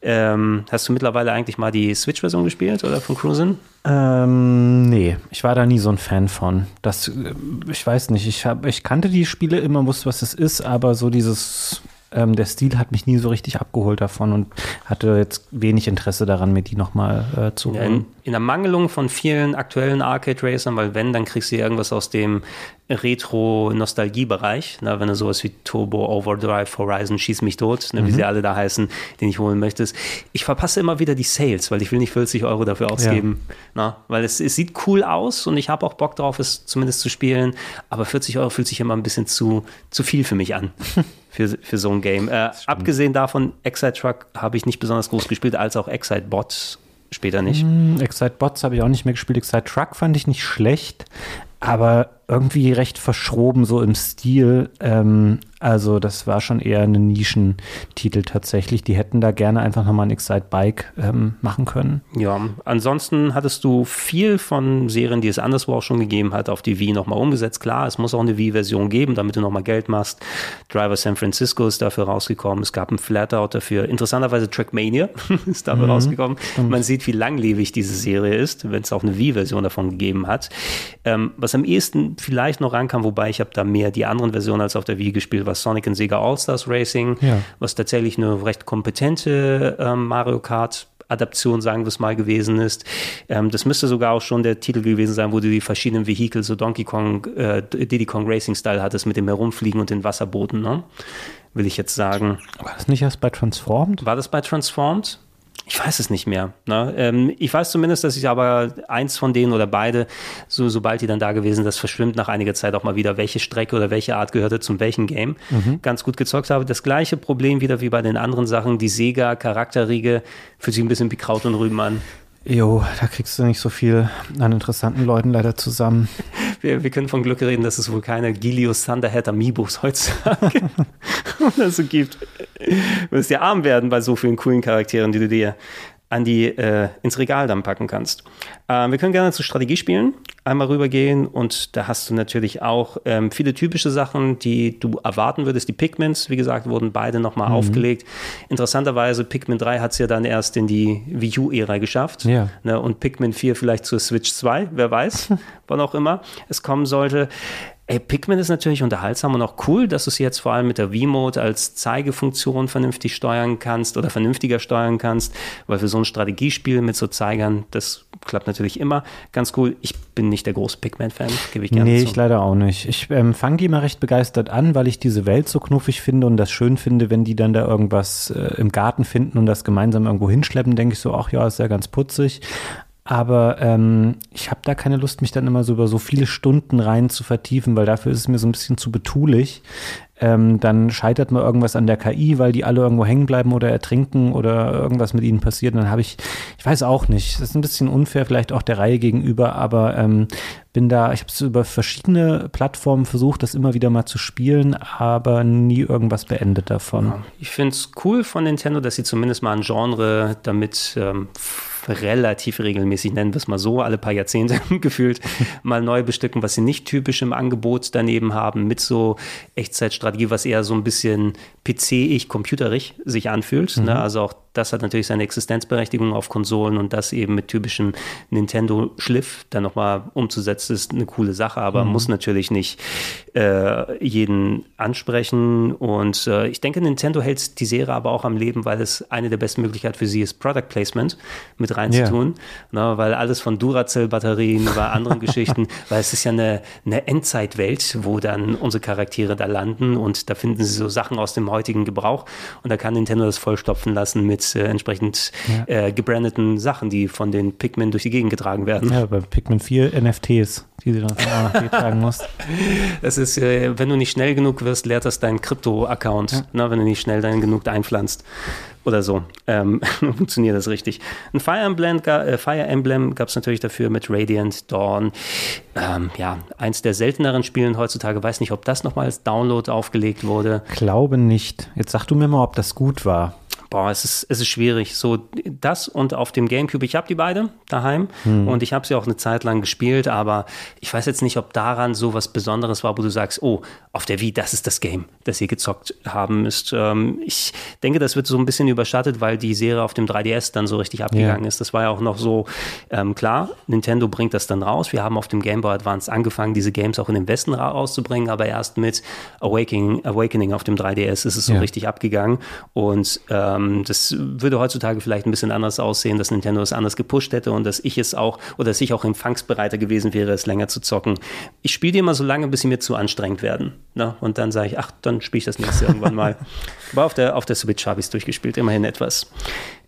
Ähm, hast du mittlerweile eigentlich mal die Switch-Version gespielt oder von Cruisen? Ähm, nee, ich war da nie so ein Fan von. Das, äh, ich weiß nicht, ich, hab, ich kannte die Spiele immer, wusste, was es ist, aber so dieses ähm, der Stil hat mich nie so richtig abgeholt davon und hatte jetzt wenig Interesse daran, mir die nochmal äh, zu holen. Ja, in, in, der Mangelung von vielen aktuellen Arcade Racern, weil wenn, dann kriegst du irgendwas aus dem Retro-Nostalgie-Bereich, ne, wenn du sowas wie Turbo, Overdrive, Horizon, Schieß mich tot, ne, mhm. wie sie alle da heißen, den ich holen möchtest. Ich verpasse immer wieder die Sales, weil ich will nicht 40 Euro dafür ausgeben, ja. ne, weil es, es sieht cool aus und ich habe auch Bock drauf, es zumindest zu spielen, aber 40 Euro fühlt sich immer ein bisschen zu, zu viel für mich an. für, für so ein Game. Äh, abgesehen davon, Excite Truck habe ich nicht besonders groß gespielt, als auch Excite Bot später nicht. Mm, Excite Bots habe ich auch nicht mehr gespielt. Excite Truck fand ich nicht schlecht, aber irgendwie recht verschroben so im Stil. Ähm, also das war schon eher ein Nischentitel tatsächlich. Die hätten da gerne einfach nochmal ein Excite Bike ähm, machen können. Ja, ansonsten hattest du viel von Serien, die es anderswo auch schon gegeben hat, auf die Wii nochmal umgesetzt. Klar, es muss auch eine Wii-Version geben, damit du nochmal Geld machst. Driver San Francisco ist dafür rausgekommen. Es gab ein Flatout dafür. Interessanterweise Trackmania ist dafür mhm, rausgekommen. Stimmt. Man sieht, wie langlebig diese Serie ist, wenn es auch eine Wii-Version davon gegeben hat. Ähm, was am ehesten vielleicht noch rankam, wobei ich habe da mehr die anderen Versionen als auf der Wii gespielt, was Sonic Sega All-Stars Racing, ja. was tatsächlich eine recht kompetente ähm, Mario Kart Adaption, sagen wir es mal, gewesen ist. Ähm, das müsste sogar auch schon der Titel gewesen sein, wo du die verschiedenen Vehikel, so Donkey Kong, äh, Diddy Kong Racing Style hattest mit dem Herumfliegen und den Wasserbooten, ne? Will ich jetzt sagen. War das nicht erst bei Transformed? War das bei Transformed? Ich weiß es nicht mehr. Ne? Ähm, ich weiß zumindest, dass ich aber eins von denen oder beide, so, sobald die dann da gewesen sind, das verschwimmt nach einiger Zeit auch mal wieder, welche Strecke oder welche Art gehörte zum welchen Game, mhm. ganz gut gezockt habe. Das gleiche Problem wieder wie bei den anderen Sachen, die Sega-Charakterriege fühlt sich ein bisschen wie Kraut und Rüben an. Jo, da kriegst du nicht so viel an interessanten Leuten leider zusammen. Wir, wir können von Glück reden, dass es wohl keine Gilius Thunderhead Amiibos heutzutage oder so gibt. Du wirst ja arm werden bei so vielen coolen Charakteren, die du dir an die, äh, ins Regal dann packen kannst. Ähm, wir können gerne zu Strategiespielen einmal rübergehen und da hast du natürlich auch ähm, viele typische Sachen, die du erwarten würdest. Die Pikmins, wie gesagt, wurden beide nochmal mhm. aufgelegt. Interessanterweise, Pikmin 3 hat es ja dann erst in die Wii U-Ära geschafft ja. ne, und Pikmin 4 vielleicht zur Switch 2, wer weiß, wann auch immer es kommen sollte. Ey, Pikmin ist natürlich unterhaltsam und auch cool, dass du es jetzt vor allem mit der V-Mode als Zeigefunktion vernünftig steuern kannst oder vernünftiger steuern kannst, weil für so ein Strategiespiel mit so Zeigern, das klappt natürlich immer ganz cool. Ich bin nicht der große Pikmin-Fan, gebe ich gerne Nee, zu. ich leider auch nicht. Ich ähm, fange die immer recht begeistert an, weil ich diese Welt so knuffig finde und das schön finde, wenn die dann da irgendwas äh, im Garten finden und das gemeinsam irgendwo hinschleppen, denke ich so, ach ja, ist ja ganz putzig. Aber ähm, ich habe da keine Lust, mich dann immer so über so viele Stunden rein zu vertiefen, weil dafür ist es mir so ein bisschen zu betulich. Ähm, dann scheitert mal irgendwas an der KI, weil die alle irgendwo hängen bleiben oder ertrinken oder irgendwas mit ihnen passiert. Dann habe ich, ich weiß auch nicht, das ist ein bisschen unfair vielleicht auch der Reihe gegenüber, aber ähm, bin da, ich habe es über verschiedene Plattformen versucht, das immer wieder mal zu spielen, aber nie irgendwas beendet davon. Ich finde es cool von Nintendo, dass sie zumindest mal ein Genre damit ähm, relativ regelmäßig, nennen wir es mal so, alle paar Jahrzehnte gefühlt, mal neu bestücken, was sie nicht typisch im Angebot daneben haben, mit so Echtzeitstrategie, was eher so ein bisschen PC-ich, computerig sich anfühlt. Ne? Mhm. Ne? Also auch das hat natürlich seine Existenzberechtigung auf Konsolen und das eben mit typischem Nintendo-Schliff dann nochmal umzusetzen, ist eine coole Sache, aber mhm. muss natürlich nicht äh, jeden ansprechen. Und äh, ich denke, Nintendo hält die Serie aber auch am Leben, weil es eine der besten Möglichkeiten für sie ist, Product Placement mit reinzutun. Yeah. Ne, weil alles von Duracell-Batterien über anderen Geschichten, weil es ist ja eine, eine Endzeitwelt, wo dann unsere Charaktere da landen und da finden sie so Sachen aus dem heutigen Gebrauch und da kann Nintendo das vollstopfen lassen mit äh, entsprechend ja. äh, gebrandeten Sachen, die von den Pikmin durch die Gegend getragen werden. Ja, bei Pikmin 4 NFTs, die du dann von A nach B tragen musst. Das ist, äh, wenn du nicht schnell genug wirst, leert das deinen Krypto-Account, ja. ne, wenn du nicht schnell dann genug einpflanzt oder so. Ähm, funktioniert das richtig. Ein Fire Emblem, äh, Fire Emblem gab es natürlich dafür mit Radiant Dawn. Ähm, ja, eins der selteneren Spielen heutzutage. Weiß nicht, ob das nochmal als Download aufgelegt wurde. Glaube nicht. Jetzt sag du mir mal, ob das gut war boah, es ist, es ist schwierig. So das und auf dem Gamecube, ich habe die beide daheim hm. und ich habe sie auch eine Zeit lang gespielt, aber ich weiß jetzt nicht, ob daran so was Besonderes war, wo du sagst, oh, auf der Wii, das ist das Game, das sie gezockt haben ist. Ähm, ich denke, das wird so ein bisschen überschattet, weil die Serie auf dem 3DS dann so richtig abgegangen ja. ist. Das war ja auch noch so, ähm, klar, Nintendo bringt das dann raus. Wir haben auf dem Game Boy Advance angefangen, diese Games auch in den Westen rauszubringen, aber erst mit Awakening, Awakening auf dem 3DS ist es so ja. richtig abgegangen und ähm, das würde heutzutage vielleicht ein bisschen anders aussehen, dass Nintendo es anders gepusht hätte und dass ich es auch oder dass ich auch empfangsbereiter gewesen wäre, es länger zu zocken. Ich spiele die immer so lange, bis sie mir zu anstrengend werden. Ne? Und dann sage ich, ach, dann spiele ich das nächste irgendwann mal. Aber auf der, auf der Switch habe ich es durchgespielt, immerhin etwas.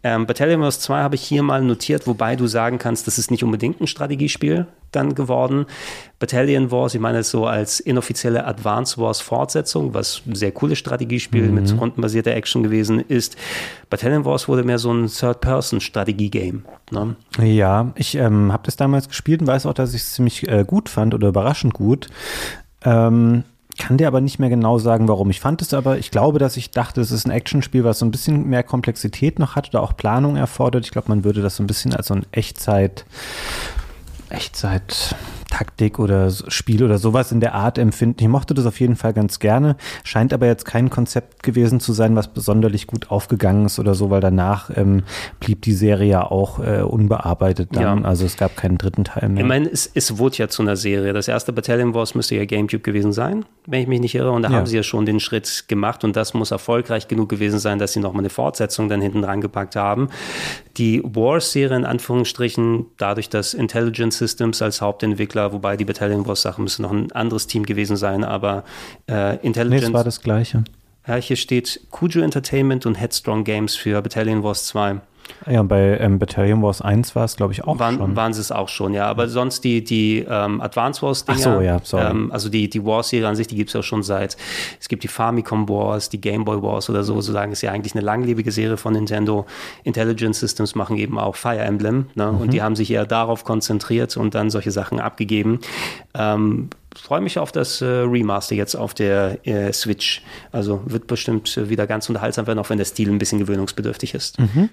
Ähm, Battalion Wars 2 habe ich hier mal notiert, wobei du sagen kannst, das ist nicht unbedingt ein Strategiespiel dann geworden. Battalion Wars, ich meine es so als inoffizielle Advance Wars Fortsetzung, was ein sehr cooles Strategiespiel mhm. mit rundenbasierter Action gewesen ist. Battalion Wars wurde mehr so ein Third-Person-Strategie-Game. Ne? Ja, ich ähm, habe das damals gespielt und weiß auch, dass ich es ziemlich äh, gut fand oder überraschend gut. Ähm, kann dir aber nicht mehr genau sagen, warum. Ich fand es aber, ich glaube, dass ich dachte, es ist ein Actionspiel, was so ein bisschen mehr Komplexität noch hat oder auch Planung erfordert. Ich glaube, man würde das so ein bisschen als so ein Echtzeit Echtzeit Taktik oder Spiel oder sowas in der Art empfinden. Ich mochte das auf jeden Fall ganz gerne. Scheint aber jetzt kein Konzept gewesen zu sein, was besonders gut aufgegangen ist oder so, weil danach ähm, blieb die Serie ja auch äh, unbearbeitet dann. Ja. Also es gab keinen dritten Teil mehr. Ich meine, es, es wurde ja zu einer Serie. Das erste Battalion Wars müsste ja GameCube gewesen sein, wenn ich mich nicht irre. Und da ja. haben sie ja schon den Schritt gemacht und das muss erfolgreich genug gewesen sein, dass sie nochmal eine Fortsetzung dann hinten dran gepackt haben. Die Wars-Serie in Anführungsstrichen, dadurch, dass Intelligent Systems als Hauptentwickler, wobei die Battalion Wars Sache müsste noch ein anderes Team gewesen sein, aber äh, Intelligent. Nee, es war das gleiche. Ja, hier steht Kujo Entertainment und Headstrong Games für Battalion Wars 2. Ja, bei ähm, Battalion Wars 1 war es, glaube ich, auch waren, schon. Waren sie es auch schon, ja. Aber sonst die, die ähm, Advance Wars Dinger. Ach so, ja, sorry. Ähm, also die, die Wars-Serie an sich, die gibt es ja schon seit, es gibt die Famicom Wars, die Game Boy Wars oder so, sozusagen ist ja eigentlich eine langlebige Serie von Nintendo. Intelligent Systems machen eben auch Fire Emblem, ne? Mhm. Und die haben sich eher darauf konzentriert und dann solche Sachen abgegeben. Ähm, freue mich auf das äh, Remaster jetzt auf der äh, Switch. Also wird bestimmt wieder ganz unterhaltsam werden, auch wenn der Stil ein bisschen gewöhnungsbedürftig ist. Mhm.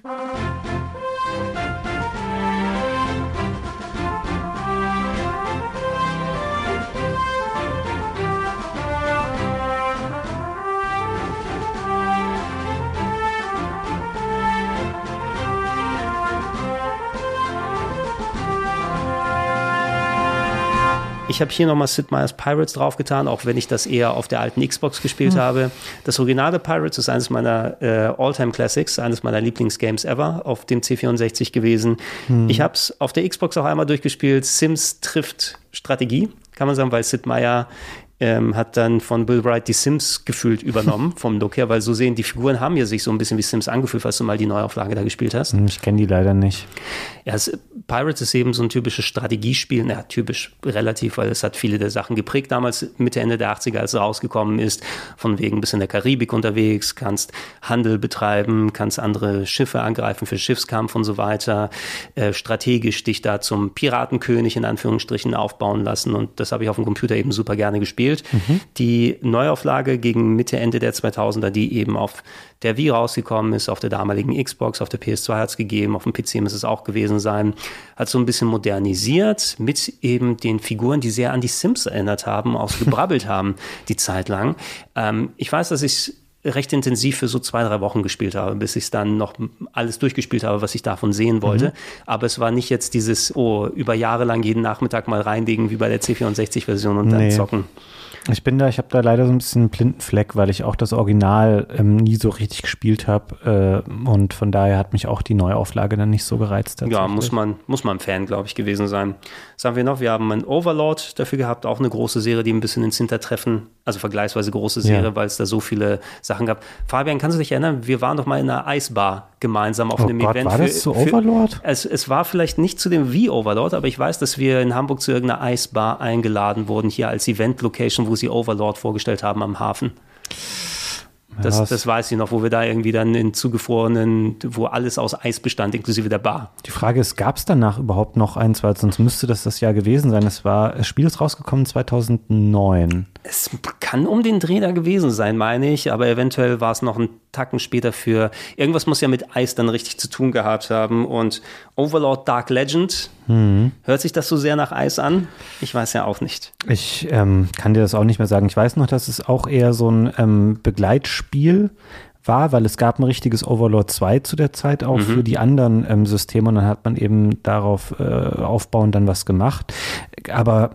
Ich habe hier nochmal Sid Meier's Pirates draufgetan, auch wenn ich das eher auf der alten Xbox gespielt mhm. habe. Das originale Pirates ist eines meiner äh, All-Time Classics, eines meiner Lieblingsgames ever auf dem C64 gewesen. Mhm. Ich habe es auf der Xbox auch einmal durchgespielt. Sims trifft Strategie, kann man sagen, weil Sid Meier ähm, hat dann von Bill Wright die Sims gefühlt übernommen vom Look her, weil so sehen die Figuren haben ja sich so ein bisschen wie Sims angefühlt, falls du mal die Neuauflage da gespielt hast. Hm, ich kenne die leider nicht. Ja, es, Pirates ist eben so ein typisches Strategiespiel, naja, typisch relativ, weil es hat viele der Sachen geprägt damals, Mitte, Ende der 80er, als es rausgekommen ist, von wegen bis in der Karibik unterwegs, kannst Handel betreiben, kannst andere Schiffe angreifen für Schiffskampf und so weiter, äh, strategisch dich da zum Piratenkönig in Anführungsstrichen aufbauen lassen und das habe ich auf dem Computer eben super gerne gespielt gespielt. Mhm. Die Neuauflage gegen Mitte, Ende der 2000er, die eben auf der Wii rausgekommen ist, auf der damaligen Xbox, auf der PS2 hat es gegeben, auf dem PC muss es auch gewesen sein, hat so ein bisschen modernisiert mit eben den Figuren, die sehr an die Sims erinnert haben, ausgebrabbelt haben die Zeit lang. Ähm, ich weiß, dass ich recht intensiv für so zwei, drei Wochen gespielt habe, bis ich dann noch alles durchgespielt habe, was ich davon sehen wollte. Mhm. Aber es war nicht jetzt dieses, oh, über Jahre lang jeden Nachmittag mal reinlegen, wie bei der C64-Version und nee. dann zocken. Ich bin da, ich habe da leider so ein bisschen einen blinden Fleck, weil ich auch das Original ähm, nie so richtig gespielt habe äh, und von daher hat mich auch die Neuauflage dann nicht so gereizt. Ja, muss man, muss man Fan, glaube ich, gewesen sein. Sagen wir noch, wir haben ein Overlord dafür gehabt, auch eine große Serie, die ein bisschen ins Hintertreffen, also vergleichsweise große Serie, ja. weil es da so viele Sachen gab. Fabian, kannst du dich erinnern? Wir waren doch mal in einer Eisbar gemeinsam auf oh einem Gott, Event. War das zu Overlord? Für, es, es war vielleicht nicht zu dem wie Overlord, aber ich weiß, dass wir in Hamburg zu irgendeiner Eisbar eingeladen wurden, hier als Event-Location, wo sie Overlord vorgestellt haben am Hafen. Das, das weiß ich noch, wo wir da irgendwie dann in zugefrorenen, wo alles aus Eis bestand, inklusive der Bar. Die Frage ist, gab es danach überhaupt noch eins, weil sonst müsste das das Jahr gewesen sein. Es war, das Spiel ist rausgekommen 2009. Es kann um den Dreh da gewesen sein, meine ich, aber eventuell war es noch ein Tacken später für, irgendwas muss ja mit Eis dann richtig zu tun gehabt haben und Overlord Dark Legend, mhm. hört sich das so sehr nach Eis an? Ich weiß ja auch nicht. Ich ähm, kann dir das auch nicht mehr sagen. Ich weiß noch, dass es auch eher so ein ähm, Begleitspiel war, weil es gab ein richtiges Overlord 2 zu der Zeit auch mhm. für die anderen ähm, Systeme und dann hat man eben darauf äh, aufbauend dann was gemacht. Aber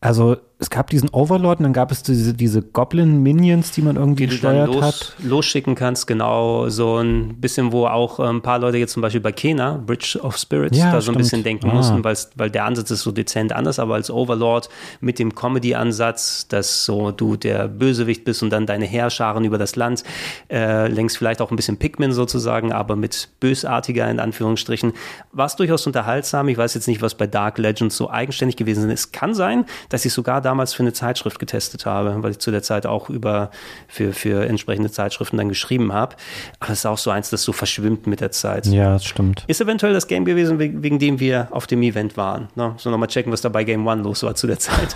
also es gab diesen Overlord und dann gab es diese, diese Goblin-Minions, die man irgendwie die du dann gesteuert los, hat. losschicken kannst, genau so ein bisschen, wo auch äh, ein paar Leute jetzt zum Beispiel bei Kena, Bridge of Spirits, Ja, da so ein stimmt. bisschen denken Ah. mussten, weil der Ansatz ist so dezent anders, aber als Overlord mit dem Comedy-Ansatz, dass so du der Bösewicht bist und dann deine Heerscharen über das Land äh, längst vielleicht auch ein bisschen Pikmin sozusagen, aber mit bösartiger in Anführungsstrichen, war es durchaus unterhaltsam. Ich weiß jetzt nicht, was bei Dark Legends so eigenständig gewesen ist. Es kann sein, dass ich sogar damals für eine Zeitschrift getestet habe, weil ich zu der Zeit auch über für, für entsprechende Zeitschriften dann geschrieben habe. Aber es ist auch so eins, das so verschwimmt mit der Zeit. Ja, das stimmt. Ist eventuell das Game gewesen, wegen, wegen dem wir auf dem Event waren. Ne? So nochmal checken, was da bei Game One los war zu der Zeit.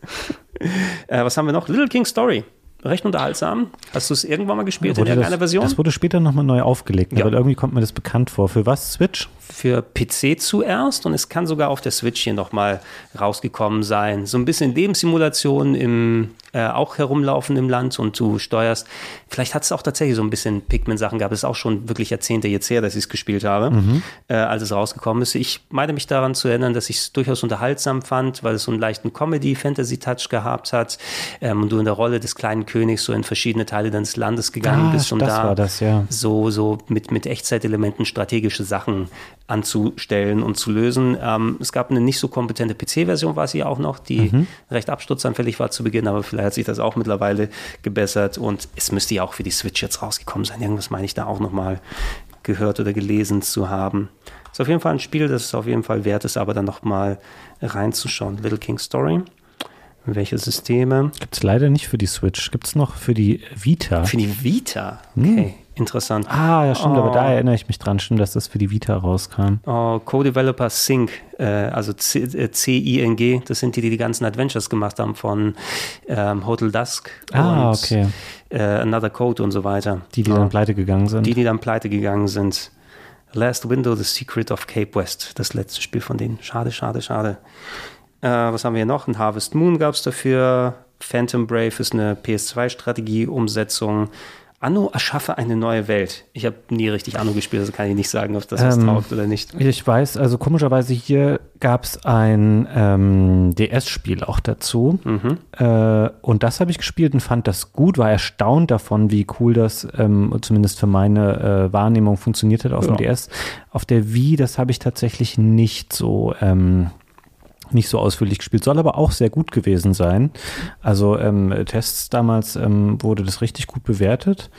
äh, was haben wir noch? Little King Story. Recht unterhaltsam. Hast du es irgendwann mal gespielt in irgendeiner das, Version? das wurde später nochmal neu aufgelegt, Ja. aber irgendwie kommt mir das bekannt vor. Für was? Switch? für PC zuerst und es kann sogar auf der Switch hier nochmal rausgekommen sein. So ein bisschen Lebenssimulation im äh, auch herumlaufen im Land und du steuerst. Vielleicht hat es auch tatsächlich so ein bisschen Pikmin-Sachen gehabt. Es ist auch schon wirklich Jahrzehnte jetzt her, dass ich es gespielt habe, äh, als es rausgekommen ist. Ich meine mich daran zu erinnern, dass ich es durchaus unterhaltsam fand, weil es so einen leichten Comedy-Fantasy-Touch gehabt hat ähm, und du in der Rolle des kleinen Königs so in verschiedene Teile deines Landes gegangen Ah, bist, das da war das, ja. so, so mit, mit Echtzeitelementen strategische Sachen anzustellen und zu lösen. Ähm, es gab eine nicht so kompetente PC-Version, war sie auch noch, die Mhm. recht absturzanfällig war zu Beginn, aber vielleicht hat sich das auch mittlerweile gebessert und es müsste ja auch für die Switch jetzt rausgekommen sein. Irgendwas meine ich da auch nochmal gehört oder gelesen zu haben. Ist auf jeden Fall ein Spiel, das es auf jeden Fall wert ist, aber dann nochmal reinzuschauen. Little King Story. Welche Systeme? Gibt es leider nicht für die Switch. Gibt es noch für die Vita? Für die Vita. Okay, interessant. ah, ja, stimmt, aber Oh. da erinnere ich mich dran, stimmt, dass das für die Vita rauskam. Oh, Co-Developer Sync, äh, also C- äh, C-I-N-G, das sind die, die die ganzen Adventures gemacht haben von ähm, Hotel Dusk Ah, und okay. äh, Another Code und so weiter. Die, die Ja. dann pleite gegangen sind. die, die dann pleite gegangen sind. Last Window, The Secret of Cape West, das letzte Spiel von denen. Schade, schade, schade. Äh, was haben wir hier noch? Ein Harvest Moon gab es dafür. Phantom Brave ist eine PS2-Strategie-Umsetzung. Anno erschaffe eine neue Welt. Ich habe nie richtig Anno gespielt, also kann ich nicht sagen, ob das was Ähm, taugt oder nicht. Ich weiß, also komischerweise hier gab es ein ähm, DS-Spiel auch dazu. Mhm. Äh, und das habe ich gespielt und fand das gut, war erstaunt davon, wie cool das ähm, zumindest für meine äh, Wahrnehmung funktioniert hat auf Ja. dem DS. Auf der Wii, das habe ich tatsächlich nicht so. Ähm, nicht so ausführlich gespielt, soll aber auch sehr gut gewesen sein. Also ähm, Tests damals ähm, wurde das richtig gut bewertet.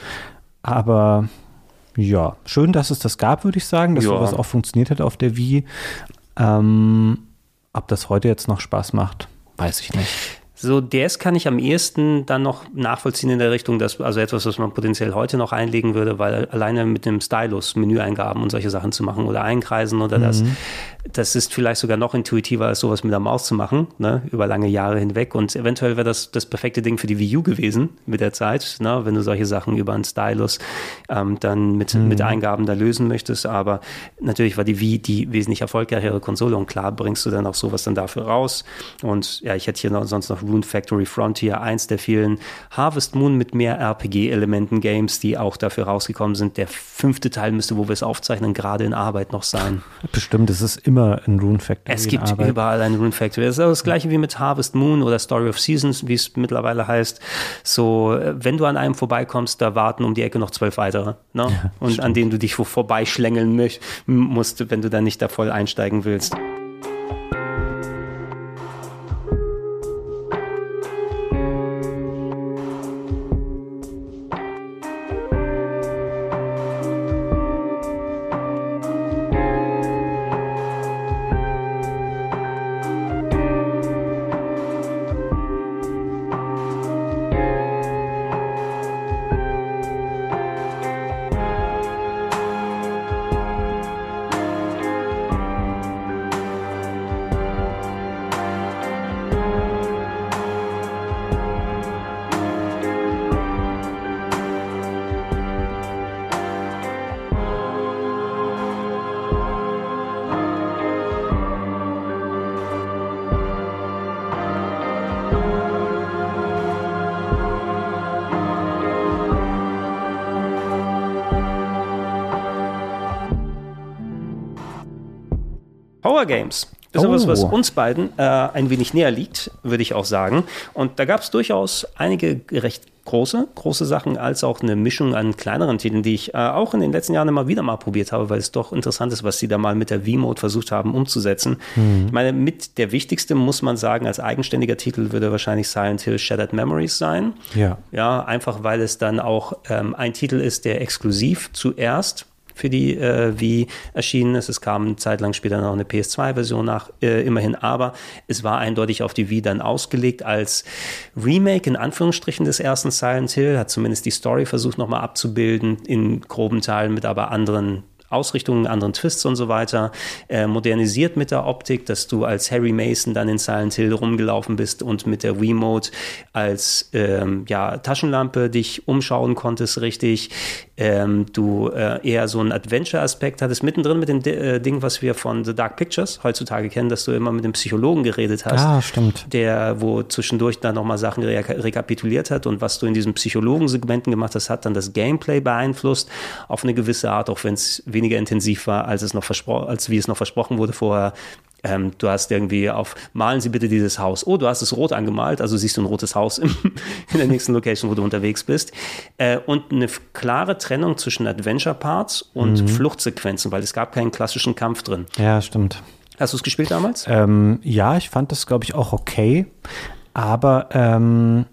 Aber ja, schön, dass es das gab, würde ich sagen, dass Ja. sowas auch funktioniert hat auf der Wii. Ähm, ob das heute jetzt noch Spaß macht, weiß ich nicht. So, DS kann ich am ehesten dann noch nachvollziehen in der Richtung, dass, also etwas, was man potenziell heute noch einlegen würde, weil alleine mit dem Stylus Menüeingaben und solche Sachen zu machen oder einkreisen oder das, das ist vielleicht sogar noch intuitiver als sowas mit der Maus zu machen, ne, über lange Jahre hinweg. Und eventuell wäre das das perfekte Ding für die Wii U gewesen mit der Zeit, ne, wenn du solche Sachen über einen Stylus ähm, dann mit, mit Eingaben da lösen möchtest, aber natürlich war die Wii die wesentlich erfolgreichere Konsole und klar bringst du dann auch sowas dann dafür raus. Und ja, ich hätte hier noch, sonst noch Rune Factory Frontier, eins der vielen Harvest Moon mit mehr RPG-Elementen Games, die auch dafür rausgekommen sind. Der fünfte Teil müsste, wo wir es aufzeichnen, gerade in Arbeit noch sein. Bestimmt, es ist immer ein Rune Factory. Es gibt überall ein Rune Factory. Das ist das gleiche wie mit Harvest Moon oder Story of Seasons, wie es mittlerweile heißt. So, äh, wenn du an einem vorbeikommst, da warten um die Ecke noch zwölf weitere. Ne? Und an denen du dich wo vorbeischlängeln musst, wenn du da nicht da voll einsteigen willst. Etwas, was uns beiden äh, ein wenig näher liegt, würde ich auch sagen. Und da gab es durchaus einige recht große, große Sachen, als auch eine Mischung an kleineren Titeln, die ich äh, auch in den letzten Jahren immer wieder mal probiert habe, weil es doch interessant ist, was sie da mal mit der V-Mode versucht haben umzusetzen. Mhm. Ich meine, mit der wichtigste muss man sagen, als eigenständiger Titel würde wahrscheinlich Silent Hill Shattered Memories sein. Ja. Ja, einfach weil es dann auch ähm, ein Titel ist, der exklusiv zuerst für die äh, Wii erschienen ist. Es kam eine Zeit lang später noch eine PS2-Version nach, äh, immerhin, aber es war eindeutig auf die Wii dann ausgelegt als Remake in Anführungsstrichen des ersten Silent Hill, hat zumindest die Story versucht nochmal abzubilden, in groben Teilen mit aber anderen Ausrichtungen, anderen Twists und so weiter, äh, modernisiert mit der Optik, dass du als Harry Mason dann in Silent Hill rumgelaufen bist und mit der Wiimote als ähm, ja, Taschenlampe dich umschauen konntest, richtig. Ähm, du äh, eher so einen Adventure-Aspekt hattest, mittendrin mit dem äh, Ding, was wir von The Dark Pictures heutzutage kennen, dass du immer mit dem Psychologen geredet hast. Ah, stimmt. Der, wo zwischendurch dann nochmal Sachen re rekapituliert hat und was du in diesen Psychologen-Segmenten gemacht hast, hat dann das Gameplay beeinflusst auf eine gewisse Art, auch wenn es weniger intensiv war, als es noch als wie es noch versprochen wurde vorher. Ähm, du hast irgendwie auf, malen Sie bitte dieses Haus. Oh, du hast es rot angemalt, also siehst du ein rotes Haus im, in der nächsten Location, wo du unterwegs bist. Äh, und eine klare Trennung zwischen Adventure-Parts und mhm. Fluchtsequenzen, weil es gab keinen klassischen Kampf drin. Ja, stimmt. Hast du es gespielt damals? Ähm, ja, ich fand das, glaube ich, auch okay. Aber ähm,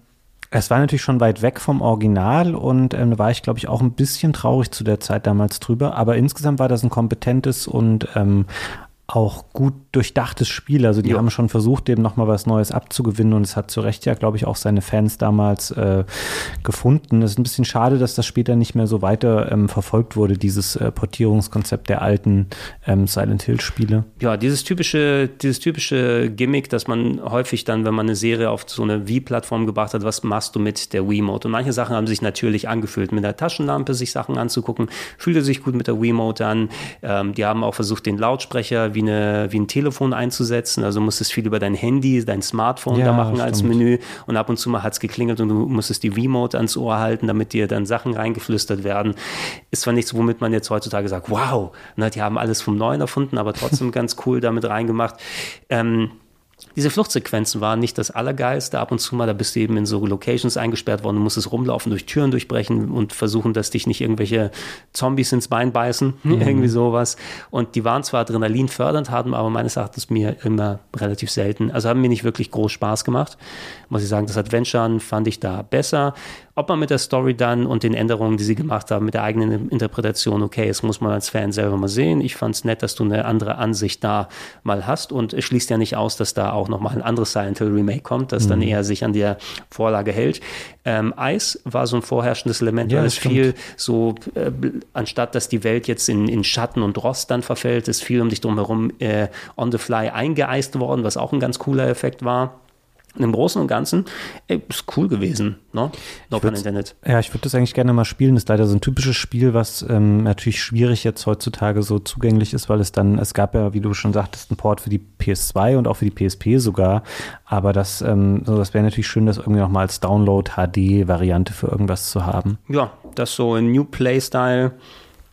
es war natürlich schon weit weg vom Original und ähm, da war ich, glaube ich, auch ein bisschen traurig zu der Zeit damals drüber. Aber insgesamt war das ein kompetentes und ähm, auch gut durchdachtes Spiel. Also die ja. haben schon versucht, dem nochmal was Neues abzugewinnen und es hat zu Recht ja, glaube ich, auch seine Fans damals äh, gefunden. Es ist ein bisschen schade, dass das später nicht mehr so weiter ähm, verfolgt wurde, dieses äh, Portierungskonzept der alten ähm, Silent Hill-Spiele. Ja, dieses typische, dieses typische Gimmick, dass man häufig dann, wenn man eine Serie auf so eine Wii-Plattform gebracht hat, was machst du mit der Wii-Mode? Und manche Sachen haben sich natürlich angefühlt, mit der Taschenlampe sich Sachen anzugucken, fühlte sich gut mit der Wii-Mode an. Ähm, die haben auch versucht, den Lautsprecher wie, eine, wie ein Telefon einzusetzen. Also musstest viel über dein Handy, dein Smartphone ja, da machen stimmt. als Menü und ab und zu mal hat es geklingelt und du musstest die Remote ans Ohr halten, damit dir dann Sachen reingeflüstert werden. Ist zwar nichts, womit man jetzt heutzutage sagt, wow, ne, die haben alles vom Neuen erfunden, aber trotzdem ganz cool damit reingemacht. Ähm, diese Fluchtsequenzen waren nicht das Allergeilste. Ab und zu mal, da bist du eben in so Locations eingesperrt worden, du musstest rumlaufen, durch Türen durchbrechen und versuchen, dass dich nicht irgendwelche Zombies ins Bein beißen, mhm. irgendwie sowas. Und die waren zwar Adrenalin fördernd, hatten aber meines Erachtens mir immer relativ selten, also haben mir nicht wirklich groß Spaß gemacht. Muss ich sagen, das Adventure fand ich da besser. Ob man mit der Story dann und den Änderungen, die sie gemacht haben, mit der eigenen Interpretation okay das muss man als Fan selber mal sehen. Ich fand es nett, dass du eine andere Ansicht da mal hast und es schließt ja nicht aus, dass da auch nochmal ein anderes Silent Hill Remake kommt, das mhm. dann eher sich an der Vorlage hält. Ähm, Eis war so ein vorherrschendes Element, ja, weil es viel so, äh, anstatt dass die Welt jetzt in, in Schatten und Rost dann verfällt, ist viel um dich drumherum äh, on the fly eingeeist worden, was auch ein ganz cooler Effekt war im Großen und Ganzen ey, ist cool gewesen. Ne? No pun intended. Ja, ich würde das eigentlich gerne mal spielen. Das ist leider so ein typisches Spiel, was ähm, natürlich schwierig jetzt heutzutage so zugänglich ist, weil es dann, es gab ja, wie du schon sagtest, einen Port für die PS2 und auch für die PSP sogar. Aber das, ähm, so, das wäre natürlich schön, das irgendwie noch mal als Download-HD-Variante für irgendwas zu haben. Ja, das so ein New Play-Style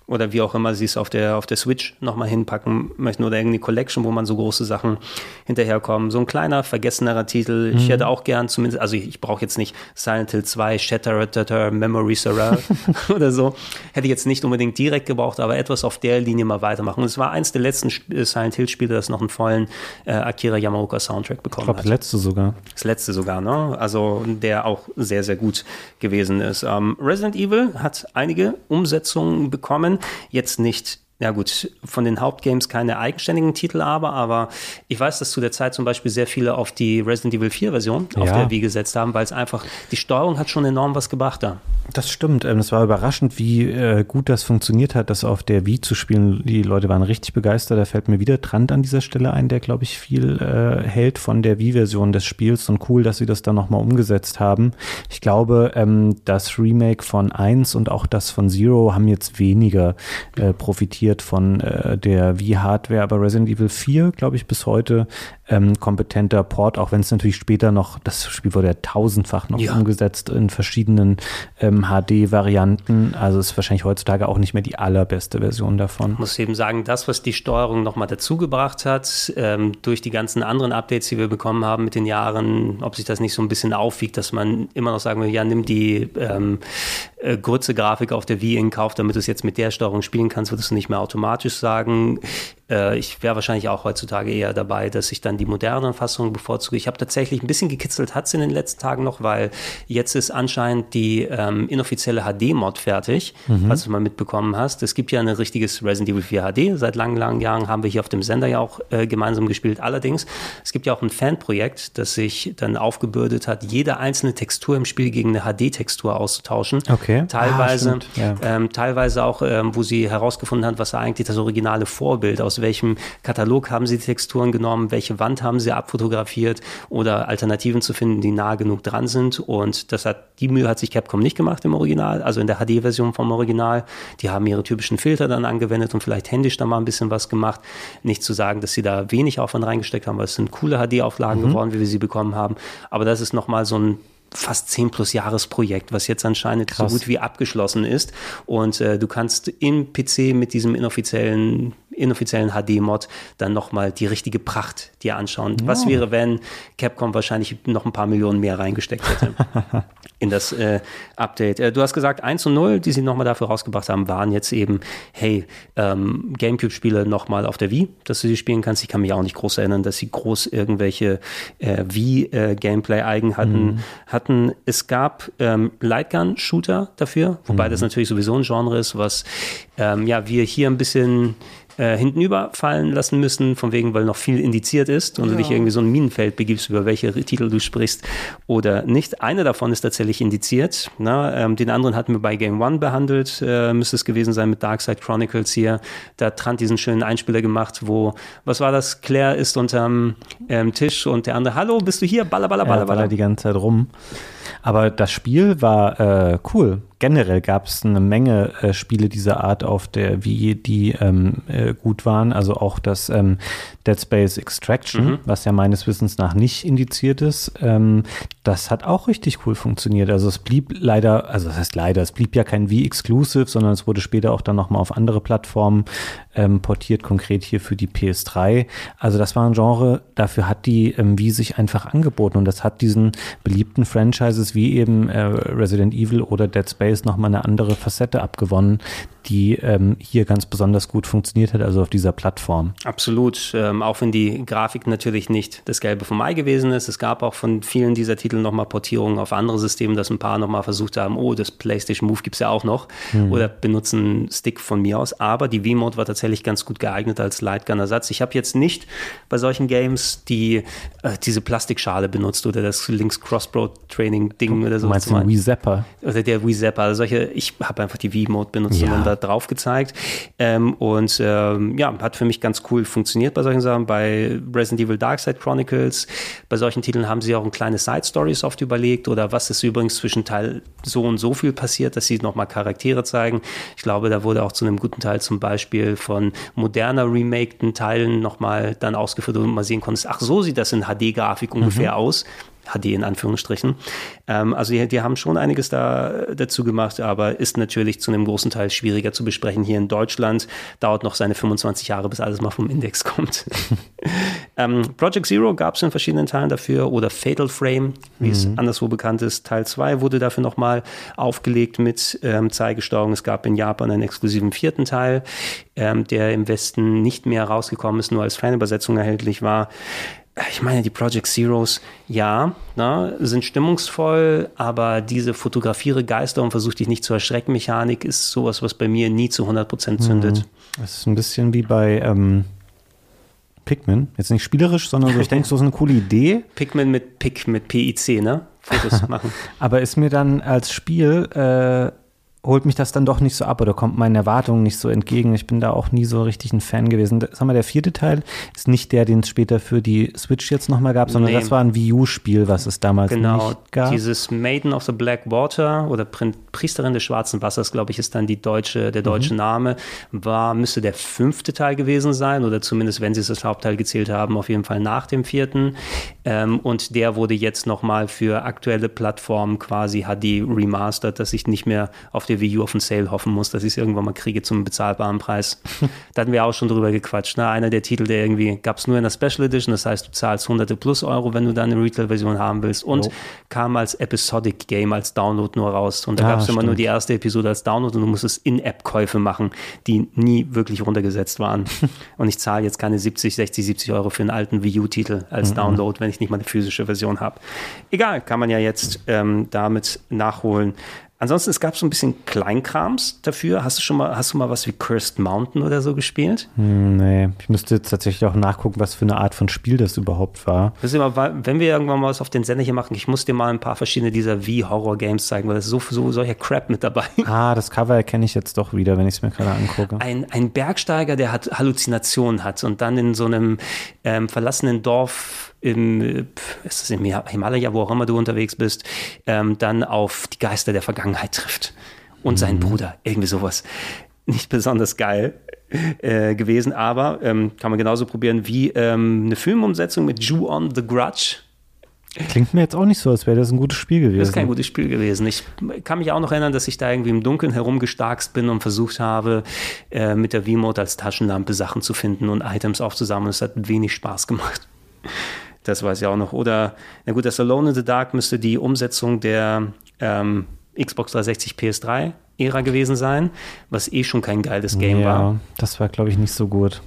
oder wie auch immer sie es auf der, auf der Switch nochmal hinpacken möchten oder irgendeine Collection, wo man so große Sachen hinterherkommen. So ein kleiner, vergessenerer Titel. Mhm. Ich hätte auch gern zumindest, also ich, ich brauche jetzt nicht Silent Hill 2, Shatter, Memory Surround oder so. Hätte ich jetzt nicht unbedingt direkt gebraucht, aber etwas auf der Linie mal weitermachen. Und es war eins der letzten äh, Silent Hill Spiele, das noch einen vollen äh, Akira Yamaoka Soundtrack bekommen ich glaub, hat. Das letzte sogar. Das letzte sogar, ne? Also der auch sehr, sehr gut gewesen ist. Ähm, Resident Evil hat einige Umsetzungen bekommen. Jetzt nicht ja gut, von den Hauptgames keine eigenständigen Titel aber, aber ich weiß, dass zu der Zeit zum Beispiel sehr viele auf die Resident Evil 4 Version ja. auf der Wii gesetzt haben, weil es einfach, die Steuerung hat schon enorm was gebracht da. Das stimmt. Ähm, es war überraschend, wie äh, gut das funktioniert hat, das auf der Wii zu spielen. Die Leute waren richtig begeistert. Da fällt mir wieder Trant an dieser Stelle ein, der, glaube ich, viel äh, hält von der Wii-Version des Spiels und cool, dass sie das dann nochmal umgesetzt haben. Ich glaube, ähm, das Remake von 1 und auch das von Zero haben jetzt weniger äh, profitiert von äh, der Wii-Hardware, aber Resident Evil 4, glaube ich, bis heute ähm, kompetenter Port, auch wenn es natürlich später noch, das Spiel wurde ja tausendfach noch ja. umgesetzt in verschiedenen ähm, HD-Varianten. Also ist wahrscheinlich heutzutage auch nicht mehr die allerbeste Version davon. Ich muss eben sagen, das, was die Steuerung nochmal dazugebracht hat, ähm, durch die ganzen anderen Updates, die wir bekommen haben mit den Jahren, ob sich das nicht so ein bisschen aufwiegt, dass man immer noch sagen will, ja, nimm die ähm, äh, kurze Grafik auf der Wii in Kauf, damit du es jetzt mit der Steuerung spielen kannst, würdest du nicht mehr automatisch sagen. Äh, ich wäre wahrscheinlich auch heutzutage eher dabei, dass ich dann die modernen Fassungen bevorzuge. Ich habe tatsächlich ein bisschen gekitzelt, hat es in den letzten Tagen noch, weil jetzt ist anscheinend die ähm, inoffizielle HD-Mod fertig, mhm. was du mal mitbekommen hast. Es gibt ja ein richtiges Resident Evil 4 HD. Seit langen, langen Jahren haben wir hier auf dem Sender ja auch äh, gemeinsam gespielt. Allerdings, es gibt ja auch ein Fanprojekt, das sich dann aufgebürdet hat, jede einzelne Textur im Spiel gegen eine HD-Textur auszutauschen. Okay. Teilweise, ah, ja. ähm, teilweise auch, ähm, wo sie herausgefunden hat, was eigentlich das originale Vorbild aus aus welchem Katalog haben sie die Texturen genommen, welche Wand haben sie abfotografiert oder Alternativen zu finden, die nah genug dran sind. Und das hat, die Mühe hat sich Capcom nicht gemacht im Original, also in der HD-Version vom Original. Die haben ihre typischen Filter dann angewendet und vielleicht händisch da mal ein bisschen was gemacht. Nicht zu sagen, dass sie da wenig Aufwand reingesteckt haben, weil es sind coole HD-Auflagen mhm. geworden, wie wir sie bekommen haben. Aber das ist nochmal so ein fast 10 plus Jahresprojekt, was jetzt anscheinend Krass. so gut wie abgeschlossen ist. Und äh, du kannst im PC mit diesem inoffiziellen inoffiziellen HD-Mod dann nochmal die richtige Pracht dir anschauen. Ja. Was wäre, wenn Capcom wahrscheinlich noch ein paar Millionen mehr reingesteckt hätte in das äh, Update? Äh, du hast gesagt, 1 und 0, die sie nochmal dafür rausgebracht haben, waren jetzt eben, hey, ähm, Gamecube-Spiele nochmal auf der Wii, dass du sie spielen kannst. Ich kann mich auch nicht groß erinnern, dass sie groß irgendwelche äh, Wii-Gameplay-Eigen hatten, mhm. hatten. Es gab ähm, Lightgun-Shooter dafür, wobei mhm. das natürlich sowieso ein Genre ist, was ähm, ja, wir hier ein bisschen äh, hintenüber fallen lassen müssen, von wegen, weil noch viel indiziert ist und ja. du dich irgendwie so ein Minenfeld begibst, über welche Titel du sprichst oder nicht. Einer davon ist tatsächlich indiziert. Na, ähm, den anderen hatten wir bei Game One behandelt, äh, müsste es gewesen sein mit Darkside Chronicles hier. Da hat Trant diesen schönen Einspieler gemacht, wo, was war das? Claire ist unterm ähm, Tisch und der andere, hallo, bist du hier? Baller, baller, baller, baller. Die ganze Zeit rum. Aber das Spiel war äh, cool. Generell gab es eine Menge äh, Spiele dieser Art auf der Wii, die ähm, äh, gut waren. Also auch das ähm, Dead Space Extraction, mhm. was ja meines Wissens nach nicht indiziert ist. Ähm, das hat auch richtig cool funktioniert. Also es blieb leider, also das heißt leider, es blieb ja kein Wii-Exclusive, sondern es wurde später auch dann nochmal auf andere Plattformen ähm, portiert, konkret hier für die PS3. Also das war ein Genre, dafür hat die ähm, Wii sich einfach angeboten und das hat diesen beliebten Franchises wie eben äh, Resident Evil oder Dead Space nochmal eine andere Facette abgewonnen, die ähm, hier ganz besonders gut funktioniert hat, also auf dieser Plattform. Absolut, ähm, auch wenn die Grafik natürlich nicht das Gelbe vom Ei gewesen ist. Es gab auch von vielen dieser Titel nochmal Portierungen auf andere Systeme, dass ein paar nochmal versucht haben, oh, das PlayStation Move gibt es ja auch noch mhm. oder benutzen Stick von mir aus. Aber die V-Mode war tatsächlich ganz gut geeignet als Lightgun-Ersatz. Ich habe jetzt nicht bei solchen Games die äh, diese Plastikschale benutzt oder das Links Crossbow Training Ding oder so. Meinst du den Wii Zapper? Oder der Wii Zapper. Also solche, ich habe einfach die V-Mode benutzt ja. und dann da drauf gezeigt. Ähm, und ähm, ja, hat für mich ganz cool funktioniert bei solchen Sachen. Bei Resident Evil Darkside Chronicles, bei solchen Titeln haben sie auch ein kleines Side Stories oft überlegt oder was ist übrigens zwischen Teil so und so viel passiert, dass sie nochmal Charaktere zeigen. Ich glaube, da wurde auch zu einem guten Teil zum Beispiel von moderner remakten Teilen nochmal dann ausgeführt und man sehen konnte, ach so sieht das in HD-Grafik ungefähr mhm. aus. HD in Anführungsstrichen. Ähm, also die, die, haben schon einiges da dazu gemacht, aber ist natürlich zu einem großen Teil schwieriger zu besprechen. Hier in Deutschland dauert noch seine 25 Jahre, bis alles mal vom Index kommt. ähm, Project Zero gab es in verschiedenen Teilen dafür oder Fatal Frame, wie mhm. es anderswo bekannt ist. Teil 2 wurde dafür nochmal aufgelegt mit ähm, Zeigesteuerung. Es gab in Japan einen exklusiven vierten Teil, ähm, der im Westen nicht mehr rausgekommen ist, nur als Fanübersetzung erhältlich war ich meine, die Project Zeros, ja, na, sind stimmungsvoll, aber diese fotografiere Geister und versuch dich nicht zu erschrecken Mechanik ist sowas, was bei mir nie zu 100% zündet. Mhm. Das ist ein bisschen wie bei ähm, Pikmin. Jetzt nicht spielerisch, sondern so, ich denke, so ist eine coole Idee. Pikmin mit Pick, mit PIC, ne? Fotos machen. aber ist mir dann als Spiel äh, holt mich das dann doch nicht so ab oder kommt meinen Erwartungen nicht so entgegen. Ich bin da auch nie so richtig ein Fan gewesen. Sag mal, der vierte Teil ist nicht der, den es später für die Switch jetzt nochmal gab, sondern nee. das war ein Wii U-Spiel, was es damals genau, nicht gab. Dieses Maiden of the Black Water oder Priesterin des schwarzen Wassers, glaube ich, ist dann die deutsche, der deutsche mhm. Name, war, müsste der fünfte Teil gewesen sein oder zumindest, wenn sie es als Hauptteil gezählt haben, auf jeden Fall nach dem vierten. Ähm, und der wurde jetzt nochmal für aktuelle Plattformen quasi HD remastered, dass ich nicht mehr auf der Wii U auf den Sale hoffen muss, dass ich es irgendwann mal kriege zum bezahlbaren Preis. da hatten wir auch schon drüber gequatscht. Ne? Einer der Titel, der irgendwie gab es nur in der Special Edition, das heißt, du zahlst hunderte plus Euro, wenn du da eine Retail-Version haben willst und oh. kam als Episodic Game als Download nur raus. Und da ah, gab es immer nur die erste Episode als Download und du musstest In-App-Käufe machen, die nie wirklich runtergesetzt waren. und ich zahle jetzt keine 70, 60, 70 Euro für einen alten Wii U-Titel als mhm. Download, wenn ich nicht mal eine physische Version habe. Egal, kann man ja jetzt ähm, damit nachholen. Ansonsten, es gab so ein bisschen Kleinkrams dafür. Hast du schon mal, hast du mal was wie Cursed Mountain oder so gespielt? Hm, nee, ich müsste jetzt tatsächlich auch nachgucken, was für eine Art von Spiel das überhaupt war. wenn wir irgendwann mal was auf den Sender hier machen, ich muss dir mal ein paar verschiedene dieser Wie-Horror-Games zeigen, weil da ist so, so solcher Crap mit dabei. Ah, das Cover erkenne ich jetzt doch wieder, wenn ich es mir gerade angucke. Ein, ein Bergsteiger, der hat Halluzinationen hat und dann in so einem ähm, verlassenen Dorf im, ist das im Himalaya, wo auch immer du unterwegs bist, ähm, dann auf die Geister der Vergangenheit trifft. Und mhm. seinen Bruder, irgendwie sowas. Nicht besonders geil äh, gewesen, aber ähm, kann man genauso probieren wie ähm, eine Filmumsetzung mit Jew on the Grudge. Klingt mir jetzt auch nicht so, als wäre das ein gutes Spiel gewesen. Das ist kein gutes Spiel gewesen. Ich kann mich auch noch erinnern, dass ich da irgendwie im Dunkeln herumgestarkst bin und versucht habe, äh, mit der V-Mode als Taschenlampe Sachen zu finden und Items aufzusammeln. Es hat wenig Spaß gemacht. Das weiß ich auch noch. Oder, na gut, das Alone in the Dark müsste die Umsetzung der ähm, Xbox 360 PS3 Ära gewesen sein, was eh schon kein geiles Game ja, war. Das war, glaube ich, nicht so gut.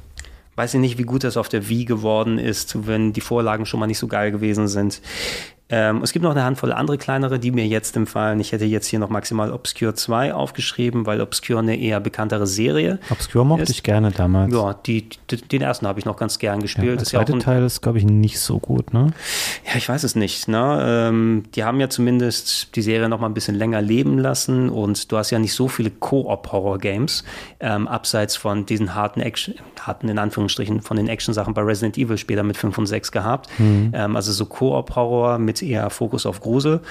Weiß ich nicht, wie gut das auf der Wii geworden ist, wenn die Vorlagen schon mal nicht so geil gewesen sind. Ähm, es gibt noch eine Handvoll andere kleinere, die mir jetzt empfallen. Ich hätte jetzt hier noch maximal Obscure 2 aufgeschrieben, weil Obscure eine eher bekanntere Serie Obscure mochte ist. ich gerne damals. Ja, die, die, den ersten habe ich noch ganz gern gespielt. Ja, der zweite ja Teil ist, glaube ich, nicht so gut, ne? Ja, ich weiß es nicht. Ne? Ähm, die haben ja zumindest die Serie noch mal ein bisschen länger leben lassen und du hast ja nicht so viele Co-op-Horror-Games, ähm, abseits von diesen harten Action, harten in Anführungsstrichen, von den Action-Sachen bei Resident Evil später mit 5 und 6 gehabt. Mhm. Ähm, also so Co-op-Horror mit eher Fokus auf Grusel.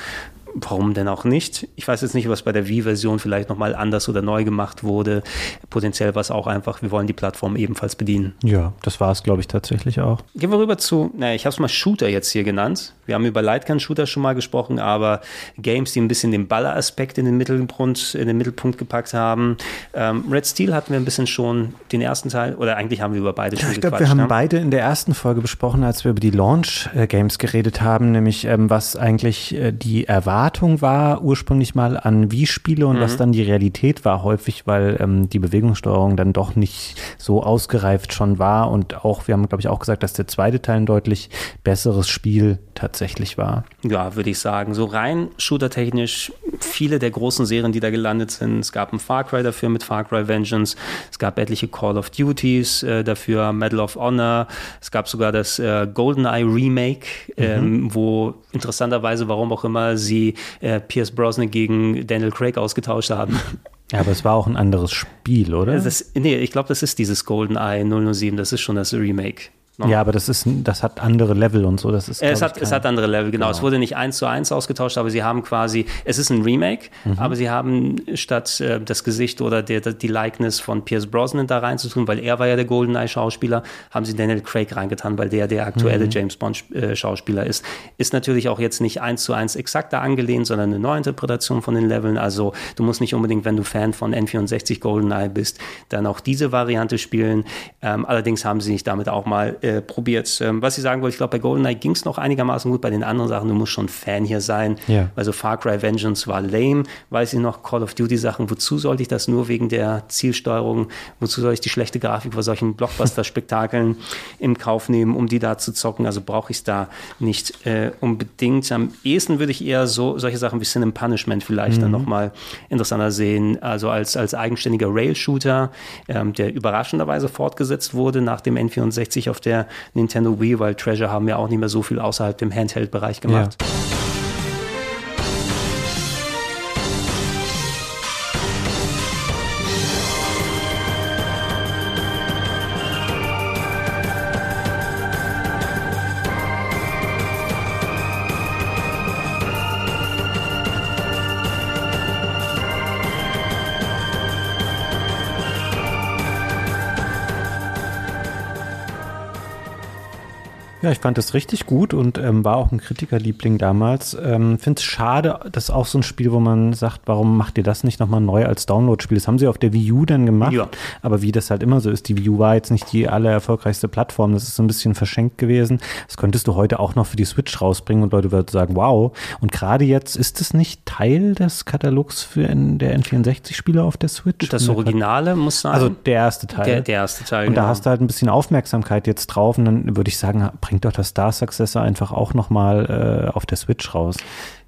Warum denn auch nicht? Ich weiß jetzt nicht, was bei der Wii-Version vielleicht nochmal anders oder neu gemacht wurde. Potenziell war es auch einfach, wir wollen die Plattform ebenfalls bedienen. Ja, das war es, glaube ich, tatsächlich auch. Gehen wir rüber zu, naja, ich habe es mal Shooter jetzt hier genannt. Wir haben über Lightgun-Shooter schon mal gesprochen, aber Games, die ein bisschen den Baller-Aspekt in den Mittelpunkt, in den Mittelpunkt gepackt haben. Ähm, Red Steel hatten wir ein bisschen schon den ersten Teil, oder eigentlich haben wir über beide schon Ich glaube, wir haben ne? beide in der ersten Folge besprochen, als wir über die Launch-Games geredet haben, nämlich ähm, was eigentlich äh, die Erwartung Erwartung war ursprünglich mal an Wii-Spiele und mhm. was dann die Realität war häufig, weil ähm, die Bewegungssteuerung dann doch nicht so ausgereift schon war und auch, wir haben glaube ich auch gesagt, dass der zweite Teil ein deutlich besseres Spiel tatsächlich war. Ja, würde ich sagen. So rein shootertechnisch viele der großen Serien, die da gelandet sind. Es gab ein Far Cry dafür mit Far Cry Vengeance. Es gab etliche Call of Duties äh, dafür, Medal of Honor. Es gab sogar das äh, GoldenEye Remake, ähm, mhm. wo interessanterweise, warum auch immer, sie äh, Pierce Brosnan gegen Daniel Craig ausgetauscht haben. Ja, aber es war auch ein anderes Spiel, oder? Das, nee, ich glaube, das ist dieses GoldenEye 007, das ist schon das Remake. No. Ja, aber das ist, das hat andere Level und so. Das ist, es, hat, es hat andere Level, genau. genau. Es wurde nicht eins zu eins ausgetauscht, aber sie haben quasi, es ist ein Remake, mhm. aber sie haben statt äh, das Gesicht oder der, die Likeness von Pierce Brosnan da reinzutun, weil er war ja der GoldenEye-Schauspieler, haben sie Daniel Craig reingetan, weil der der aktuelle mhm. James Bond-Schauspieler ist. Ist natürlich auch jetzt nicht eins zu eins exakt da angelehnt, sondern eine Neuinterpretation von den Leveln. Also du musst nicht unbedingt, wenn du Fan von N64 GoldenEye bist, dann auch diese Variante spielen. Ähm, allerdings haben sie sich damit auch mal äh, probiert. Ähm, was ich sagen wollte, ich glaube, bei GoldenEye ging es noch einigermaßen gut. Bei den anderen Sachen, du musst schon Fan hier sein. Ja. Also Far Cry Vengeance war lame. Weiß ich noch, Call of Duty Sachen. Wozu sollte ich das nur wegen der Zielsteuerung? Wozu soll ich die schlechte Grafik vor solchen Blockbuster-Spektakeln im Kauf nehmen, um die da zu zocken? Also brauche ich es da nicht äh, unbedingt. Am ehesten würde ich eher so solche Sachen wie Sin and Punishment vielleicht mhm. dann nochmal interessanter sehen. Also als, als eigenständiger Rail-Shooter, ähm, der überraschenderweise fortgesetzt wurde nach dem N64 auf der Nintendo Wii, weil Treasure haben ja auch nicht mehr so viel außerhalb dem Handheld-Bereich gemacht. Ja. Ja, ich fand das richtig gut und ähm, war auch ein Kritikerliebling damals. Ähm, Finde es schade, das ist auch so ein Spiel, wo man sagt, warum macht ihr das nicht nochmal neu als Download-Spiel? Das haben sie auf der Wii U dann gemacht. Ja. Aber wie das halt immer so ist, die Wii U war jetzt nicht die allererfolgreichste Plattform. Das ist so ein bisschen verschenkt gewesen. Das könntest du heute auch noch für die Switch rausbringen und Leute würden sagen, wow. Und gerade jetzt ist es nicht Teil des Katalogs für der N64-Spiele auf der Switch? Das Originale muss sein. Also der erste Teil. Der, der erste Teil. Und genau. da hast du halt ein bisschen Aufmerksamkeit jetzt drauf und dann würde ich sagen, bringt doch das Star Successor einfach auch nochmal äh, auf der Switch raus.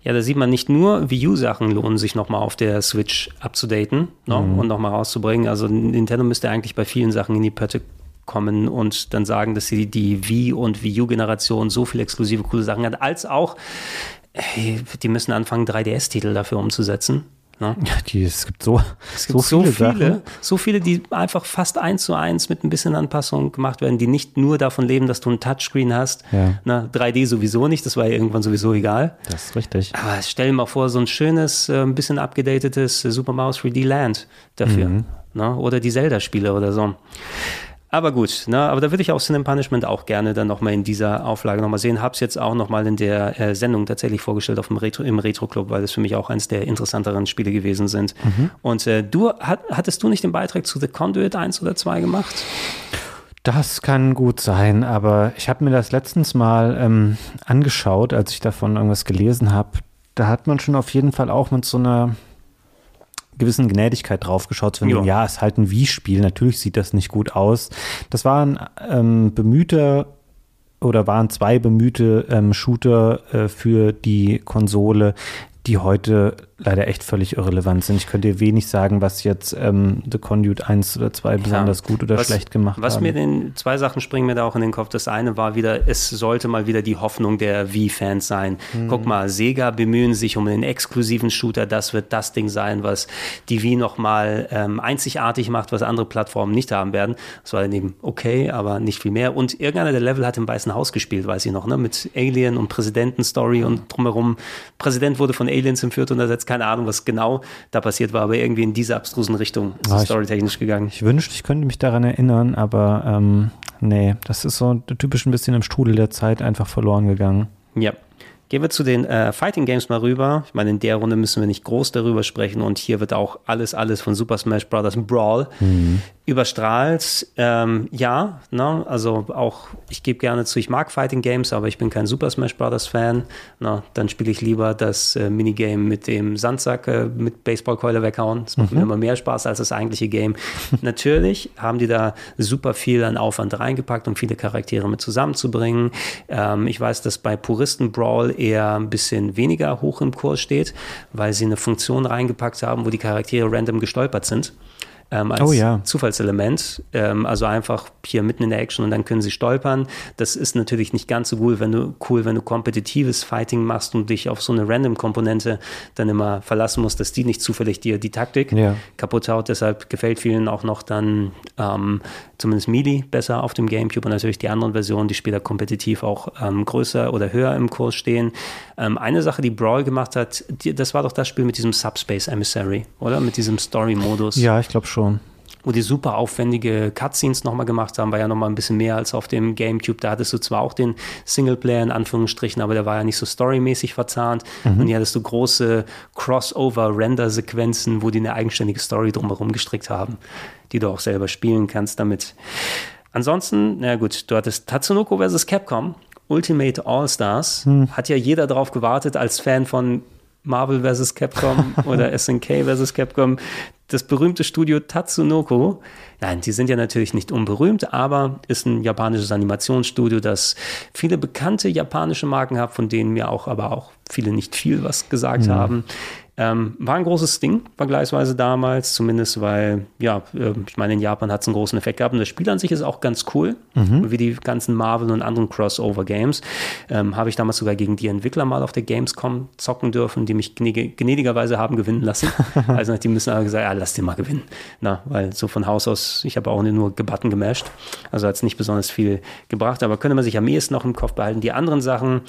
Ja, da sieht man nicht nur Wii U-Sachen lohnen sich nochmal auf der Switch abzudaten ne, mhm. und nochmal rauszubringen. Also Nintendo müsste eigentlich bei vielen Sachen in die Pötte kommen und dann sagen, dass sie die Wii und Wii U-Generation so viele exklusive coole Sachen hat, als auch, hey, die müssen anfangen, 3DS-Titel dafür umzusetzen. Ne? Ja, die, es gibt so, es gibt so, viele, so viele, so viele, die einfach fast eins zu eins mit ein bisschen Anpassung gemacht werden, die nicht nur davon leben, dass du ein Touchscreen hast. Ja. Ne, 3D sowieso nicht, das war ja irgendwann sowieso egal. Das ist richtig. Aber stell dir mal vor, so ein schönes, äh, ein bisschen abgedatetes Super Mario 3D Land dafür. Mhm. Ne? Oder die Zelda-Spiele oder so. Aber gut, ne, aber da würde ich auch Sin and Punishment auch gerne dann nochmal in dieser Auflage nochmal sehen. Hab's jetzt auch nochmal in der äh, Sendung tatsächlich vorgestellt auf dem Retro, im Retro Club, weil das für mich auch eines der interessanteren Spiele gewesen sind. Mhm. Und äh, du, hat, hattest du nicht den Beitrag zu The Conduit 1 oder 2 gemacht? Das kann gut sein, aber ich habe mir das letztens mal ähm, angeschaut, als ich davon irgendwas gelesen habe. Da hat man schon auf jeden Fall auch mit so einer gewissen Gnädigkeit draufgeschaut, zu ja. ja, es ist halt ein Wii-Spiel, natürlich sieht das nicht gut aus. Das war ein ähm, bemühter oder waren zwei bemühte ähm, Shooter äh, für die Konsole, die heute leider echt völlig irrelevant sind. Ich könnte dir wenig sagen, was jetzt ähm, The Conduit 1 oder 2 besonders ja. gut oder was, schlecht gemacht was haben. Was mir den, zwei Sachen springen mir da auch in den Kopf. Das eine war wieder, es sollte mal wieder die Hoffnung der Wii-Fans sein. Hm. Guck mal, Sega bemühen sich um einen exklusiven Shooter. Das wird das Ding sein, was die Wii nochmal ähm, einzigartig macht, was andere Plattformen nicht haben werden. Das war dann eben okay, aber nicht viel mehr. Und irgendeiner der Level hat im Weißen Haus gespielt, weiß ich noch, ne? mit Alien und Präsidenten-Story und drumherum. Präsident wurde von Aliens entführt und ersetzt keine Ahnung, was genau da passiert war, aber irgendwie in diese abstrusen Richtung ist es storytechnisch gegangen. Ich wünschte, ich könnte mich daran erinnern, aber ähm, nee, das ist so typisch ein bisschen im Strudel der Zeit einfach verloren gegangen. Ja. Gehen wir zu den äh, Fighting Games mal rüber. Ich meine, in der Runde müssen wir nicht groß darüber sprechen und hier wird auch alles, alles von Super Smash Bros. Brawl mhm überstrahlt. Ähm, ja, ne? also auch, ich gebe gerne zu, ich mag Fighting Games, aber ich bin kein Super Smash Bros. Fan. Na, dann spiele ich lieber das äh, Minigame mit dem Sandsack äh, mit Baseballkeule weghauen. Das macht mhm. mir immer mehr Spaß als das eigentliche Game. Natürlich haben die da super viel an Aufwand reingepackt, um viele Charaktere mit zusammenzubringen. Ähm, ich weiß, dass bei Puristen Brawl eher ein bisschen weniger hoch im Kurs steht, weil sie eine Funktion reingepackt haben, wo die Charaktere random gestolpert sind ähm, als oh, ja. Zufallselement. Ähm, also einfach hier mitten in der Action und dann können sie stolpern. Das ist natürlich nicht ganz so cool, wenn du cool, wenn du kompetitives Fighting machst und dich auf so eine Random-Komponente dann immer verlassen musst, dass die nicht zufällig dir die Taktik ja. kaputt haut. Deshalb gefällt vielen auch noch dann ähm, zumindest Melee besser auf dem GameCube und natürlich die anderen Versionen, die später kompetitiv auch ähm, größer oder höher im Kurs stehen. Ähm, eine Sache, die Brawl gemacht hat, die, das war doch das Spiel mit diesem Subspace Emissary, oder? Mit diesem Story-Modus. Ja, ich glaube schon wo die super aufwendige Cutscenes nochmal gemacht haben, war ja nochmal ein bisschen mehr als auf dem Gamecube. Da hattest du zwar auch den Singleplayer in Anführungsstrichen, aber der war ja nicht so storymäßig verzahnt. Mhm. Und hier hattest du große Crossover-Render-Sequenzen, wo die eine eigenständige Story drumherum gestrickt haben die du auch selber spielen kannst damit. Ansonsten, na gut, du hattest Tatsunoko vs. Capcom, Ultimate All-Stars. Hm. Hat ja jeder drauf gewartet als Fan von Marvel vs. Capcom oder SNK vs. Capcom. Das berühmte Studio Tatsunoko. Nein, die sind ja natürlich nicht unberühmt, aber ist ein japanisches Animationsstudio, das viele bekannte japanische Marken hat, von denen mir auch aber auch viele nicht viel was gesagt mhm. haben. Ähm, war ein großes Ding vergleichsweise damals, zumindest weil, ja, äh, ich meine, in Japan hat es einen großen Effekt gehabt und das Spiel an sich ist auch ganz cool, mhm. wie die ganzen Marvel und anderen Crossover-Games. Ähm, Habe ich damals sogar gegen die Entwickler mal auf der Gamescom zocken dürfen, die mich gnädigerweise haben gewinnen lassen. also die müssen aber gesagt, ja, lass den mal gewinnen. Na, weil so von Haus aus, ich habe auch nur Gebatten gemasht, also hat es nicht besonders viel gebracht, aber könnte man sich am ehesten noch im Kopf behalten. Die anderen Sachen,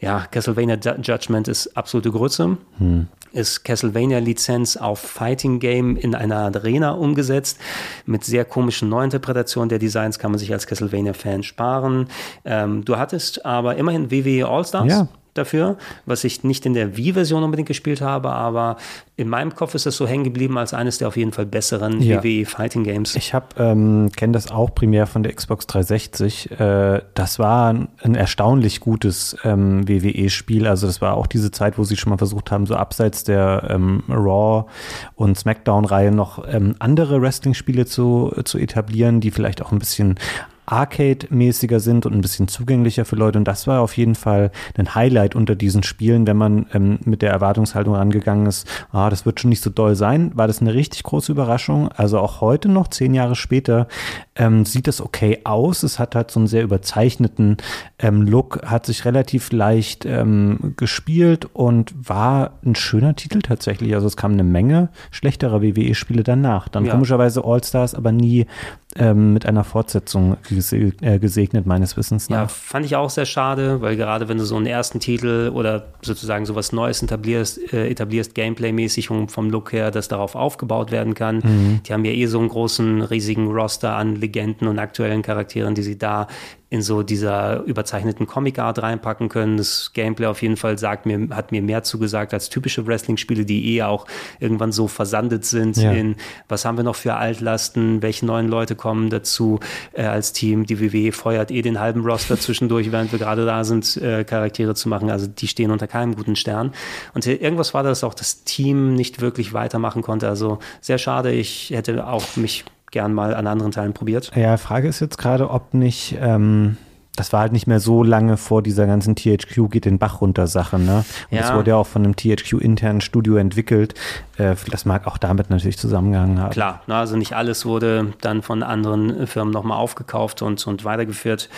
ja, Castlevania Judgment ist absolute Grütze. Hm. Ist Castlevania-Lizenz auf Fighting Game in einer Arena umgesetzt. Mit sehr komischen Neuinterpretationen der Designs kann man sich als Castlevania-Fan sparen. Ähm, du hattest aber immerhin WWE All-Stars. Ja dafür, was ich nicht in der Wii-Version unbedingt gespielt habe, aber in meinem Kopf ist es so hängen geblieben als eines der auf jeden Fall besseren ja. WWE Fighting Games. Ich habe ähm, kenne das auch primär von der Xbox 360. Äh, das war ein, ein erstaunlich gutes ähm, WWE-Spiel. Also das war auch diese Zeit, wo sie schon mal versucht haben, so abseits der ähm, Raw und SmackDown-Reihe noch ähm, andere Wrestling-Spiele zu, zu etablieren, die vielleicht auch ein bisschen Arcade-mäßiger sind und ein bisschen zugänglicher für Leute. Und das war auf jeden Fall ein Highlight unter diesen Spielen, wenn man ähm, mit der Erwartungshaltung rangegangen ist, ah, das wird schon nicht so doll sein, war das eine richtig große Überraschung. Also auch heute noch, zehn Jahre später, ähm, sieht es okay aus. Es hat halt so einen sehr überzeichneten ähm, Look, hat sich relativ leicht ähm, gespielt und war ein schöner Titel tatsächlich. Also es kam eine Menge schlechterer WWE-Spiele danach. Dann ja. komischerweise All-Stars, aber nie ähm, mit einer Fortsetzung äh, gesegnet, meines Wissens nach. Ja, fand ich auch sehr schade, weil gerade wenn du so einen ersten Titel oder sozusagen sowas Neues etablierst, äh, etablierst Gameplay-mäßig vom Look her, das darauf aufgebaut werden kann. Mhm. Die haben ja eh so einen großen, riesigen Roster an Legenden und aktuellen Charakteren, die sie da in so dieser überzeichneten Comic-Art reinpacken können. Das Gameplay auf jeden Fall sagt mir, hat mir mehr zugesagt als typische Wrestling-Spiele, die eh auch irgendwann so versandet sind ja. in, was haben wir noch für Altlasten, welche neuen Leute kommen dazu äh, als Team. Die WWE feuert eh den halben Roster zwischendurch, während wir gerade da sind, äh, Charaktere zu machen. Also die stehen unter keinem guten Stern. Und irgendwas war das auch das Team nicht wirklich weitermachen konnte. Also sehr schade. Ich hätte auch mich gern mal an anderen Teilen probiert. Ja, Frage ist jetzt gerade, ob nicht, ähm, das war halt nicht mehr so lange vor dieser ganzen THQ geht den Bach runter Sache, ne? Und ja. das wurde ja auch von einem THQ internen Studio entwickelt. Äh, das mag auch damit natürlich zusammengehangen haben. Klar, ne, also nicht alles wurde dann von anderen Firmen nochmal aufgekauft und, und weitergeführt.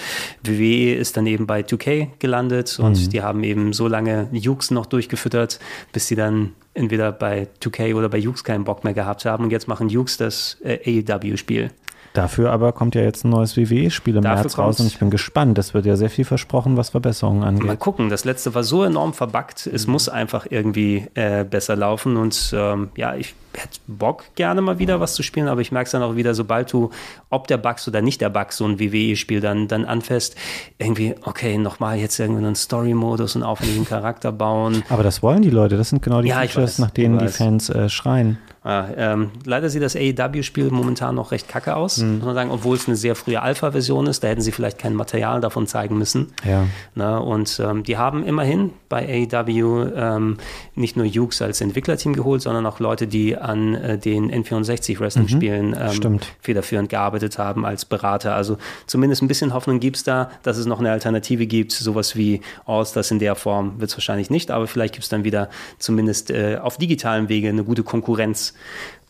WWE ist dann eben bei 2K gelandet und mhm. die haben eben so lange Jukes noch durchgefüttert, bis sie dann entweder bei 2K oder bei Jukes keinen Bock mehr gehabt haben und jetzt machen Jukes das äh, AEW-Spiel. Dafür aber kommt ja jetzt ein neues WWE-Spiel im Dafür März raus und ich bin gespannt. Das wird ja sehr viel versprochen, was Verbesserungen angeht. Mal gucken, das letzte war so enorm verbuggt. Es mhm. muss einfach irgendwie äh, besser laufen und ähm, ja, ich hätte Bock gerne mal wieder was zu spielen, aber ich merke es dann auch wieder, sobald du, ob der Bugs oder nicht der Bugs, so ein WWE-Spiel dann, dann anfasst, irgendwie, okay, nochmal jetzt irgendwie einen Story-Modus und aufwendigen Charakter bauen. Aber das wollen die Leute, das sind genau die ja, Features, nach denen die Fans äh, schreien. Ja, ähm, leider sieht das AEW-Spiel momentan noch recht kacke aus, mhm. muss man sagen, obwohl es eine sehr frühe Alpha-Version ist. Da hätten sie vielleicht kein Material davon zeigen müssen. Ja. Na, und ähm, die haben immerhin bei AEW ähm, nicht nur Hughes als Entwicklerteam geholt, sondern auch Leute, die an äh, den N64-Wrestling-Spielen mhm. ähm, federführend gearbeitet haben als Berater. Also zumindest ein bisschen Hoffnung gibt es da, dass es noch eine Alternative gibt. Sowas wie All-Stars in der Form wird es wahrscheinlich nicht, aber vielleicht gibt es dann wieder zumindest äh, auf digitalem Wege eine gute Konkurrenz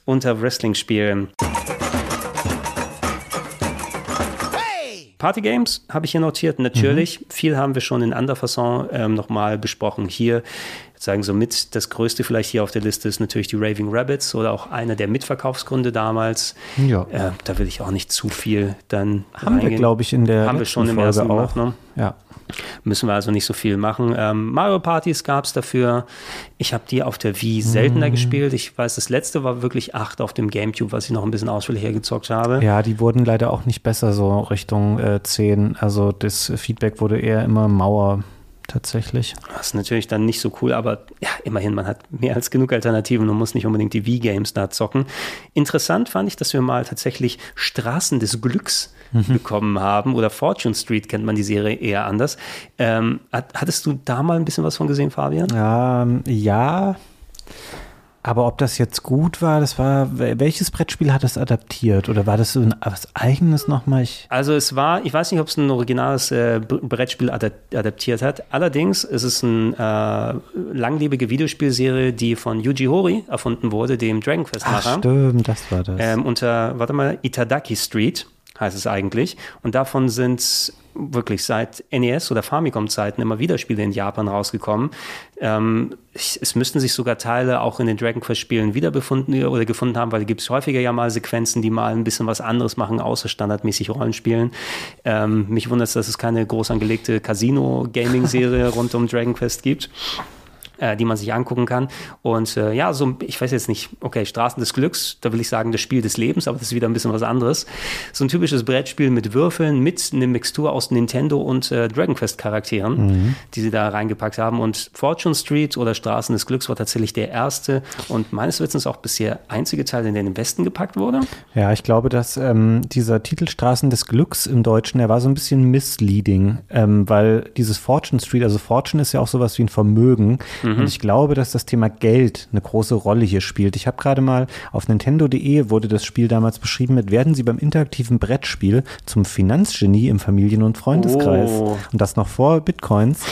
unter Wrestling-Spielen. Party Games habe ich hier notiert. Natürlich, mhm. viel haben wir schon in anderer Fasson ähm, nochmal besprochen. Hier sagen so mit das größte vielleicht hier auf der Liste ist natürlich die Raving Rabbits oder auch einer der Mitverkaufsgründe damals. Ja. Äh, da will ich auch nicht zu viel dann haben reingehen. wir glaube ich in der haben wir schon im ersten auch. Gemacht, ne? Ja. Müssen wir also nicht so viel machen. Ähm, Mario Partys gab es dafür. Ich habe die auf der Wii seltener mm. gespielt. Ich weiß, das letzte war wirklich 8 auf dem Gamecube, was ich noch ein bisschen ausführlicher gezockt habe. Ja, die wurden leider auch nicht besser so Richtung äh, 10. Also das Feedback wurde eher immer Mauer tatsächlich. Das ist natürlich dann nicht so cool, aber ja, immerhin, man hat mehr als genug Alternativen und muss nicht unbedingt die Wii-Games da zocken. Interessant fand ich, dass wir mal tatsächlich Straßen des Glücks mhm. bekommen haben oder Fortune Street kennt man die Serie eher anders. Ähm, hattest du da mal ein bisschen was von gesehen, Fabian? Ähm, ja. Aber ob das jetzt gut war, das war, welches Brettspiel hat das adaptiert? Oder war das so ein, was Eigenes nochmal? also es war, ich weiß nicht, ob es ein originales äh, Brettspiel adaptiert hat. Allerdings ist es eine äh, langlebige Videospielserie, die von Yuji Horii erfunden wurde, dem Dragon Quest Macher. Ach, stimmt, das war das. Ähm, unter, warte mal, Itadaki Street heißt es eigentlich. Und davon sind wirklich seit NES oder Famicom-Zeiten immer wieder Spiele in Japan rausgekommen. Ähm, es müssten sich sogar Teile auch in den Dragon Quest-Spielen wiederbefunden oder gefunden haben, weil da gibt es häufiger ja mal Sequenzen, die mal ein bisschen was anderes machen, außer standardmäßig Rollenspielen. Ähm, mich wundert es, dass es keine groß angelegte Casino-Gaming-Serie rund um Dragon Quest gibt äh, die man sich angucken kann. Und äh, ja, so, ich weiß jetzt nicht, okay, Straßen des Glücks, da will ich sagen, das Spiel des Lebens, aber das ist wieder ein bisschen was anderes. So ein typisches Brettspiel mit Würfeln, mit einer Mixtur aus Nintendo und äh, Dragon Quest Charakteren, mhm. die sie da reingepackt haben. Und Fortune Street oder Straßen des Glücks war tatsächlich der erste und meines Wissens auch bisher einzige Teil, in den im Westen gepackt wurde. Ja, ich glaube, dass ähm, dieser Titel Straßen des Glücks im Deutschen, der war so ein bisschen misleading, ähm, weil dieses Fortune Street, also Fortune ist ja auch sowas wie ein Vermögen. Mhm Mhm. Und ich glaube, dass das Thema Geld eine große Rolle hier spielt. Ich habe gerade mal auf Nintendo.de wurde das Spiel damals beschrieben mit, werden Sie beim interaktiven Brettspiel zum Finanzgenie im Familien- und Freundeskreis. Oh. Und das noch vor Bitcoins.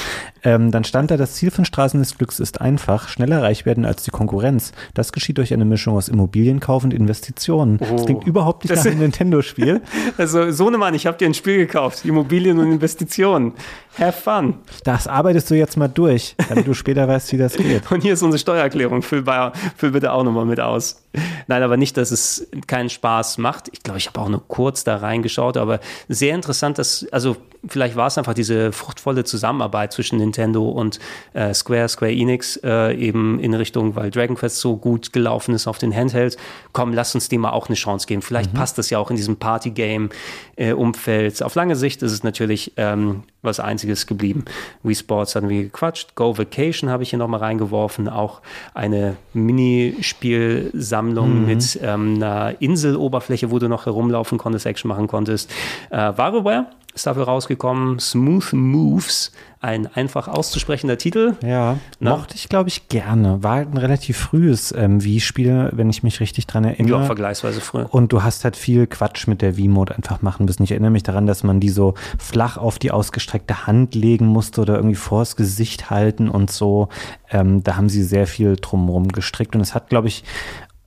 Ähm, dann stand da, das Ziel von Straßen des Glücks ist einfach, schneller reich werden als die Konkurrenz. Das geschieht durch eine Mischung aus Immobilienkauf und Investitionen. Oh. Das klingt überhaupt nicht das nach einem Nintendo-Spiel. Also, Sohnemann, ich habe dir ein Spiel gekauft. Immobilien und Investitionen. Have fun. Das arbeitest du jetzt mal durch, damit du später weißt, wie das geht. Und hier ist unsere Steuererklärung. Füll, bei, füll bitte auch nochmal mit aus. Nein, aber nicht, dass es keinen Spaß macht. Ich glaube, ich habe auch nur kurz da reingeschaut, aber sehr interessant, dass, also vielleicht war es einfach diese fruchtvolle Zusammenarbeit zwischen Nintendo und äh, Square, Square Enix, äh, eben in Richtung, weil Dragon Quest so gut gelaufen ist auf den Handheld. Komm, lass uns dem mal auch eine Chance geben. Vielleicht mhm. passt das ja auch in diesem Party-Game-Umfeld. Äh, auf lange Sicht ist es natürlich ähm, was Einziges geblieben. Wii Sports hatten wir gequatscht. Go Vacation habe ich hier nochmal reingeworfen. Auch eine Minispielsammlung mhm. mit ähm, einer Inseloberfläche, wo du noch herumlaufen konntest, Action machen konntest. Äh, WarioWare ist dafür rausgekommen. Smooth Moves, ein einfach auszusprechender Titel. Ja, Na? mochte ich, glaube ich, gerne. War ein relativ frühes ähm, Wii-Spiel, wenn ich mich richtig dran erinnere. Ja, vergleichsweise früh. Und du hast halt viel Quatsch mit der Wii-Mode einfach machen müssen. Ich erinnere mich daran, dass man die so flach auf die ausgestreckte Hand legen musste oder irgendwie vors Gesicht halten und so. Ähm, da haben sie sehr viel drumherum gestrickt. Und es hat, glaube ich,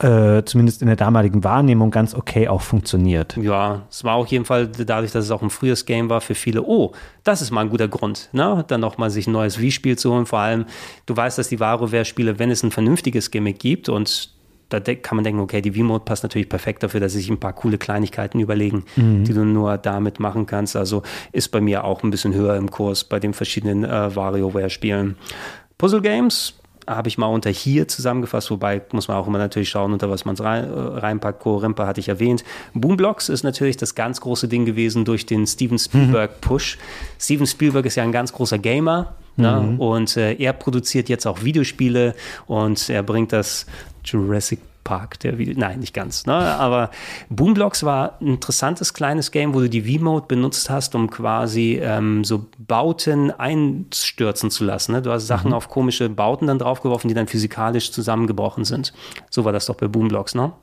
äh, zumindest in der damaligen Wahrnehmung ganz okay auch funktioniert. Ja, es war auf jeden Fall dadurch, dass es auch ein frühes Game war für viele. Oh, das ist mal ein guter Grund, ne? dann nochmal sich ein neues Wii-Spiel zu holen. Vor allem, du weißt, dass die WarioWare-Spiele, wenn es ein vernünftiges Gimmick gibt und da kann man denken, okay, die V-Mode passt natürlich perfekt dafür, dass sie sich ein paar coole Kleinigkeiten überlegen, mhm. die du nur damit machen kannst. Also ist bei mir auch ein bisschen höher im Kurs bei den verschiedenen äh, WarioWare-Spielen. Puzzle Games, habe ich mal unter hier zusammengefasst, wobei muss man auch immer natürlich schauen, unter was man es rein, äh, reinpackt. Rimpa hatte ich erwähnt. Boomblocks ist natürlich das ganz große Ding gewesen durch den Steven Spielberg-Push. Mhm. Steven Spielberg ist ja ein ganz großer Gamer. Ne? Mhm. Und äh, er produziert jetzt auch Videospiele und er bringt das Jurassic Park, der Video, nein, nicht ganz, ne? aber Boomblocks war ein interessantes kleines Game, wo du die V-Mode benutzt hast, um quasi ähm, so Bauten einstürzen zu lassen. Ne? Du hast Sachen mhm. auf komische Bauten dann draufgeworfen, die dann physikalisch zusammengebrochen sind. So war das doch bei Boomblocks, ne?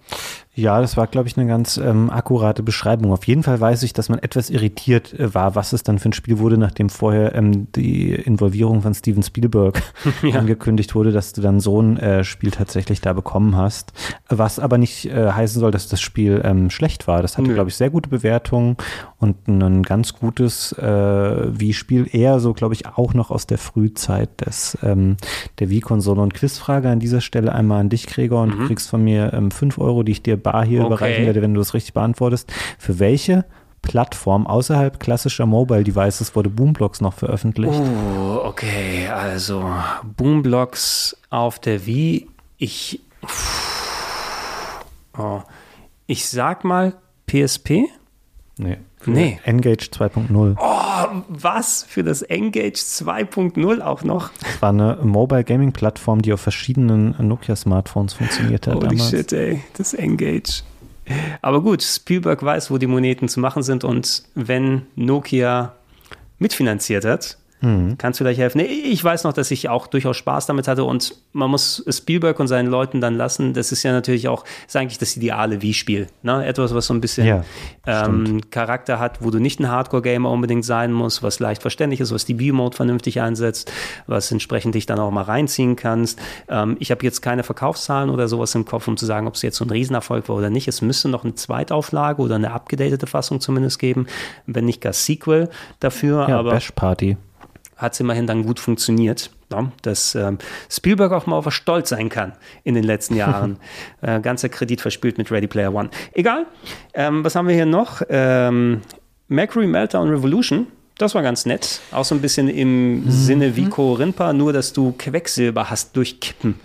Ja, das war, glaube ich, eine ganz ähm, akkurate Beschreibung. Auf jeden Fall weiß ich, dass man etwas irritiert äh, war, was es dann für ein Spiel wurde, nachdem vorher ähm, die Involvierung von Steven Spielberg ja. angekündigt wurde, dass du dann so ein äh, Spiel tatsächlich da bekommen hast. Was aber nicht äh, heißen soll, dass das Spiel ähm, schlecht war. Das hatte, glaube ich, sehr gute Bewertungen und ein ganz gutes äh, Wii-Spiel. Eher so, glaube ich, auch noch aus der Frühzeit des, ähm, der Wii-Konsole. Und Quizfrage an dieser Stelle einmal an dich, Gregor, und mhm. du kriegst von mir ähm, fünf Euro, die ich dir bar hier okay. überreichen werde, wenn du es richtig beantwortest. Für welche Plattform außerhalb klassischer Mobile Devices wurde Boomblocks noch veröffentlicht? Oh, okay, also Boomblocks auf der Wii. Ich, oh, ich sag mal PSP? Nee. Nee. Engage 2.0. Oh, was? Für das Engage 2.0 auch noch? Das war eine Mobile Gaming Plattform, die auf verschiedenen Nokia-Smartphones funktioniert hat. Holy damals. shit, ey. Das Engage. Aber gut, Spielberg weiß, wo die Moneten zu machen sind und wenn Nokia mitfinanziert hat, Mhm. Kannst du vielleicht helfen? Ich weiß noch, dass ich auch durchaus Spaß damit hatte und man muss Spielberg und seinen Leuten dann lassen. Das ist ja natürlich auch, ist eigentlich das ideale Wii-Spiel. Ne? Etwas, was so ein bisschen ja, ähm, Charakter hat, wo du nicht ein Hardcore-Gamer unbedingt sein musst, was leicht verständlich ist, was die View-Mode vernünftig einsetzt, was entsprechend dich dann auch mal reinziehen kannst. Ähm, ich habe jetzt keine Verkaufszahlen oder sowas im Kopf, um zu sagen, ob es jetzt so ein Riesenerfolg war oder nicht. Es müsste noch eine Zweitauflage oder eine abgedatete Fassung zumindest geben, wenn nicht gar Sequel dafür. Ja, aber Bash Party hat es immerhin dann gut funktioniert. Ja, dass ähm, Spielberg auch mal auf was stolz sein kann in den letzten Jahren. äh, ganzer Kredit verspielt mit Ready Player One. Egal. Ähm, was haben wir hier noch? Ähm, Mercury Meltdown Revolution. Das war ganz nett. Auch so ein bisschen im mhm. Sinne wie Korinpa, nur dass du Quecksilber hast durch Kippen.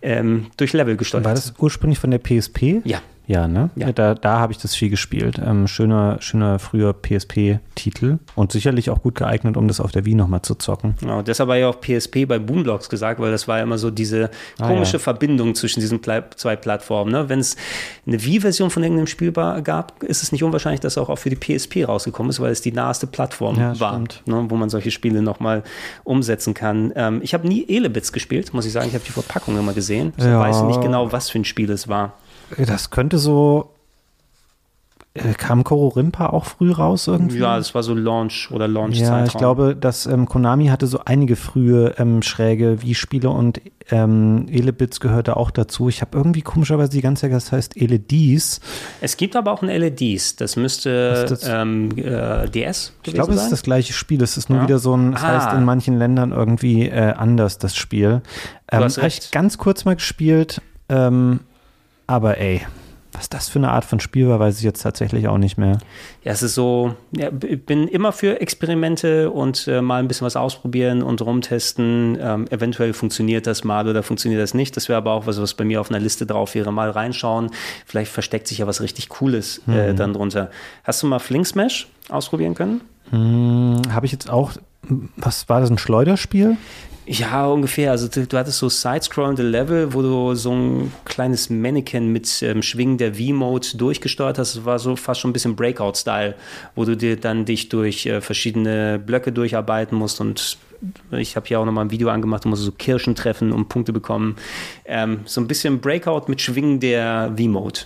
Ähm, durch Level gesteuert. War das ursprünglich von der PSP? Ja. Ja, ne? Ja. Da, da habe ich das viel gespielt. Ähm, schöner, schöner früher PSP-Titel und sicherlich auch gut geeignet, um das auf der Wii nochmal zu zocken. Genau, deshalb war ja auch PSP bei Boomblocks gesagt, weil das war ja immer so diese komische ah, ja. Verbindung zwischen diesen zwei Plattformen. Ne? Wenn es eine Wii-Version von irgendeinem Spiel gab, ist es nicht unwahrscheinlich, dass auch, auch für die PSP rausgekommen ist, weil es die naheste Plattform ja, war, ne? wo man solche Spiele nochmal umsetzen kann. Ähm, ich habe nie Elebits gespielt, muss ich sagen. Ich habe die Verpackung immer gesehen. Ich weiß nicht genau, was für ein Spiel es war. Das könnte so. Äh, kam Koro Rimpa auch früh raus irgendwie? Ja, das war so Launch oder launch -Zeitraum. Ja, ich glaube, dass ähm, Konami hatte so einige frühe ähm, schräge Wii-Spiele und ähm, Elebits gehörte auch dazu. Ich habe irgendwie komischerweise die ganze Zeit, das heißt LEDs. Es gibt aber auch ein LEDs. Das müsste das? Ähm, äh, DS Ich glaube, es ist das gleiche Spiel. Es ist nur ja. wieder so ein, das ah. heißt in manchen Ländern irgendwie äh, anders, das Spiel. Ähm, Habe ich ganz kurz mal gespielt. Ähm, aber ey, was das für eine Art von Spiel war, weiß ich jetzt tatsächlich auch nicht mehr. Ja, es ist so, ja, ich bin immer für Experimente und äh, mal ein bisschen was ausprobieren und rumtesten. Ähm, eventuell funktioniert das mal oder funktioniert das nicht. Das wäre aber auch was, was bei mir auf einer Liste drauf wäre. Mal reinschauen. Vielleicht versteckt sich ja was richtig Cooles äh, hm. dann drunter. Hast du mal Fling Smash ausprobieren können? Hm, Habe ich jetzt auch. Was war das, ein Schleuderspiel? Ja, ungefähr. Also du, du hattest so side-scrollende Level, wo du so ein kleines Mannequin mit ähm, Schwingen der V-Mode durchgesteuert hast. Das war so fast schon ein bisschen Breakout-Style, wo du dir dann dich durch äh, verschiedene Blöcke durcharbeiten musst und ich habe hier auch nochmal ein Video angemacht, du musst so Kirschen treffen, um Punkte bekommen. Ähm, so ein bisschen Breakout mit Schwingen der V-Mode.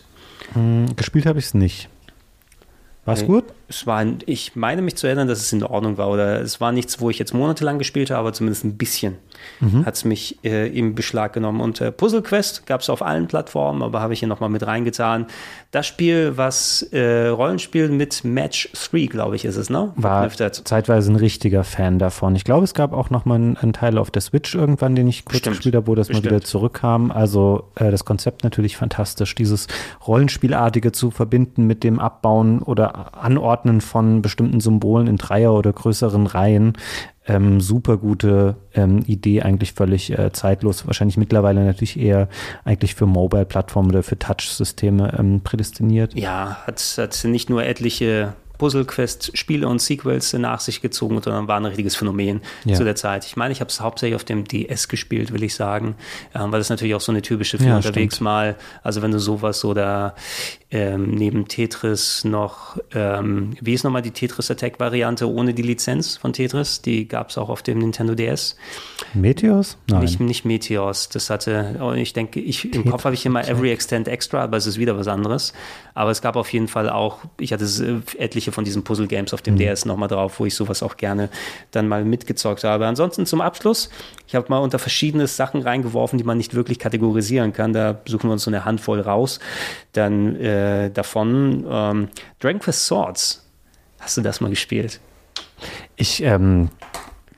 Hm, gespielt habe ich es nicht. War es gut? Es war, ich meine mich zu erinnern, dass es in Ordnung war. Oder es war nichts, wo ich jetzt monatelang gespielt habe, aber zumindest ein bisschen mhm. hat es mich äh, im Beschlag genommen. Und äh, Puzzle Quest gab es auf allen Plattformen, aber habe ich hier nochmal mit reingetan. Das Spiel, was äh, Rollenspiel mit Match 3, glaube ich, ist es, ne? War zeitweise ein richtiger Fan davon. Ich glaube, es gab auch nochmal einen, einen Teil auf der Switch irgendwann, den ich kurz Bestimmt. gespielt habe, wo das Bestimmt. mal wieder zurückkam. Also äh, das Konzept natürlich fantastisch, dieses Rollenspielartige zu verbinden mit dem Abbauen oder Anordnen von bestimmten Symbolen in Dreier- oder größeren Reihen ähm, super gute ähm, Idee, eigentlich völlig äh, zeitlos. Wahrscheinlich mittlerweile natürlich eher eigentlich für Mobile-Plattformen oder für Touch-Systeme ähm, prädestiniert. Ja, hat, hat nicht nur etliche Puzzle Quest Spiele und Sequels nach sich gezogen, sondern war ein richtiges Phänomen ja. zu der Zeit. Ich meine, ich habe es hauptsächlich auf dem DS gespielt, will ich sagen, ähm, weil das natürlich auch so eine typische für ja, unterwegs stimmt. mal, also wenn du sowas oder ähm, neben Tetris noch, ähm, wie ist nochmal die Tetris Attack Variante ohne die Lizenz von Tetris? Die gab es auch auf dem Nintendo DS. Meteors? Nein. Nicht, nicht Meteors. Das hatte, oh, ich denke, ich, im Kopf habe ich immer Every Extend Extra, aber es ist wieder was anderes. Aber es gab auf jeden Fall auch, ich hatte etliche von diesen Puzzle Games auf dem mhm. DS nochmal drauf, wo ich sowas auch gerne dann mal mitgezockt habe. Ansonsten zum Abschluss, ich habe mal unter verschiedene Sachen reingeworfen, die man nicht wirklich kategorisieren kann. Da suchen wir uns so eine Handvoll raus. Dann äh, äh, davon. Ähm, Dragon Quest Swords. Hast du das mal gespielt? Ich, ähm,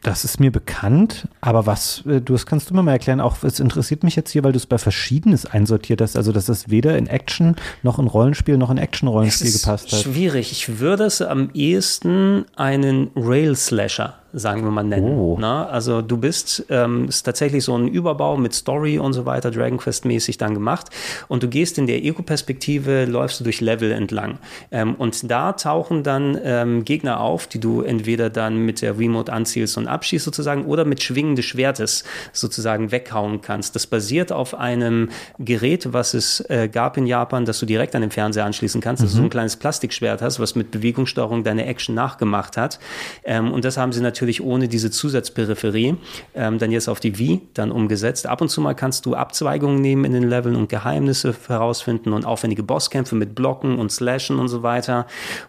das ist mir bekannt, aber was, äh, du, das kannst du mir mal erklären, auch es interessiert mich jetzt hier, weil du es bei Verschiedenes einsortiert hast, also dass es weder in Action noch in Rollenspiel noch in Action-Rollenspiel gepasst hat. Schwierig. Ich würde es am ehesten einen Rail-Slasher sagen wir mal, nennen. Oh. Na, also du bist, ähm, ist tatsächlich so ein Überbau mit Story und so weiter, Dragon Quest mäßig dann gemacht und du gehst in der Ego-Perspektive, läufst du durch Level entlang ähm, und da tauchen dann ähm, Gegner auf, die du entweder dann mit der Remote anzielst und abschießt sozusagen oder mit Schwingen des Schwertes sozusagen weghauen kannst. Das basiert auf einem Gerät, was es äh, gab in Japan, das du direkt an den Fernseher anschließen kannst, mhm. dass du so ein kleines Plastikschwert hast, was mit Bewegungssteuerung deine Action nachgemacht hat ähm, und das haben sie natürlich natürlich ohne diese Zusatzperipherie, ähm, dann jetzt auf die Wii dann umgesetzt. Ab und zu mal kannst du Abzweigungen nehmen in den Leveln und Geheimnisse herausfinden und aufwendige Bosskämpfe mit Blocken und Slashen und so weiter.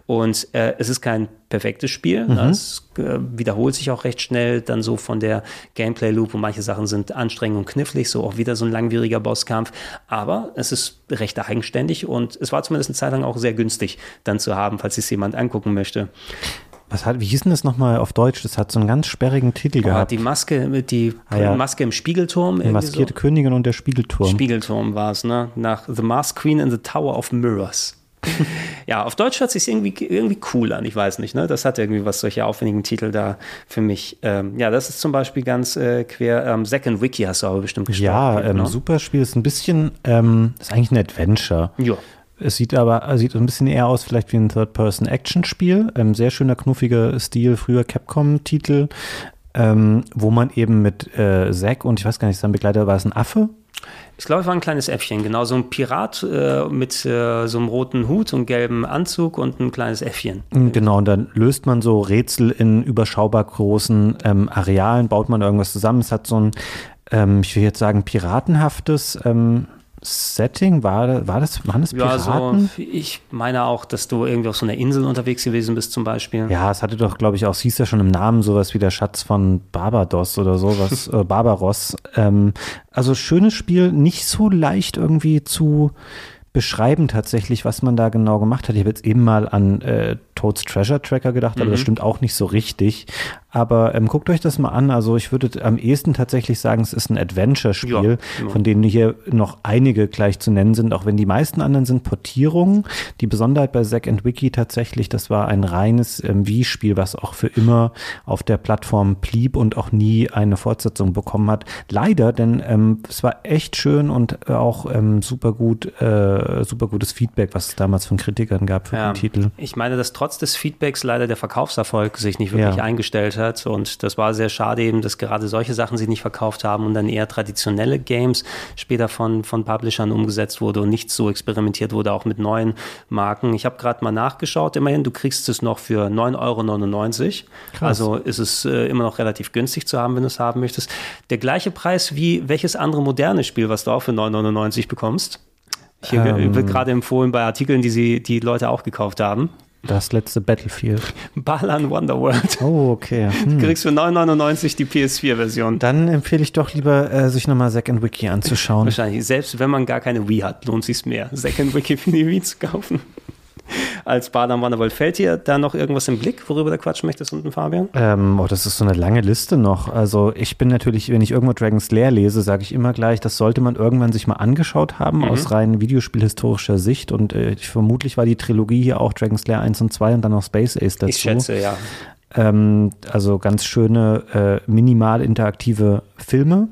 Und äh, es ist kein perfektes Spiel. Mhm. Es äh, wiederholt sich auch recht schnell dann so von der Gameplay-Loop und manche Sachen sind anstrengend und knifflig, so auch wieder so ein langwieriger Bosskampf. Aber es ist recht eigenständig und es war zumindest eine Zeit lang auch sehr günstig dann zu haben, falls sich jemand angucken möchte. Was hat, wie hieß denn das nochmal auf Deutsch? Das hat so einen ganz sperrigen Titel oh, gehabt. Die Maske, die ah, ja. Maske im Spiegelturm. Die maskierte so. Königin und der Spiegelturm. Spiegelturm war es, ne? Nach The Masked Queen in the Tower of Mirrors. ja, auf Deutsch hört sich irgendwie, irgendwie cool an. Ich weiß nicht, ne? Das hat irgendwie was, solche aufwendigen Titel da für mich. Ähm, ja, das ist zum Beispiel ganz äh, quer. Ähm, Second Wiki hast du aber bestimmt gespielt. Ja, ähm, ne? super Spiel. Ist ein bisschen, ähm, ist eigentlich ein Adventure. Ja. Es sieht aber sieht ein bisschen eher aus, vielleicht wie ein Third-Person-Action-Spiel. Ähm, sehr schöner, knuffiger Stil, früher Capcom-Titel, ähm, wo man eben mit äh, Zack und ich weiß gar nicht, sein Begleiter war es ein Affe, ich glaube, es war ein kleines Äffchen, genau so ein Pirat äh, mit äh, so einem roten Hut und gelben Anzug und ein kleines Äffchen. Mm, genau, und dann löst man so Rätsel in überschaubar großen ähm, Arealen, baut man irgendwas zusammen. Es hat so ein, ähm, ich will jetzt sagen, piratenhaftes ähm, Setting? War, war das, waren das Piraten? Ja, so, ich meine auch, dass du irgendwie auf so einer Insel unterwegs gewesen bist zum Beispiel. Ja, es hatte doch, glaube ich, auch, es hieß ja schon im Namen sowas wie der Schatz von Barbados oder sowas, äh, Barbaros. Ähm, also schönes Spiel, nicht so leicht irgendwie zu beschreiben tatsächlich, was man da genau gemacht hat. Ich habe jetzt eben mal an äh, Toads Treasure Tracker gedacht, aber mhm. das stimmt auch nicht so richtig. Aber ähm, guckt euch das mal an. Also ich würde am ehesten tatsächlich sagen, es ist ein Adventure-Spiel, ja, genau. von denen hier noch einige gleich zu nennen sind, auch wenn die meisten anderen sind Portierungen. Die Besonderheit bei Zack and Wiki tatsächlich, das war ein reines ähm, Wii-Spiel, was auch für immer auf der Plattform blieb und auch nie eine Fortsetzung bekommen hat. Leider, denn ähm, es war echt schön und auch ähm, super gut, äh, super gutes Feedback, was es damals von Kritikern gab für ja, den Titel. Ich meine, dass trotz des Feedbacks leider der Verkaufserfolg sich nicht wirklich ja. eingestellt hat. Und das war sehr schade eben, dass gerade solche Sachen sich nicht verkauft haben und dann eher traditionelle Games später von, von Publishern umgesetzt wurde und nicht so experimentiert wurde, auch mit neuen Marken. Ich habe gerade mal nachgeschaut, immerhin, du kriegst es noch für 9,99 Euro. Also ist es äh, immer noch relativ günstig zu haben, wenn du es haben möchtest. Der gleiche Preis wie welches andere moderne Spiel, was du auch für 9,99 bekommst. Hier ähm, wird gerade empfohlen bei Artikeln, die sie die Leute auch gekauft haben. Das letzte Battlefield. Balan Wonderworld. Oh, okay. Hm. Du kriegst für 9,99 die PS4-Version. Dann empfehle ich doch lieber, äh, sich nochmal Zack Wiki anzuschauen. Wahrscheinlich. Selbst wenn man gar keine Wii hat, lohnt sich mehr, Zack Wiki für die Wii zu kaufen als Bader Wanderwald. Fällt dir da noch irgendwas im Blick, worüber du quatschen möchtest unten, Fabian? Ähm, oh, das ist so eine lange Liste noch. Also ich bin natürlich, wenn ich irgendwo Dragon's Lair lese, sage ich immer gleich, das sollte man irgendwann sich mal angeschaut haben, mhm. aus rein videospielhistorischer Sicht. Und äh, vermutlich war die Trilogie hier auch Dragon's Lair 1 und 2 und dann noch Space Ace dazu. Ich schätze, ja. Ähm, also ganz schöne, äh, minimal interaktive Filme.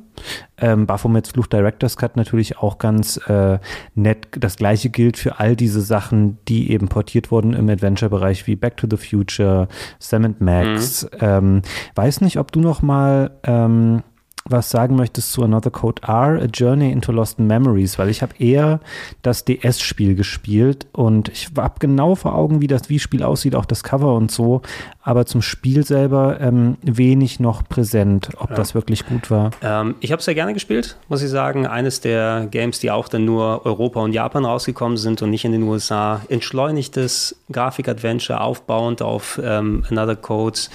Ähm, Baphomets Fluch Directors Cut natürlich auch ganz äh, nett. Das gleiche gilt für all diese Sachen, die eben portiert wurden im Adventure-Bereich wie Back to the Future, Sam Max. Mhm. Ähm, weiß nicht, ob du noch mal ähm, was sagen möchtest zu Another Code R, A Journey into Lost Memories, weil ich habe eher das DS-Spiel gespielt und ich habe genau vor Augen, wie das Wii-Spiel aussieht, auch das Cover und so, aber zum Spiel selber ähm, wenig noch präsent, ob ja. das wirklich gut war. Ähm, ich habe es sehr gerne gespielt, muss ich sagen. Eines der Games, die auch dann nur Europa und Japan rausgekommen sind und nicht in den USA. Entschleunigtes Grafik-Adventure, aufbauend auf ähm, Another Codes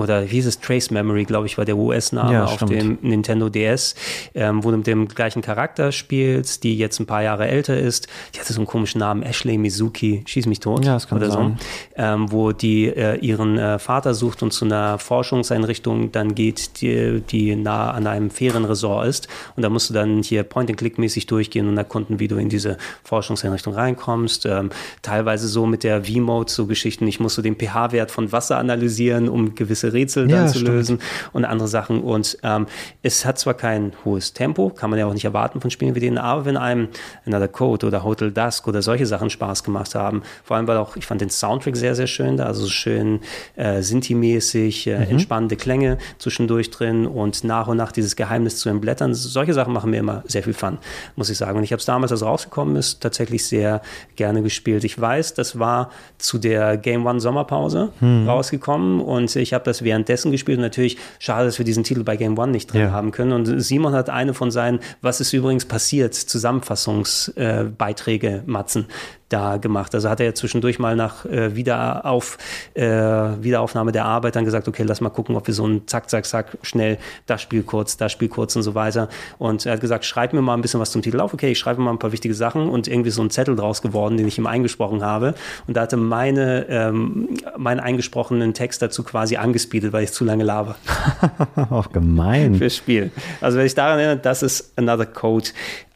oder hieß es, Trace Memory, glaube ich, war der US-Name ja, auf dem Nintendo DS, ähm, wo du mit dem gleichen Charakter spielst, die jetzt ein paar Jahre älter ist. Die hatte so einen komischen Namen, Ashley Mizuki, schieß mich tot. Ja, das kann oder sein. so. Ähm, wo die äh, ihren äh, Vater sucht und zu einer Forschungseinrichtung dann geht, die, die nah an einem Ferienresort ist. Und da musst du dann hier Point-and-Click-mäßig durchgehen und erkunden, wie du in diese Forschungseinrichtung reinkommst. Ähm, teilweise so mit der V-Mode, so Geschichten. Ich musste den pH-Wert von Wasser analysieren, um gewisse Rätsel dann ja, zu stimmt. lösen und andere Sachen. Und ähm, es hat zwar kein hohes Tempo, kann man ja auch nicht erwarten von Spielen wie denen, aber wenn einem Another Code oder Hotel Dusk oder solche Sachen Spaß gemacht haben, vor allem weil auch, ich fand den Soundtrack sehr, sehr schön da, also schön äh, Sinti-mäßig, äh, mhm. entspannende Klänge zwischendurch drin und nach und nach dieses Geheimnis zu entblättern. Solche Sachen machen mir immer sehr viel Fun, muss ich sagen. Und ich habe es damals, als es rausgekommen ist, tatsächlich sehr gerne gespielt. Ich weiß, das war zu der Game One Sommerpause mhm. rausgekommen und ich habe das währenddessen gespielt und natürlich schade, dass wir diesen Titel bei Game One nicht drin Ja. haben können. Und Simon hat eine von seinen Was ist übrigens passiert Zusammenfassungsbeiträge äh, Matzen da gemacht. Also hat er ja zwischendurch mal nach äh, Wiederauf, äh, Wiederaufnahme der Arbeit dann gesagt, okay, lass mal gucken, ob wir so ein Zack, Zack, Zack, schnell das Spiel kurz, das Spiel kurz und so weiter. Und er hat gesagt, schreib mir mal ein bisschen was zum Titel auf. Okay, ich schreibe mal ein paar wichtige Sachen und irgendwie so ein Zettel draus geworden, den ich ihm eingesprochen habe. Und da hatte meine, ähm, meinen eingesprochenen Text dazu quasi angespeedet, weil ich zu lange laber Auch gemein. fürs Spiel. Also wenn ich daran erinnere, das ist Another Code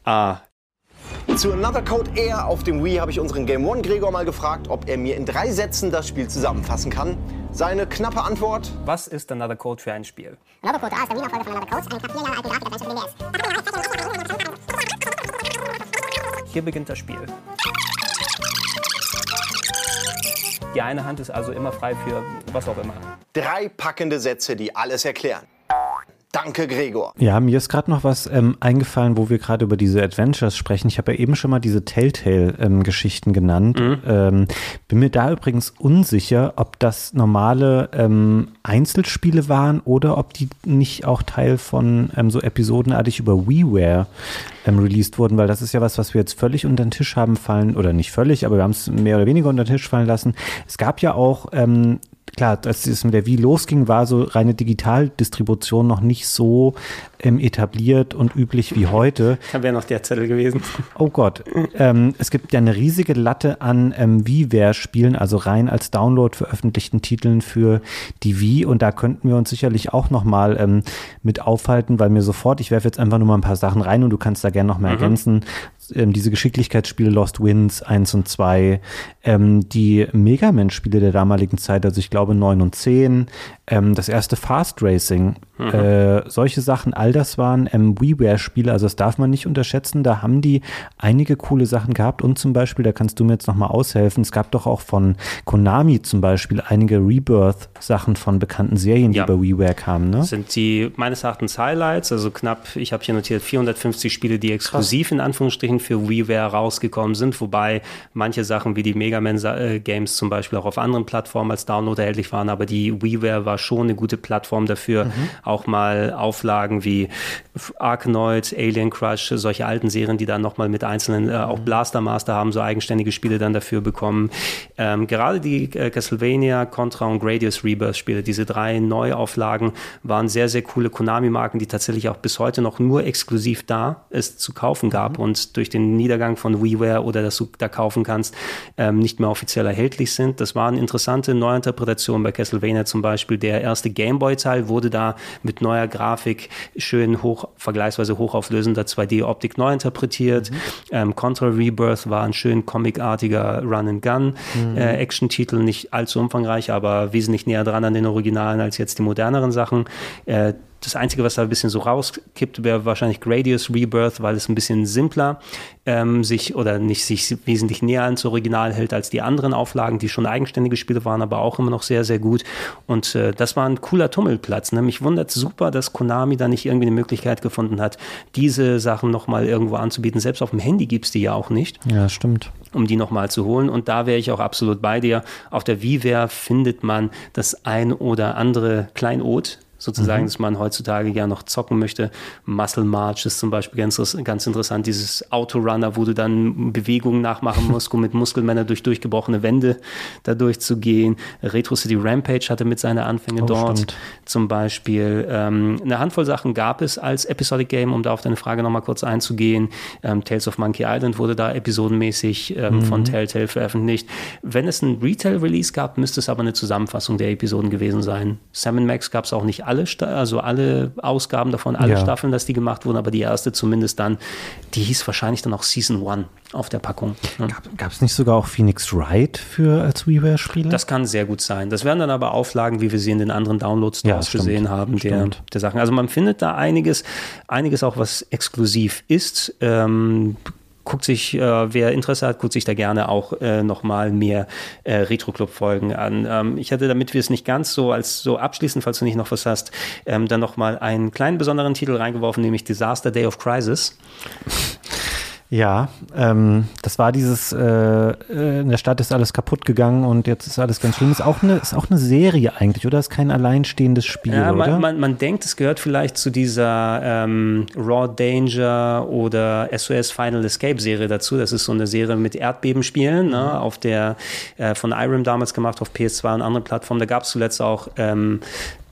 A. Zu Another Code Air auf dem Wii habe ich unseren Game One Gregor mal gefragt, ob er mir in drei Sätzen das Spiel zusammenfassen kann. Seine knappe Antwort: Was ist Another Code für ein Spiel? Another Code A ist der Wiener Folge von Another Codes, ein knapp vier Jahre alten Grafik, DS. Hier beginnt das Spiel. Die eine Hand ist also immer frei für was auch immer. drei packende Sätze, die alles erklären. Danke, Gregor. Ja, mir ist gerade noch was ähm, eingefallen, wo wir gerade über diese Adventures sprechen. Ich habe ja eben schon mal diese Telltale-Geschichten genannt. Ähm, bin mir da übrigens unsicher, ob das normale ähm, Einzelspiele waren oder ob die nicht auch Teil von ähm, so episodenartig über WiiWare ähm, released wurden, weil das ist ja was, was wir jetzt völlig unter den Tisch haben fallen, oder nicht völlig, aber wir haben es mehr oder weniger unter den Tisch fallen lassen. Es gab ja auch ähm, klar, als es mit der Wii losging, war so reine Digitaldistribution noch nicht so ähm, etabliert und üblich wie heute. Da wäre noch der Zettel gewesen. Oh Gott, ähm, es gibt ja eine riesige Latte an ähm, WiiWare-Spielen, also rein als Download veröffentlichten Titeln für die Wii und da könnten wir uns sicherlich auch noch mal ähm, mit aufhalten, weil mir sofort, ich werfe jetzt einfach nur mal ein paar Sachen rein und du kannst da gerne noch mal ergänzen, ähm, diese Geschicklichkeitsspiele Lost Winds 1 und 2, ähm, die Mega Man-Spiele der damaligen Zeit, also ich glaube 9 und 10, ähm, das erste Fast Racing, äh, solche Sachen, all das waren ähm, WiiWare-Spiele, also das darf man nicht unterschätzen, da haben die einige coole Sachen gehabt und zum Beispiel, da kannst du mir jetzt nochmal aushelfen, es gab doch auch von Konami zum Beispiel einige Rebirth-Sachen von bekannten Serien, die Ja. bei WiiWare kamen, ne? sind die meines Erachtens Highlights, also knapp, ich habe hier notiert, 450 Spiele, die exklusiv in Anführungsstrichen für WiiWare rausgekommen sind, wobei manche Sachen wie die Mega Man äh, Games zum Beispiel auch auf anderen Plattformen als Download erhältlich waren, aber die WiiWare war schon eine gute Plattform dafür, auch mal Auflagen wie Arkanoid, Alien Crush, solche alten Serien, die dann nochmal mit einzelnen, äh, auch Blaster Master haben so eigenständige Spiele dann dafür bekommen. Ähm, gerade die äh, Castlevania, Contra und Gradius Rebirth Spiele, diese drei Neuauflagen waren sehr, sehr coole Konami-Marken, die tatsächlich auch bis heute noch nur exklusiv da es zu kaufen gab und durch den Niedergang von WiiWare oder dass du da kaufen kannst, ähm, nicht mehr offiziell erhältlich sind. Das waren interessante Neuinterpretationen bei Castlevania zum Beispiel. Der erste Gameboy-Teil wurde da mit neuer Grafik schön hoch, vergleichsweise hochauflösender 2D-Optik neu interpretiert. Ähm, Contra Rebirth war ein schön comicartiger Run-and-Gun-Action-Titel, nicht allzu umfangreich, aber wesentlich näher dran an den Originalen als jetzt die moderneren Sachen. Äh, das Einzige, was da ein bisschen so rauskippt, wäre wahrscheinlich Gradius Rebirth, weil es ein bisschen simpler ähm, sich oder nicht sich wesentlich näher ans Original hält als die anderen Auflagen, die schon eigenständige Spiele waren, aber auch immer noch sehr, sehr gut. Und äh, das war ein cooler Tummelplatz. Ne? Mich wundert super, dass Konami da nicht irgendwie eine Möglichkeit gefunden hat, diese Sachen nochmal irgendwo anzubieten. Selbst auf dem Handy gibt es die ja auch nicht Ja, stimmt. um die nochmal zu holen. Und da wäre ich auch absolut bei dir. Auf der WiiWare findet man das ein oder andere Kleinod, sozusagen, dass man heutzutage gerne noch zocken möchte. Muscle March ist zum Beispiel ganz, ganz interessant. Dieses Autorunner, wo du dann Bewegungen nachmachen musst, um mit Muskelmännern durch durchgebrochene Wände da durchzugehen. Retro City Rampage hatte mit seine Anfänge Oh, dort stimmt. zum Beispiel. Ähm, eine Handvoll Sachen gab es als Episodic Game, um da auf deine Frage nochmal kurz einzugehen. Ähm, Tales of Monkey Island wurde da episodenmäßig ähm, von Telltale veröffentlicht. Wenn es ein Retail-Release gab, müsste es aber eine Zusammenfassung der Episoden gewesen sein. Sam Max gab es auch nicht alle, Sta- also alle Ausgaben davon, alle Ja. Staffeln, dass die gemacht wurden, aber die erste zumindest dann, die hieß wahrscheinlich dann auch Season 1 auf der Packung. Ja. Gab es nicht sogar auch Phoenix Wright für als WiiWare-Spiele? Das kann sehr gut sein. Das wären dann aber Auflagen, wie wir sie in den anderen Downloads Ja, gesehen haben, der, der Sachen. Also man findet da einiges, einiges auch, was exklusiv ist. Ähm, guckt sich, äh, wer Interesse hat, guckt sich da gerne auch äh, nochmal mehr äh, Retro-Club-Folgen an. Ähm, ich hatte, damit wir es nicht ganz so als so abschließen, falls du nicht noch was hast, ähm, dann nochmal einen kleinen besonderen Titel reingeworfen, nämlich Disaster Day of Crisis. Ja, ähm, das war dieses, äh, äh, in der Stadt ist alles kaputt gegangen und jetzt ist alles ganz schlimm. Ist auch eine, ist auch eine Serie eigentlich, oder? Ist kein alleinstehendes Spiel, Ja, oder? man, man, man denkt, es gehört vielleicht zu dieser ähm, Raw Danger oder SOS Final Escape Serie dazu. Das ist so eine Serie mit Erdbebenspielen, ne, auf der äh, von Irem damals gemacht auf PS2 und anderen Plattformen. Da gab es zuletzt auch ähm,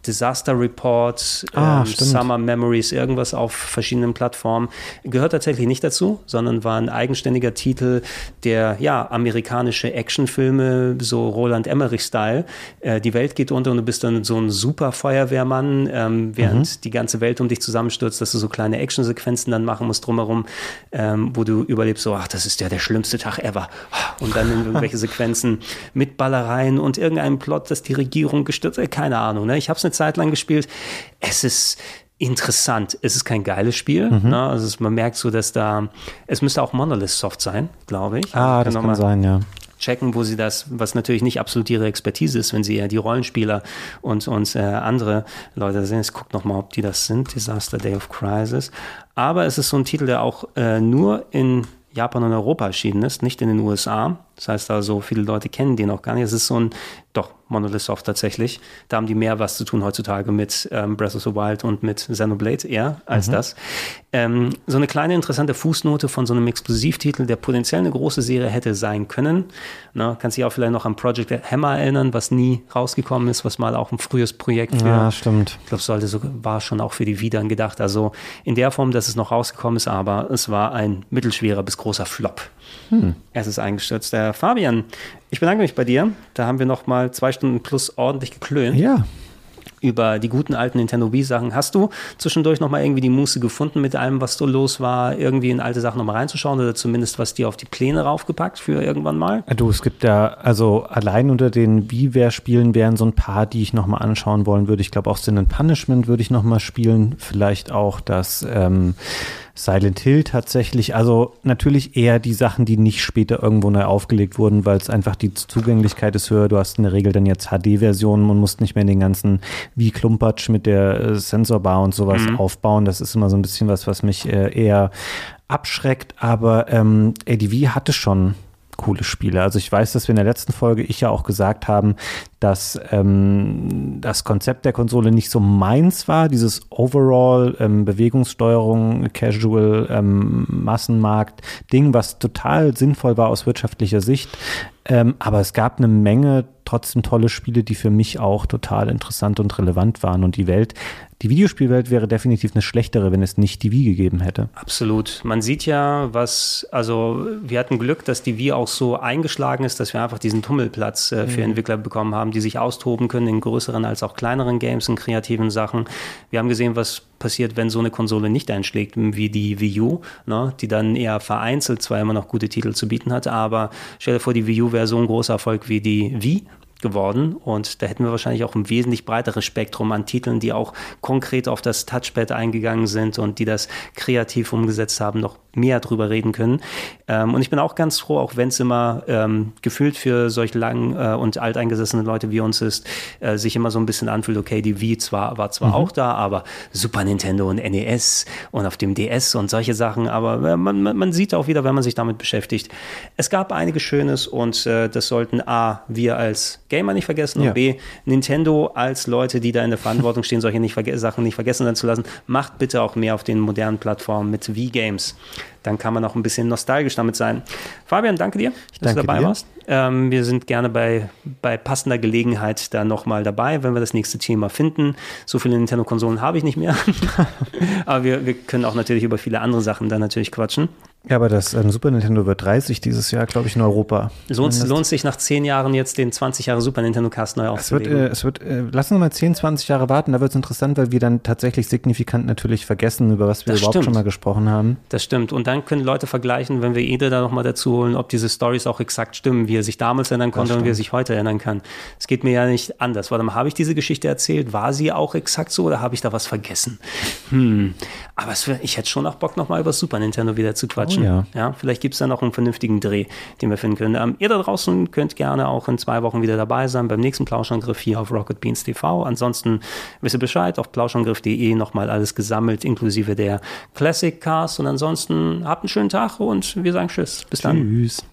Disaster Report, Ah, ähm. Summer Memories, irgendwas auf verschiedenen Plattformen. Gehört tatsächlich nicht dazu, sondern war ein eigenständiger Titel, der ja amerikanische Actionfilme, so Roland Emmerich-Style. Äh, die Welt geht unter und du bist dann so ein super Feuerwehrmann, ähm, während die ganze Welt um dich zusammenstürzt, dass du so kleine Actionsequenzen dann machen musst drumherum, ähm, wo du überlebst, so, ach, das ist ja der schlimmste Tag ever. Und dann in irgendwelche Sequenzen mit Ballereien und irgendeinem Plot, dass die Regierung gestürzt, äh, keine Ahnung. Ne? Ich habe es eine Zeit lang gespielt. Es ist interessant. Es ist kein geiles Spiel. Ne? Also es, man merkt so, dass da, es müsste auch Monolith Soft sein, glaube ich. ah, Ich das kann sein, ja. checken, wo sie das, was natürlich nicht absolut ihre Expertise ist, wenn sie eher die Rollenspieler und, und äh, andere Leute sehen. Jetzt guckt noch mal, ob die das sind, Disaster Day of Crisis. Aber es ist so ein Titel, der auch äh, nur in Japan und Europa erschienen ist, nicht in den USA. Das heißt also, viele Leute kennen den auch gar nicht. Es ist so ein, doch, Monolith Soft tatsächlich. Da haben die mehr was zu tun heutzutage mit ähm, Breath of the Wild und mit Xenoblade eher als das. Ähm, so eine kleine interessante Fußnote von so einem Exklusivtitel, der potenziell eine große Serie hätte sein können. Na, kannst dich auch vielleicht noch an Project Hammer erinnern, was nie rausgekommen ist, was mal auch ein frühes Projekt für Ja, stimmt. ich glaube, sollte sogar, war schon auch für die Widern gedacht. Also in der Form, dass es noch rausgekommen ist, aber es war ein mittelschwerer bis großer Flop. Es ist eingestürzt. Der Fabian, ich bedanke mich bei dir. Da haben wir noch mal zwei Stunden plus ordentlich geklönt Ja, über die guten alten Nintendo Wii-Sachen. Hast du zwischendurch noch mal irgendwie die Muße gefunden, mit allem, was so los war, irgendwie in alte Sachen noch mal reinzuschauen oder zumindest was dir auf die Pläne raufgepackt für irgendwann mal? Du, es gibt ja, also allein unter den WiiWare-Spielen wären so ein paar, die ich nochmal anschauen wollen würde. Ich glaube auch Sin and Punishment würde ich nochmal spielen. Vielleicht auch das ähm, Silent Hill tatsächlich. Also natürlich eher die Sachen, die nicht später irgendwo neu aufgelegt wurden, weil es einfach die Zugänglichkeit ist höher. Du hast in der Regel dann jetzt HD-Versionen und musst nicht mehr den ganzen wie Klumpatsch mit der äh, Sensorbar und sowas aufbauen. Das ist immer so ein bisschen was, was mich äh, eher abschreckt. Aber ähm, Wii hatte schon coole Spiele. Also ich weiß, dass wir in der letzten Folge ich ja auch gesagt haben, dass ähm, das Konzept der Konsole nicht so meins war, dieses Overall ähm, Bewegungssteuerung, Casual ähm, Massenmarkt-Ding, was total sinnvoll war aus wirtschaftlicher Sicht. Ähm, aber es gab eine Menge trotzdem tolle Spiele, die für mich auch total interessant und relevant waren. Und die Welt, die Videospielwelt wäre definitiv eine schlechtere, wenn es nicht die Wii gegeben hätte. Absolut. Man sieht ja, was, also wir hatten Glück, dass die Wii auch so eingeschlagen ist, dass wir einfach diesen Tummelplatz äh, für Entwickler bekommen haben, die sich austoben können in größeren als auch kleineren Games, in kreativen Sachen. Wir haben gesehen, was passiert, wenn so eine Konsole nicht einschlägt, wie die Wii U, ne, die dann eher vereinzelt zwar immer noch gute Titel zu bieten hat, aber stell dir vor, die Wii U wäre so ein großer Erfolg wie die Wii geworden. Und da hätten wir wahrscheinlich auch ein wesentlich breiteres Spektrum an Titeln, die auch konkret auf das Touchpad eingegangen sind und die das kreativ umgesetzt haben, noch mehr drüber reden können. Ähm, und ich bin auch ganz froh, auch wenn es immer ähm, gefühlt für solch lang äh, und alteingesessene Leute wie uns ist, äh, sich immer so ein bisschen anfühlt, okay, die Wii zwar, war zwar auch da, aber Super Nintendo und NES und auf dem DS und solche Sachen, aber äh, man, man, man sieht auch wieder, wenn man sich damit beschäftigt, es gab einiges Schönes und äh, das sollten A, wir als Gamer nicht vergessen und Ja. B, Nintendo als Leute, die da in der Verantwortung stehen, solche nicht Sachen nicht vergessen zu lassen, macht bitte auch mehr auf den modernen Plattformen mit Wii-Games. Dann kann man auch ein bisschen nostalgisch damit sein. Fabian, danke dir, dass danke du dabei dir. warst. Ähm, wir sind gerne bei, bei passender Gelegenheit da nochmal dabei, wenn wir das nächste Thema finden. So viele Nintendo-Konsolen habe ich nicht mehr. Aber wir, wir können auch natürlich über viele andere Sachen dann natürlich quatschen. Ja, aber das ähm, Super Nintendo wird 30 dieses Jahr, glaube ich, in Europa. Lohnt, lohnt sich nach zehn Jahren jetzt den 20 Jahre Super Nintendo Cast neu Es wird, aufzulegen? äh, es wird, äh, lassen wir mal 10, 20 Jahre warten, da wird es interessant, weil wir dann tatsächlich signifikant natürlich vergessen, über was wir Das überhaupt stimmt. schon mal gesprochen haben. Das stimmt. Und dann können Leute vergleichen, wenn wir Ede da nochmal dazu holen, ob diese Stories auch exakt stimmen, wie er sich damals erinnern konnte und wie er sich heute erinnern kann. Es geht mir ja nicht anders. Warte mal, habe ich diese Geschichte erzählt? War sie auch exakt so oder habe ich da was vergessen? Hm. Aber es ich hätte schon auch Bock, nochmal über Super Nintendo wieder zu quatschen. Oh ja. ja, vielleicht gibt es da noch einen vernünftigen Dreh, den wir finden können. Ähm, ihr da draußen könnt gerne auch in zwei Wochen wieder dabei sein beim nächsten Plauschangriff hier auf Rocket Beans TV. Ansonsten wisst ihr Bescheid, auf plauschangriff.de nochmal alles gesammelt, inklusive der Classic Cast. Und ansonsten habt einen schönen Tag und wir sagen Tschüss. Bis dann. Tschüss.